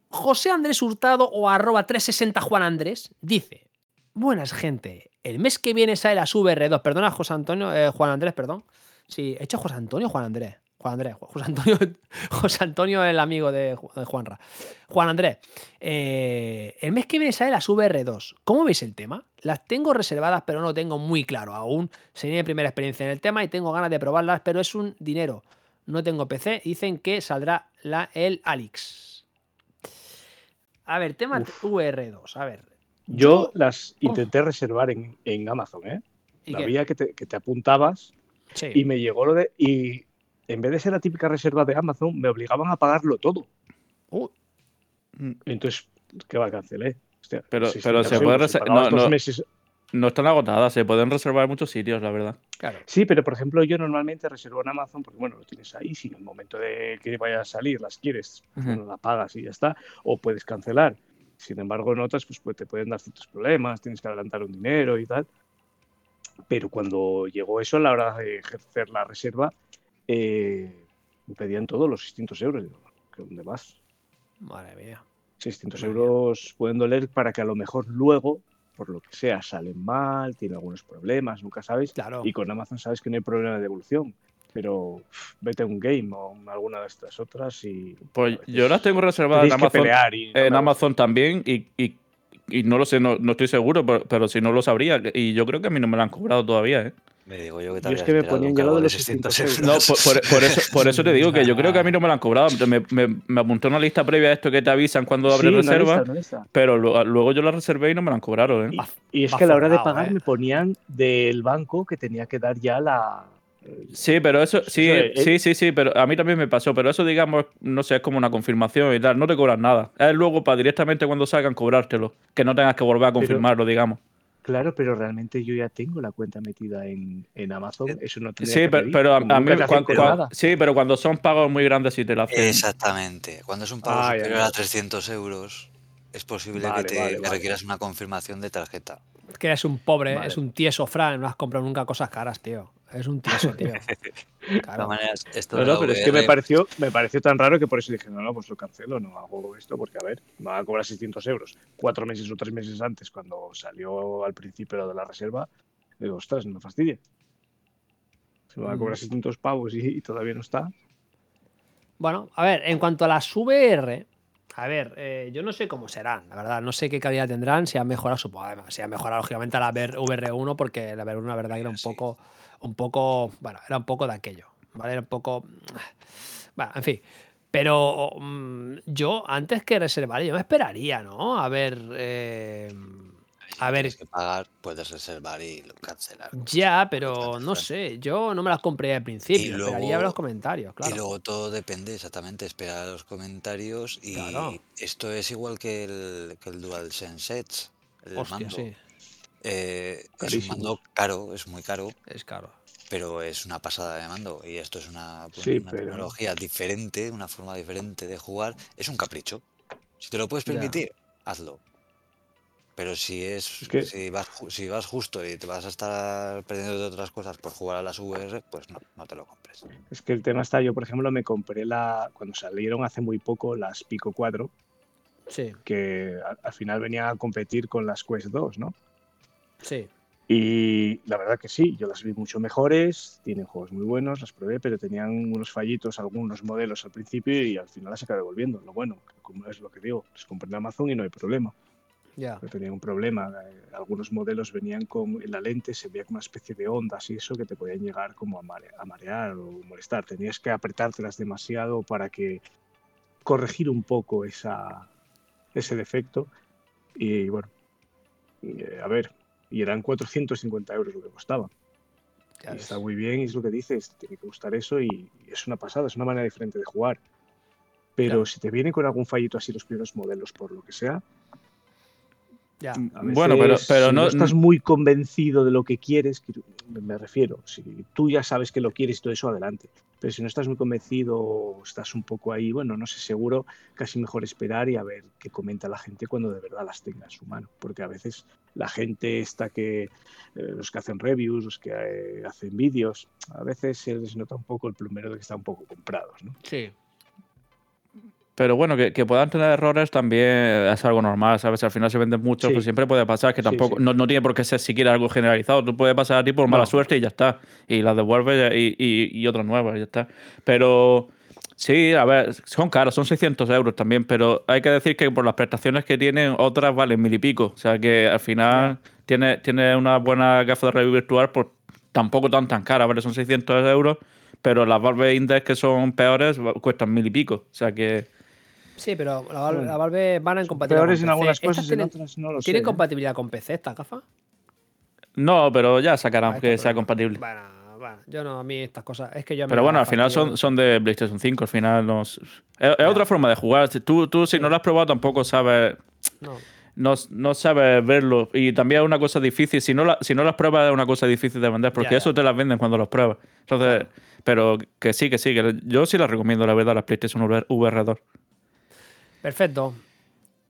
José Andrés Hurtado o arroba 360 Juan Andrés dice: Buenas, gente. El mes que viene sale las VR2. Perdona, José Antonio, eh, Juan Andrés, perdón. Sí, ¿he hecho José Antonio Juan Andrés? Juan Andrés. José Antonio, José Antonio el amigo de, Ju- de Juanra. Juan Andrés, eh, el mes que viene sale las VR2. ¿Cómo veis el tema? Las tengo reservadas, pero no lo tengo muy claro aún. Sería mi primera experiencia en el tema y tengo ganas de probarlas, pero es un dinero. No tengo PC. Dicen que saldrá la, el Alix. A ver, tema VR2. A ver. Yo las intenté reservar en, en Amazon, ¿eh? ¿y La que te, que te apuntabas Sí. y me llegó lo de. Y en vez de ser la típica reserva de Amazon, me obligaban a pagarlo todo. Uh, Entonces, ¿qué va? Cancelé. Hostia, Pero- 600 pero se puede euros, si reser- pagabas no, dos no. meses- No están agotadas, se pueden reservar en muchos sitios, la verdad. claro. Sí, pero por ejemplo, yo normalmente reservo en Amazon porque, bueno, lo tienes ahí. Si en el momento de que vaya a salir las quieres, pues, Ujú. bueno, la pagas y ya está. O puedes cancelar. Sin embargo, en otras, pues, pues, te pueden dar ciertos problemas, tienes que adelantar un dinero y tal. Pero cuando llegó eso a la hora de ejercer la reserva, eh, me pedían todos los 600 euros. ¿qué dónde vas? Madre mía. 600 Madre mía. euros pueden doler para que a lo mejor luego, por lo que sea, salen mal, tienen algunos problemas, nunca sabes. Claro. Y con Amazon sabes que no hay problema de devolución. Pero uf, vete a un game o a alguna de estas otras y. Pues yo las tengo reservadas en que Amazon, y no en me- Amazon también y, y- y no lo sé, no, no estoy seguro, pero, pero si no lo sabría. Y yo creo que a mí no me lo han cobrado todavía, ¿eh? Me digo yo que Yo es que me ponían de los 600 600 euros. No, por, por- por eso, por eso te digo que yo creo que a mí no me lo han cobrado. Me, me, me apuntó una lista previa a esto que te avisan cuando Sí, abres una reserva, lista, una lista. pero lo- luego yo la reservé y no me la han cobrado, ¿eh? Y, y es que a la hora de pagar ¿eh? me ponían del banco que tenía que dar ya la. Sí, pero eso, sí, Eso es- sí, sí, sí, pero a mí también me pasó. Pero eso, digamos, no sé, es como una confirmación y tal. No te cobran nada. Es luego para directamente cuando salgan cobrártelo. Que no tengas que volver a confirmarlo, digamos. Claro, pero realmente yo ya tengo la cuenta metida en, en Amazon. Eso no tendría Sí, que pero, a, mí. sí, pero cuando son pagos muy grandes y te lo hacen. Exactamente. Cuando es un pago Ah, superior ya. a 300 euros, es posible Vale, que, te, vale, que vale. requieras una confirmación de tarjeta. Es que eres un pobre, Vale. es un tieso, Fran. No has comprado nunca cosas caras, tío. Es un tieso, tío. De Claro. todas maneras, esto No, no, pero es que me pareció, me pareció tan raro que por eso dije, no, no, pues lo cancelo, no hago esto, porque a ver, me va a cobrar 600 euros cuatro meses o tres meses antes, cuando salió al principio lo de la reserva. Digo, ostras, no me fastidie. Se me va a Mm. cobrar 600 pavos y, y todavía no está. Bueno, a ver, en cuanto a las VR, a ver, eh, yo no sé cómo serán, la verdad, no sé qué calidad tendrán, si han mejorado, supongo, además, si han mejorado lógicamente a la VR- VR1, porque la VR1 la verdad era un Sí. poco, un poco, bueno, era un poco de aquello, ¿vale? Era un poco, bueno, en fin. Pero mm, yo, antes que reservar, yo me esperaría, ¿no? A ver, eh, a ver, que pagar, puedes reservar y lo cancelar. ya, pero no sé, yo no me las compré al principio, esperaría ver luego- los comentarios, claro. Y luego todo depende exactamente, esperar a los comentarios y Claro. esto es igual que el, que el DualSense Edge, el Hostia, mando. sí, Eh, es un mando caro, es muy caro, es caro. pero es una pasada de mando y esto es una, pues, Sí, una pero- tecnología diferente, una forma diferente de jugar. Es un capricho. Si te lo puedes Ya. permitir, hazlo. Pero si es, Es que- si vas si vas justo y te vas a estar perdiendo de otras cosas por jugar a las VR, pues no, no te lo compres. Es que el tema está, yo por ejemplo me compré la, cuando salieron hace muy poco las Pico 4, Sí, que al, al final venían a competir con las Quest 2, ¿no? Sí. Y la verdad que sí, yo las vi mucho mejores, tienen juegos muy buenos, las probé, pero tenían unos fallitos, algunos modelos al principio y al final las acabé devolviendo. Lo bueno, como es lo que digo, les compré en Amazon y no hay problema. Ya. Pero tenía un problema. eh, Algunos modelos venían con en la lente, se veía como una especie de ondas y eso que te podían llegar como a, mare- a marear o molestar. Tenías que apretártelas demasiado para que corregir un poco esa, ese defecto. Y bueno, eh, a ver, y eran 450 euros lo que costaba. Y está muy bien, y es lo que dices, tiene que gustar eso y, y es una pasada, es una manera diferente de jugar. Pero Claro. si te viene con algún fallito así los primeros modelos, por lo que sea, Ya. a Bueno, pero- veces, pero si no- estás muy convencido de lo que quieres, me refiero, si tú ya sabes que lo quieres y todo eso, adelante. Pero si no estás muy convencido o estás un poco ahí, bueno, no sé, seguro, casi mejor esperar y a ver qué comenta la gente cuando de verdad las tenga en su mano. Porque a veces la gente está que, eh, los que hacen reviews, los que eh, hacen vídeos, a veces se les nota un poco el plumero de que están un poco comprados, ¿no? Sí. Pero bueno, que, que puedan tener errores también es algo normal, ¿sabes? Al final se venden mucho, Sí. pues siempre puede pasar, que tampoco, sí. No, no tiene por qué ser siquiera algo generalizado. Tú puedes pasar a ti por mala No. suerte y ya está. Y las devuelves y, y, y otras nuevas ya está. Pero sí, a ver, son caros, son 600 euros también, pero hay que decir que por las prestaciones que tienen, otras valen mil y pico. O sea que al final tiene, tiene una buena gafa de review virtual, pues tampoco tan tan cara, ¿vale? Son 600 euros, pero las Valve Index que son peores cuestan mil y pico. O sea que... Sí, pero la Valve, la Valve van en compatibilidad Peores en algunas cosas, ¿Estas en tienen, otras no lo sé. ¿tienen ¿eh? compatibilidad con PC esta gafa? No, pero ya sacarán Ah, que sea compatible. Bueno, bueno, yo no, a mí estas cosas. Es que yo a Pero bueno, al gafas, final son, son de PlayStation 5, al final no es, otra forma de jugar. Tú, tú si no lo has probado tampoco sabes No. no, no sabes verlo. Y también es una cosa difícil. Si no, la, si no las pruebas, es una cosa difícil de vender, porque eso te las venden cuando las pruebas. Entonces, pero que sí, que sí, que yo sí las recomiendo, la verdad, las PlayStation VR 2. Perfecto.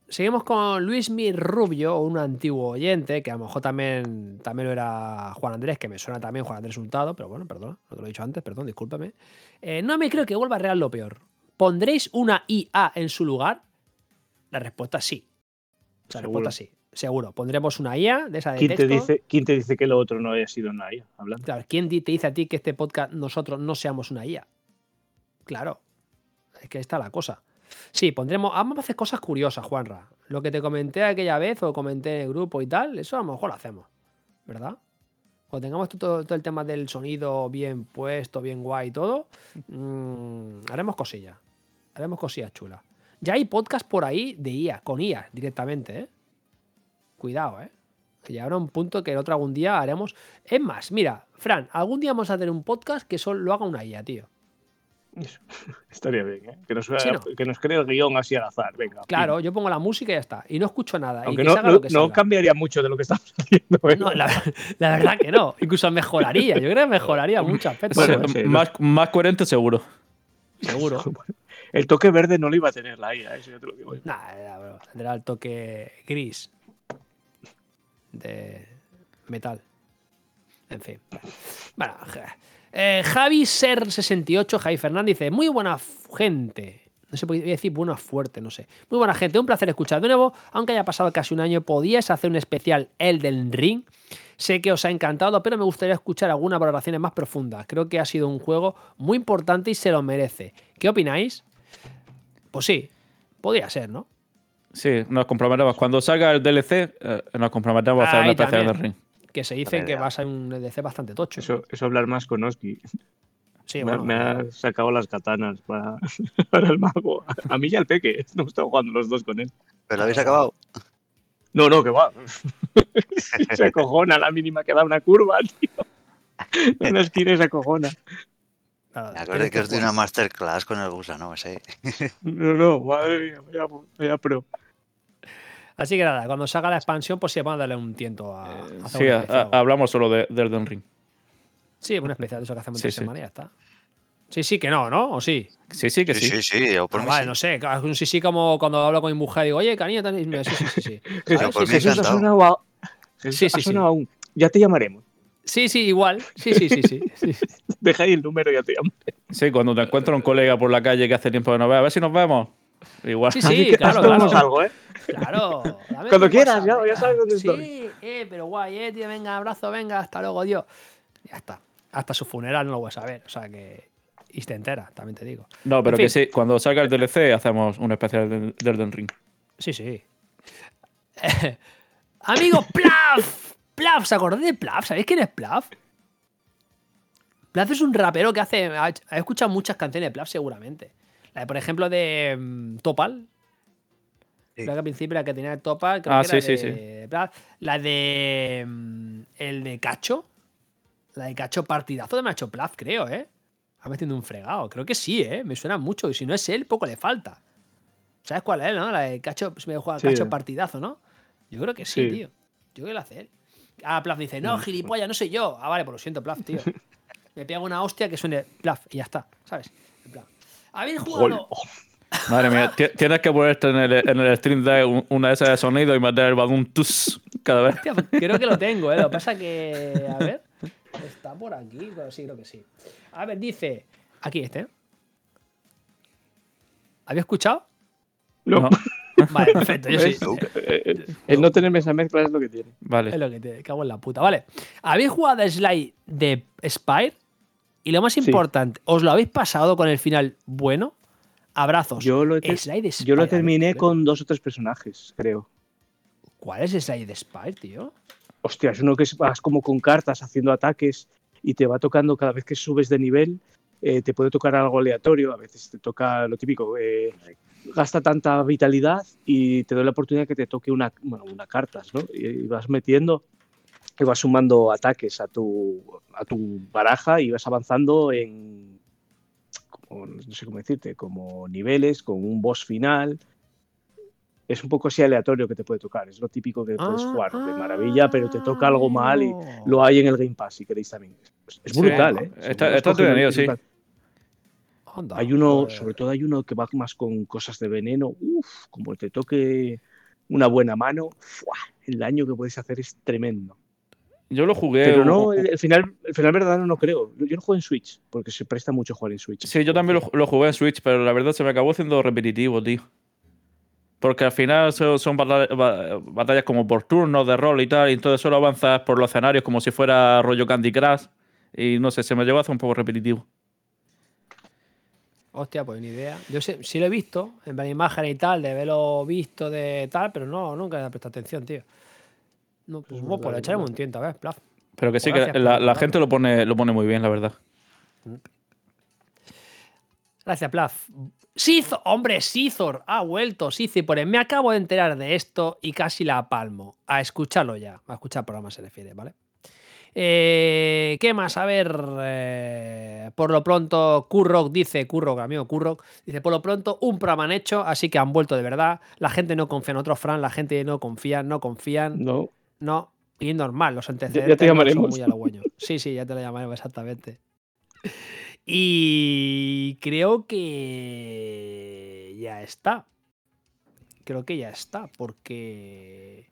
Seguimos con Luis Mi Rubio, un antiguo oyente, que a lo mejor también, también lo era Juan Andrés, que me suena también Juan Andrés Hurtado, pero bueno, perdón, no te lo he dicho antes, perdón, discúlpame. Eh, no me creo que vuelva a Real lo peor. ¿Pondréis una IA en su lugar? La respuesta es sí. La Seguro. respuesta es sí, seguro. Pondremos una IA de esa de ¿Quién te, dice, ¿Quién te dice que lo otro no haya sido una IA? Hablando. Claro, ¿quién te dice a ti que este podcast nosotros no seamos una IA? Claro, es que está la cosa. Sí, pondremos. Vamos a hacer cosas curiosas, Juanra. Lo que te comenté aquella vez o comenté en el grupo y tal, eso a lo mejor lo hacemos, ¿verdad? Cuando tengamos todo, el tema del sonido bien puesto, bien guay y todo, mm, haremos cosillas. Haremos cosillas chulas. Ya hay podcast por ahí de IA, con IA directamente, ¿eh? Cuidado, ¿eh? Que llegará un punto que el otro algún día haremos. Es más, mira, Fran, algún día vamos a hacer un podcast que solo lo haga una IA, tío. Eso. Estaría bien, ¿eh? Que nos, Sí, ¿no? que nos cree el guion así al azar. Venga. Claro, yo pongo la música y ya está. Y no escucho nada. y Aunque que no, no- lo que no salga. cambiaría mucho de lo que estamos haciendo. ¿eh? No, la, la verdad que no. Incluso mejoraría. Yo creo que mejoraría muchos aspectos. Bueno, ¿eh? sí, más, más coherente seguro. Seguro. El toque verde no lo iba a tener la IA, eso te lo digo. bro, tendrá el toque gris de metal. En fin. Bueno, eh, Javi Ser 68, Javi Fernández dice: Muy buena gente. No sé, podría decir buena fuerte, no sé. Muy buena gente, un placer escuchar de nuevo. Aunque haya pasado casi un año, podías hacer un especial Elden Ring. Sé que os ha encantado, pero me gustaría escuchar algunas valoraciones más profundas. Creo que ha sido un juego muy importante y se lo merece. ¿Qué opináis? Pues sí, podría ser, ¿no? Sí, nos comprometemos. Cuando salga el DLC, eh, nos comprometemos a hacer una especial de también. ring. Que se dice que va a ser un DLC bastante tocho. Eso, eso hablar más con Oski. sí, me, bueno, me ha sacado las katanas para, para el mago. A mí y al peque. No estado jugando los dos con él. ¿Pero lo habéis acabado? No, no, que va. se acojona la mínima que da una curva, tío. En una esquina acojona. claro, Me acuerdo tienes que os di una masterclass con el gusano ese. No, no, madre mía, vaya, vaya pro. Así que nada, cuando salga la expansión, pues sí, vamos a darle un tiento a. a hacer Eh, Sí, un a- a- hablamos solo de, de Elden Ring. Sí, un especial de eso que hacemos Sí, sí. semana y ya está. Sí, sí, que no, ¿no? ¿O sí? Sí, sí, que sí. Sí, sí, sí, por Ah, mí vale, sí. no sé. un sí, sí, como cuando hablo con mi mujer, digo, oye, cariño, tan- sí, sí, sí, sí. Pero por Sí, mí sí, Jesús a... Jesús Sí, sí, ha sí. sonado aún. Ya te llamaremos. Sí, sí, igual. Sí, sí, sí, sí. sí. Deja ahí el número y ya te llamo. Sí, cuando te encuentras un colega por la calle que hace tiempo que no ve, a ver si nos vemos. Igual. Sí, sí, claro, claro. algo, ¿eh? Claro. dame Cuando quieras, ya- sabes dónde sí, estoy. eh, pero guay, eh, tío, venga, abrazo, venga, hasta luego, Dios. Ya está. Hasta su funeral no lo voy a saber. O sea que. Y te entera, también te digo. No, pero En que fin. sí, cuando salga el DLC hacemos un especial de, de Elden Ring. Sí, sí. Amigo Plaf. Plaf, ¿se acordáis de Plaf? ¿Sabéis quién es Plaf? Plaf es un rapero que hace. Ha ha escuchado muchas canciones de Plaf, seguramente. La de, por ejemplo, de mm, Topal. Sí. La que al principio la que tenía Topal. Creo Ah, que era sí, sí, de Plaf. La de. mm, El de Cacho. La de Cacho partidazo de Macho Plaf, creo, ¿eh? Ha metiendo un fregado. Creo que sí, ¿eh? Me suena mucho. Y si no es él, poco le falta. ¿Sabes cuál es, no? La de Cacho, se me juega Sí. Cacho partidazo, ¿no? Yo creo que sí, Sí. tío. Yo creo que lo hace él. Ah, Plaf dice, no, gilipollas, no soy yo. Ah, vale, pues lo siento, Plaf, tío. Me pega una hostia que suene Plaf y ya está, ¿sabes? En plan. ¿Habéis jugado? Madre mía, ti- tienes que ponerte en el, en el stream de un- una de esas de sonido y meter el badum tus cada vez. Hostia, pues creo que lo tengo, ¿eh? Lo que pasa que. A ver. Está por aquí. Sí, creo que sí. A ver, dice. Aquí este. ¿eh? ¿Había escuchado? No. No. Vale, perfecto. Yo sí. Eh, eh, El no tener esa mezcla es lo que tiene. Es Vale. lo que te cago en la puta. Vale. ¿Habéis jugado a Sly de Spire? Y lo más importante, ¿os lo habéis pasado con el final bueno? Abrazos. Yo lo, yo terminé ver, con dos o tres personajes, creo. ¿Cuál es Sly de Spire, tío? Hostia, es uno que vas como con cartas haciendo ataques y te va tocando cada vez que subes de nivel. eh, te puede tocar algo aleatorio, a veces te toca lo típico, eh, gasta tanta vitalidad y te doy la oportunidad que te toque una, bueno, una cartas, ¿no? Y, y vas metiendo y vas sumando ataques a tu, a tu baraja y vas avanzando en, no sé cómo decirte, como niveles, con un boss final. Es un poco así aleatorio que te puede tocar, es lo típico que puedes Ah, jugar de maravilla, pero te toca algo mal y lo hay en el Game Pass si queréis también. Es, es Sí, brutal, ¿eh? está- está entretenido, sí. brutal. Anda, Hay uno, sobre todo hay uno que va más con cosas de veneno. Uf, como te toque una buena mano, ¡fua! el daño que puedes hacer es tremendo. Yo lo jugué. Pero no, el, el final, el final verdadero no creo. Yo no juego en Switch, porque se presta mucho jugar en Switch. Sí, yo también lo, lo jugué en Switch, pero la verdad se me acabó haciendo repetitivo, tío. Porque al final son, son batalla- ba- batallas como por turnos de rol y tal, y entonces solo avanzas por los escenarios como si fuera rollo Candy Crush. Y no sé, se me llegó a hacer un poco repetitivo. Hostia, pues ni idea. Yo sé, sí lo he visto, en plan imágenes y tal, de haberlo visto de tal, pero no, nunca le he prestado atención, tío. No, pues, bueno, pues le echaremos un tiento, a ver, plaf. Pero que sí, Pues que gracias por la, gente lo pone, lo pone muy bien, la verdad. Gracias, Plaf. Sith, hombre, Sithor ha vuelto. Sithor, me acabo de enterar de esto y casi la palmo. A escucharlo ya. A escuchar el programa se refiere, ¿vale? Eh, ¿Qué más? A ver. eh, por lo pronto, Kurrock dice, Kurrock, amigo Kurrock, dice, por lo pronto, un programa han hecho, así que han vuelto de verdad. La gente no confía en otro Fran, la gente no confía, no confían. No, No, y normal, los antecedentes ya te no son llamaremos. muy halagüeños. Sí, sí, ya te lo llamaremos exactamente. Y creo que ya está. Creo que ya está, porque...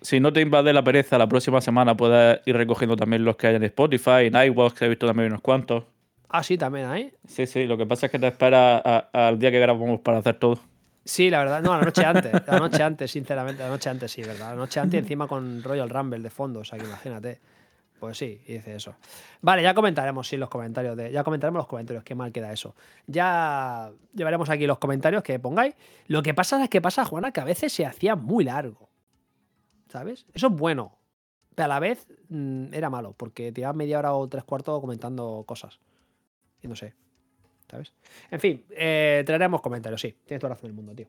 Si no te invade la pereza, la próxima semana puedes ir recogiendo también los que hay en Spotify, en iVoox, que he visto también unos cuantos. Ah, sí, también hay. Sí, sí, lo que pasa es que te espera al día que grabamos para hacer todo. Sí, la verdad. No, la noche antes. La noche antes, sinceramente. La noche antes, sí, ¿verdad? La noche antes encima con Royal Rumble de fondo. O sea, que imagínate. Pues sí, dice eso. Vale, ya comentaremos, sí, los comentarios. De, ya comentaremos los comentarios. Qué mal queda eso. Ya llevaremos aquí los comentarios que pongáis. Lo que pasa es que pasa, Juana, que a veces se hacía muy largo. ¿Sabes? Eso es bueno. Pero a la vez mm, era malo, porque te ibas media hora o tres cuartos comentando cosas. Y no sé. ¿Sabes? En fin, eh, traeremos comentarios, sí. Tienes toda la razón del mundo, tío.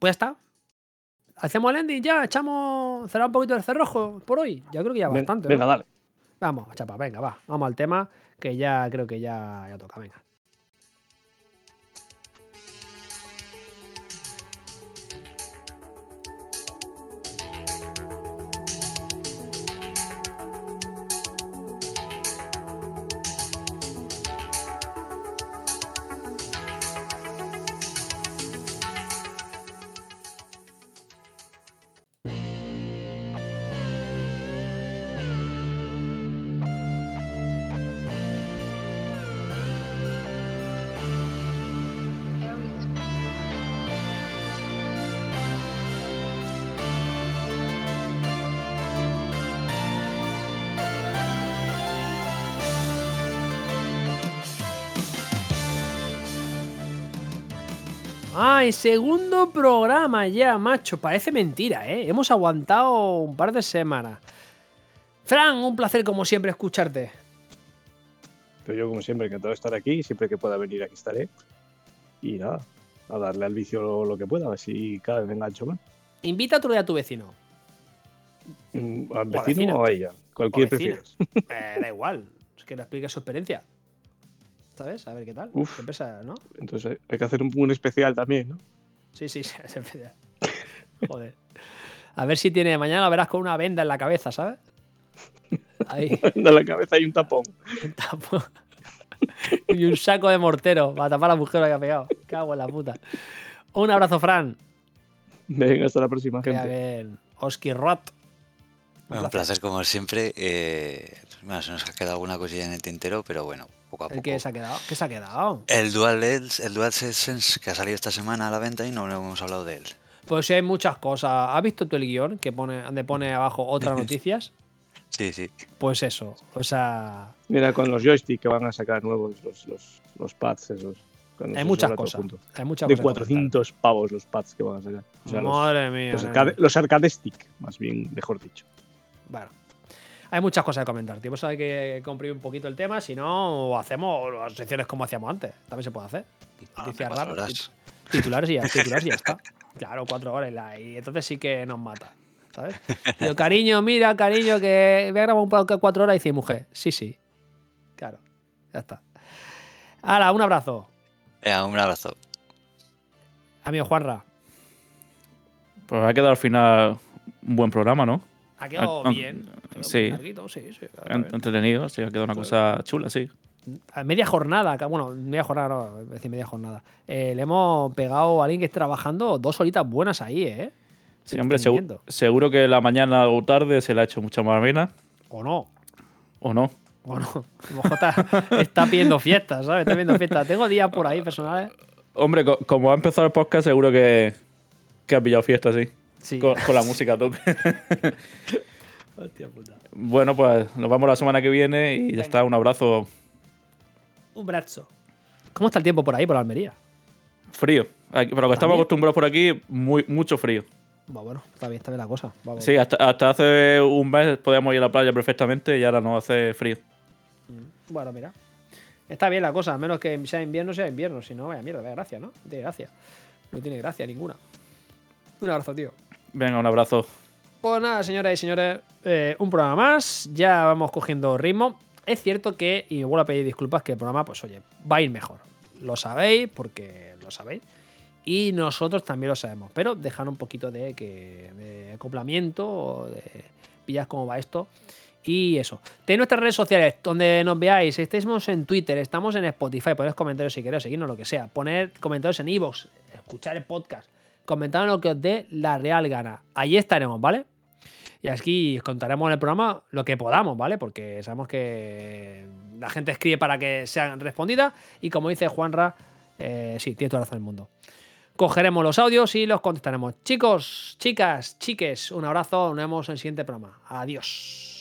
Pues ya está. Hacemos el ending ya, echamos. Cerrar un poquito el cerrojo por hoy. Ya creo que ya bastante. ¿no? Venga, dale. Vamos, chapa, venga, va. Vamos al tema, que ya creo que ya, ya toca, venga. Segundo programa ya, macho. Parece mentira, ¿eh? Hemos aguantado un par de semanas. Fran, un placer como siempre escucharte. Pero yo, como siempre, encantado de estar aquí. Siempre que pueda venir, aquí estaré. Y nada, a darle al vicio lo, lo que pueda, a ver si cada vez me engancho más. Invita otro día a tu vecino. Mm, ¿Al vecino o a ella? Cualquier prefieres. Eh, da igual. Es que le explique su experiencia. ¿Sabes? A ver qué tal. Uf. Siempre esa- ¿no? Entonces hay que hacer un, un especial también, ¿no? Sí, sí, sí. es especial. Joder. A ver si tiene. Mañana lo verás con una venda en la cabeza, ¿sabes? Ahí. En la cabeza hay un tapón. un tapo. y un saco de mortero para tapar la mujer que ha pegado. Cago en la puta. Un abrazo, Fran. Venga, hasta la próxima, Que gente. bien. Oski Rot. Un placer como siempre. eh, bueno, se nos ha quedado alguna cosilla en el tintero, pero bueno, poco a poco. ¿El que se ha quedado? ¿Qué se ha quedado? El DualSense, el DualSense que ha salido esta semana a la venta y no hemos hablado de él. Pues sí, hay muchas cosas. ¿Has visto tú el guion que pone, donde pone abajo otras noticias? Sí, sí. Pues eso. O sea, Mira, con los joysticks que van a sacar nuevos, los, los, los pads esos. cuando hay muchas cosas. Hay muchas De cosas. que 400 pavos los pads que van a sacar. O sea, comentar. los, Madre mía. los, arcade, los arcade stick, más bien, mejor dicho. Bueno. Hay muchas cosas que comentar, tío. Pues hay que comprimir un poquito el tema. Si no, hacemos las secciones como hacíamos antes. También se puede hacer. Noticias cuatro raras. Titulares y ya, titulares y ya está. Claro, cuatro horas. y la- Y entonces sí que nos mata. ¿Sabes? Digo, cariño, mira, cariño, que voy a grabar un podcast cuatro horas y dice mujer. Sí, sí. Claro. Ya está. Hala, un abrazo. Un abrazo. Amigo Juanra. Pues ha quedado al final un buen programa, ¿no? Ha quedado Ah, bien. Ha quedado sí. larguito. Entretenido, sí, ha quedado una cosa chula, sí. A media jornada, bueno, media jornada no, es decir, media jornada. Eh, le hemos pegado a alguien que está trabajando dos horitas buenas ahí, ¿eh? Sí, hombre, seguro que la mañana o tarde se le ha hecho mucha más vena, O no. o no. O no. Está, está pidiendo fiestas, ¿sabes? Está pidiendo fiestas. Tengo días por ahí personales. Hombre, co- como ha empezado el podcast, seguro que, que ha pillado fiesta, sí. Sí. Con, con la música tope. Hostia puta. bueno, pues nos vemos la semana que viene y ya está. Un abrazo Un brazo. ¿Cómo está el tiempo por ahí, por Almería? frío. Pero lo que estamos acostumbrados por aquí, muy, mucho frío. Bueno, bueno, está bien, está bien la cosa. Sí, hasta, hasta hace un mes podíamos ir a la playa perfectamente y ahora no hace frío. Bueno, mira. Está bien la cosa, a menos que sea invierno, sea invierno. Si no, vaya mierda, vaya gracia, ¿no? No tiene gracia. No tiene gracia ninguna. Un abrazo, tío. Venga, un abrazo. Pues nada, señoras y señores, eh, un programa más. Ya vamos cogiendo ritmo. Es cierto que, y vuelvo a pedir disculpas, que el programa, pues oye, va a ir mejor. Lo sabéis, porque lo sabéis. Y nosotros también lo sabemos. Pero dejar un poquito de, que, de acoplamiento, de pillas cómo va esto. Y eso. Tenéis nuestras redes sociales, donde nos veáis. Estamos en Twitter, estamos en Spotify. Ponéis comentarios si queréis, seguirnos lo que sea. Poner comentarios en iVoox, escuchar el podcast. Comentar lo que os dé la real gana. Allí estaremos, ¿vale? Y aquí os contaremos en el programa lo que podamos, ¿vale? Porque sabemos que la gente escribe para que sean respondidas. Y como dice Juanra, eh, sí, tiene toda razón del mundo. cogeremos los audios y los contestaremos. Chicos, chicas, chiques, un abrazo. Nos vemos en el siguiente programa. Adiós.